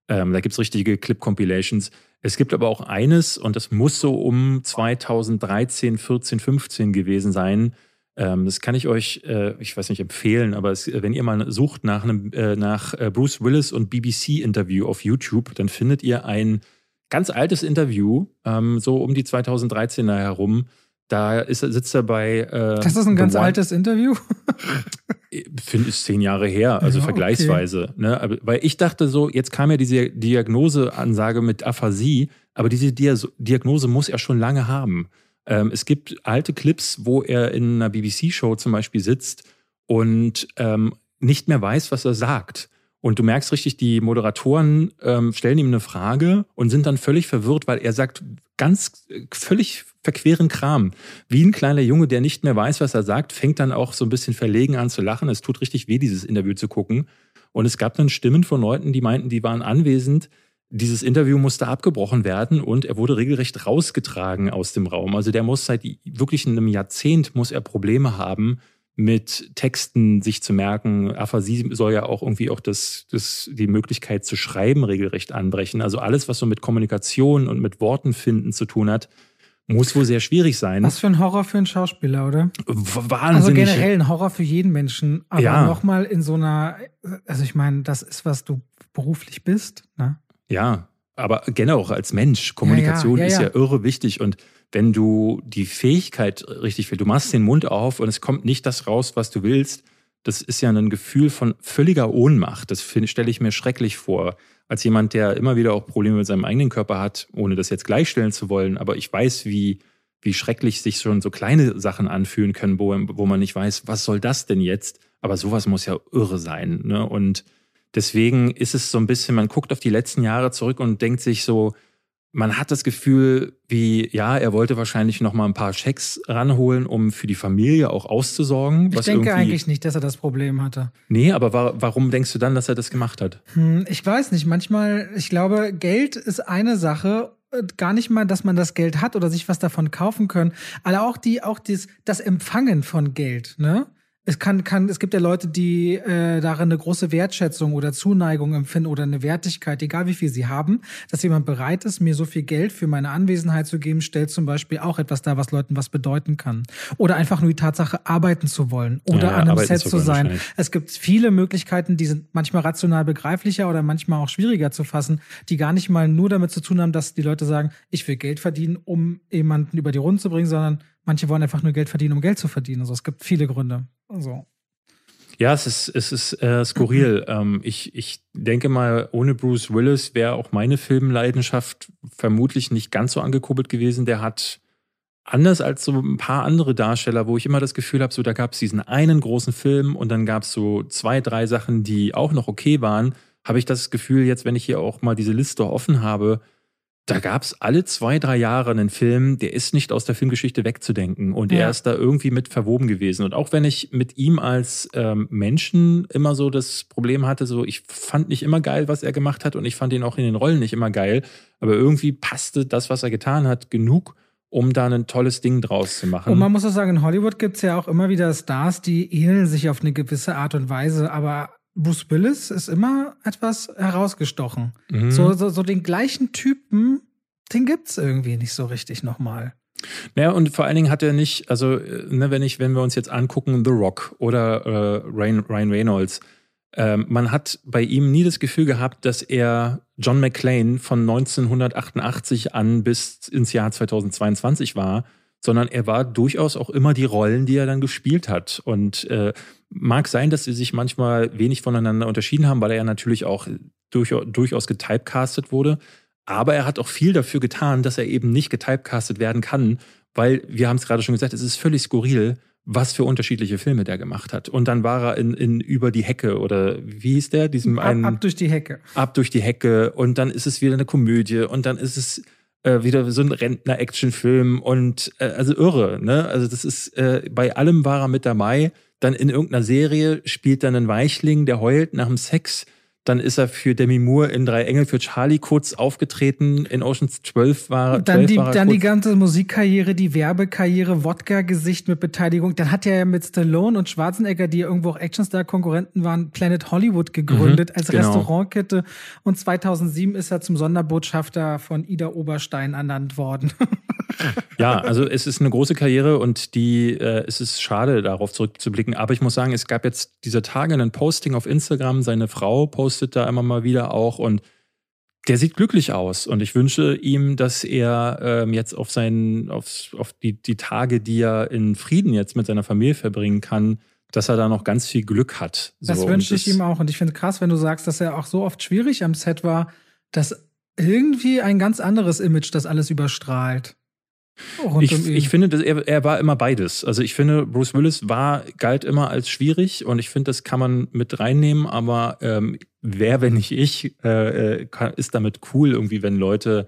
Ähm, da gibt es richtige Clip-Compilations. Es gibt aber auch eines, und das muss so um 2013, 14, 15 gewesen sein. Ähm, das kann ich euch, äh, ich weiß nicht, empfehlen, aber es, wenn ihr mal sucht nach einem äh, nach äh, Bruce Willis und BBC-Interview auf YouTube, dann findet ihr ein ganz altes Interview, ähm, so um die 2013er herum. Da ist, sitzt er bei. Äh, das ist ein ganz altes Interview. Finde ich zehn Jahre her, also ja, vergleichsweise. Okay. Ne? Aber, weil ich dachte so, jetzt kam ja diese Diagnoseansage mit Aphasie, aber diese Diagnose muss er schon lange haben. Ähm, es gibt alte Clips, wo er in einer BBC-Show zum Beispiel sitzt und ähm, nicht mehr weiß, was er sagt. Und du merkst richtig, die Moderatoren ähm, stellen ihm eine Frage und sind dann völlig verwirrt, weil er sagt ganz äh, völlig verqueren Kram. Wie ein kleiner Junge, der nicht mehr weiß, was er sagt, fängt dann auch so ein bisschen verlegen an zu lachen. Es tut richtig weh, dieses Interview zu gucken. Und es gab dann Stimmen von Leuten, die meinten, die waren anwesend, dieses Interview musste abgebrochen werden und er wurde regelrecht rausgetragen aus dem Raum. Also der muss seit wirklich einem Jahrzehnt muss er Probleme haben, mit Texten sich zu merken. Aphasie soll ja auch irgendwie auch das, das, die Möglichkeit zu schreiben regelrecht anbrechen. Also alles, was so mit Kommunikation und mit Worten finden zu tun hat, muss wohl sehr schwierig sein. Was für ein Horror für einen Schauspieler, oder? Wahnsinnig. Also generell ein Horror für jeden Menschen. Aber ja. nochmal in so einer, also ich meine, das ist, was du beruflich bist. Ne? Ja, aber generell auch als Mensch. Kommunikation ja, ja, ja, ist ja irre wichtig. Und wenn du die Fähigkeit richtig willst, du machst den Mund auf und es kommt nicht das raus, was du willst, das ist ja ein Gefühl von völliger Ohnmacht. Das stelle ich mir schrecklich vor. Als jemand, der immer wieder auch Probleme mit seinem eigenen Körper hat, ohne das jetzt gleichstellen zu wollen, aber ich weiß, wie, wie schrecklich sich schon so kleine Sachen anfühlen können, wo, wo man nicht weiß, was soll das denn jetzt? Aber sowas muss ja irre sein. Ne? Und Deswegen ist es so ein bisschen, man guckt auf die letzten Jahre zurück und denkt sich so, man hat das Gefühl, wie, ja, er wollte wahrscheinlich noch mal ein paar Schecks ranholen, um für die Familie auch auszusorgen. Ich denke eigentlich nicht, dass er das Problem hatte. Nee, aber wa warum denkst du dann, dass er das gemacht hat? Hm, ich weiß nicht. Manchmal, ich glaube, Geld ist eine Sache äh, gar nicht mal, dass man das Geld hat oder sich was davon kaufen können, aber auch die, auch dies, das Empfangen von Geld, ne? Es kann, kann, es gibt ja Leute, die äh, darin eine große Wertschätzung oder Zuneigung empfinden oder eine Wertigkeit, egal wie viel sie haben, dass jemand bereit ist, mir so viel Geld für meine Anwesenheit zu geben, stellt zum Beispiel auch etwas dar, was Leuten was bedeuten kann. Oder einfach nur die Tatsache, arbeiten zu wollen oder ja, an einem Set zu sein. Es gibt viele Möglichkeiten, die sind manchmal rational begreiflicher oder manchmal auch schwieriger zu fassen, die gar nicht mal nur damit zu tun haben, dass die Leute sagen, ich will Geld verdienen, um jemanden über die Runde zu bringen, sondern manche wollen einfach nur Geld verdienen, um Geld zu verdienen. Also es gibt viele Gründe. Also. Ja, es ist, es ist äh, skurril. ähm, ich, ich denke mal, ohne Bruce Willis wäre auch meine Filmleidenschaft vermutlich nicht ganz so angekurbelt gewesen. Der hat anders als so ein paar andere Darsteller, wo ich immer das Gefühl habe, so da gab es diesen einen großen Film und dann gab es so zwei, drei Sachen, die auch noch okay waren, habe ich das Gefühl, jetzt, wenn ich hier auch mal diese Liste offen habe, da gab es alle zwei, drei Jahre einen Film, der ist nicht aus der Filmgeschichte wegzudenken und ja. er ist da irgendwie mit verwoben gewesen. Und auch wenn ich mit ihm als ähm, Menschen immer so das Problem hatte, so ich fand nicht immer geil, was er gemacht hat und ich fand ihn auch in den Rollen nicht immer geil, aber irgendwie passte das, was er getan hat, genug, um da ein tolles Ding draus zu machen. Und man muss auch sagen, in Hollywood gibt es ja auch immer wieder Stars, die ähneln sich auf eine gewisse Art und Weise, aber Bruce Willis ist immer etwas herausgestochen. Mhm. So, so, so den gleichen Typen, den gibt's irgendwie nicht so richtig nochmal. Naja, und vor allen Dingen hat er nicht, also, äh, ne, wenn ich, wenn wir uns jetzt angucken, The Rock oder äh, Ryan, Ryan Reynolds, äh, man hat bei ihm nie das Gefühl gehabt, dass er John McClane von 1988 an bis ins Jahr 2022 war, sondern er war durchaus auch immer die Rollen, die er dann gespielt hat. Und äh, mag sein, dass sie sich manchmal wenig voneinander unterschieden haben, weil er ja natürlich auch durch, durchaus getypecastet wurde. Aber er hat auch viel dafür getan, dass er eben nicht getypecastet werden kann, weil wir haben es gerade schon gesagt, es ist völlig skurril, was für unterschiedliche Filme der gemacht hat. Und dann war er in, in Über die Hecke oder wie hieß der? Diesem ab, einen, ab durch die Hecke. Ab durch die Hecke. Und dann ist es wieder eine Komödie und dann ist es äh, wieder so ein Rentner-Action-Film und äh, also irre, ne? Also das ist, äh, bei allem war er mit dabei. Dann in irgendeiner Serie spielt dann ein Weichling, der heult nach dem Sex. Dann ist er für Demi Moore in Drei Engel für Charlie kurz aufgetreten. In Oceans 12 war, dann 12 die, war er dann kurz. die ganze Musikkarriere, die Werbekarriere, Wodka-Gesicht mit Beteiligung. Dann hat er ja mit Stallone und Schwarzenegger, die irgendwo auch Actionstar-Konkurrenten waren, Planet Hollywood gegründet als genau. Restaurantkette. Und 2007 ist er zum Sonderbotschafter von Ida Oberstein ernannt worden. Ja, also es ist eine große Karriere und die, äh, es ist schade, darauf zurückzublicken. Aber ich muss sagen, es gab jetzt dieser Tage ein Posting auf Instagram. Seine Frau postet da immer mal wieder auch und der sieht glücklich aus. Und ich wünsche ihm, dass er ähm, jetzt auf seinen, auf, auf die, die Tage, die er in Frieden jetzt mit seiner Familie verbringen kann, dass er da noch ganz viel Glück hat. Das So, wünsche und ich ihm auch. Und ich finde krass, wenn du sagst, dass er auch so oft schwierig am Set war, dass irgendwie ein ganz anderes Image das alles überstrahlt. Rund Ich, um ich finde, dass er, er war immer beides. Also ich finde, Bruce Willis war, galt immer als schwierig und ich finde, das kann man mit reinnehmen, aber ähm, wer, wenn nicht ich, äh, äh, kann, ist damit cool irgendwie, wenn Leute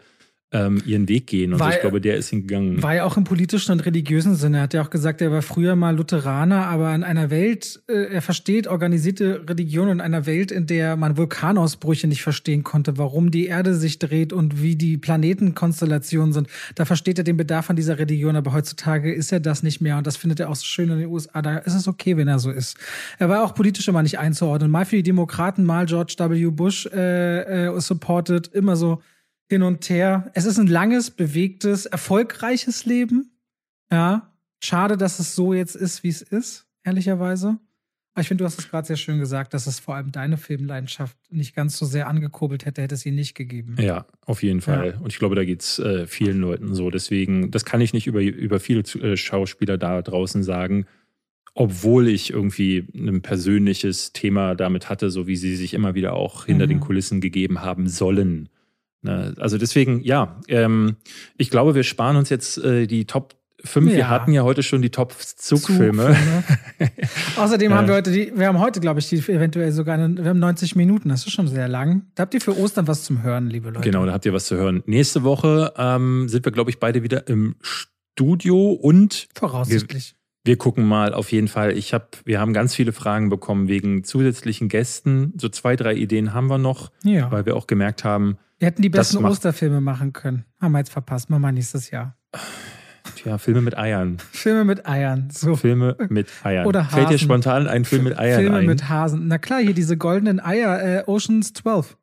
ähm, ihren Weg gehen. Und Weil- ich glaube, der ist hingegangen. War ja auch im politischen und religiösen Sinne. Er hat ja auch gesagt, er war früher mal Lutheraner, aber in einer Welt, äh, er versteht organisierte Religion in einer Welt, in der man Vulkanausbrüche nicht verstehen konnte, warum die Erde sich dreht und wie die Planetenkonstellationen sind. Da versteht er den Bedarf an dieser Religion, aber heutzutage ist er das nicht mehr und das findet er auch so schön in den USA. Da ist es okay, wenn er so ist. Er war auch politisch immer nicht einzuordnen. Mal für die Demokraten, mal George W. Bush äh, äh, supported, immer so hin und her. Es ist ein langes, bewegtes, erfolgreiches Leben. Ja. Schade, dass es so jetzt ist, wie es ist, ehrlicherweise. Aber ich finde, du hast es gerade sehr schön gesagt, dass es vor allem deine Filmleidenschaft nicht ganz so sehr angekurbelt hätte, hätte es ihn nicht gegeben. Ja, auf jeden Fall. Und ich glaube, da geht es äh, vielen Leuten so. Deswegen, das kann ich nicht über, über viele äh, Schauspieler da draußen sagen, obwohl ich irgendwie ein persönliches Thema damit hatte, so wie sie sich immer wieder auch hinter Mhm. den Kulissen gegeben haben sollen. Ne? Also deswegen, ja, ähm, ich glaube, wir sparen uns jetzt äh, die Top 5. Wir Ja. hatten ja heute schon die Top-Zugfilme. Zugfilme. Außerdem Ja. haben wir heute die, wir haben heute, glaube ich, die eventuell sogar, eine, wir haben 90 Minuten, das ist schon sehr lang. Da habt ihr für Ostern was zum Hören, liebe Leute. Genau, da habt ihr was zu hören. Nächste Woche ähm, sind wir, glaube ich, beide wieder im Studio und Voraussichtlich. Wir gucken mal auf jeden Fall. Ich habe, wir haben ganz viele Fragen bekommen wegen zusätzlichen Gästen. So zwei, drei Ideen haben wir noch, ja. weil wir auch gemerkt haben, Wir hätten die besten Osterfilme machen können. Haben wir jetzt verpasst. Machen wir nächstes Jahr. ja, Filme mit Eiern. Filme mit Eiern. So. Filme mit Eiern. Oder Fällt dir Hasen. spontan ein Film mit Eiern Filme ein? mit Hasen. Na klar, hier diese goldenen Eier, äh, Oceans 12.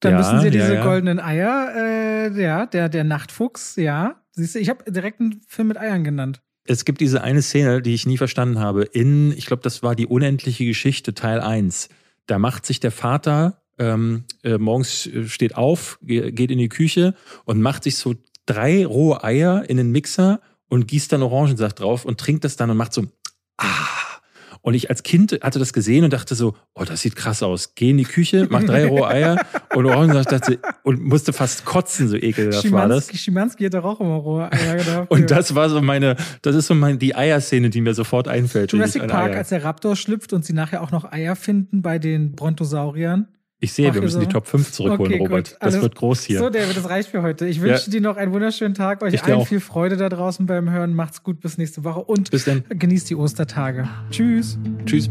Da Ja, müssen sie ja, diese ja. goldenen Eier, äh, ja, der, der Nachtfuchs, ja. Siehst du, ich habe direkt einen Film mit Eiern genannt. Es gibt diese eine Szene, die ich nie verstanden habe. In, ich glaube, das war die unendliche Geschichte, Teil 1. Da macht sich der Vater ähm, äh, morgens äh, steht auf, ge geht in die Küche und macht sich so drei rohe Eier in den Mixer und gießt dann Orangensaft drauf und trinkt das dann und macht so, ah. Und ich als Kind hatte das gesehen und dachte so, oh, das sieht krass aus. Geh in die Küche, mach drei rohe Eier und Orangensaft dachte, und musste fast kotzen, so ekelhaft war das. Schimanski, Schimanski hat doch auch immer rohe Eier gehabt. Und das war so meine, das ist so mein, die Eierszene, die mir sofort einfällt. Jurassic Park, als der Raptor schlüpft und sie nachher auch noch Eier finden bei den Brontosauriern. Ich sehe, Mach wir müssen so. die Top 5 zurückholen, Okay, gut. Robert. Das Alles- wird groß hier. So, David, das reicht für heute. Ich wünsche dir noch einen wunderschönen Tag. Euch allen viel Freude da draußen beim Hören. Macht's gut, bis nächste Woche und Bis genießt die Ostertage. Tschüss. Tschüss.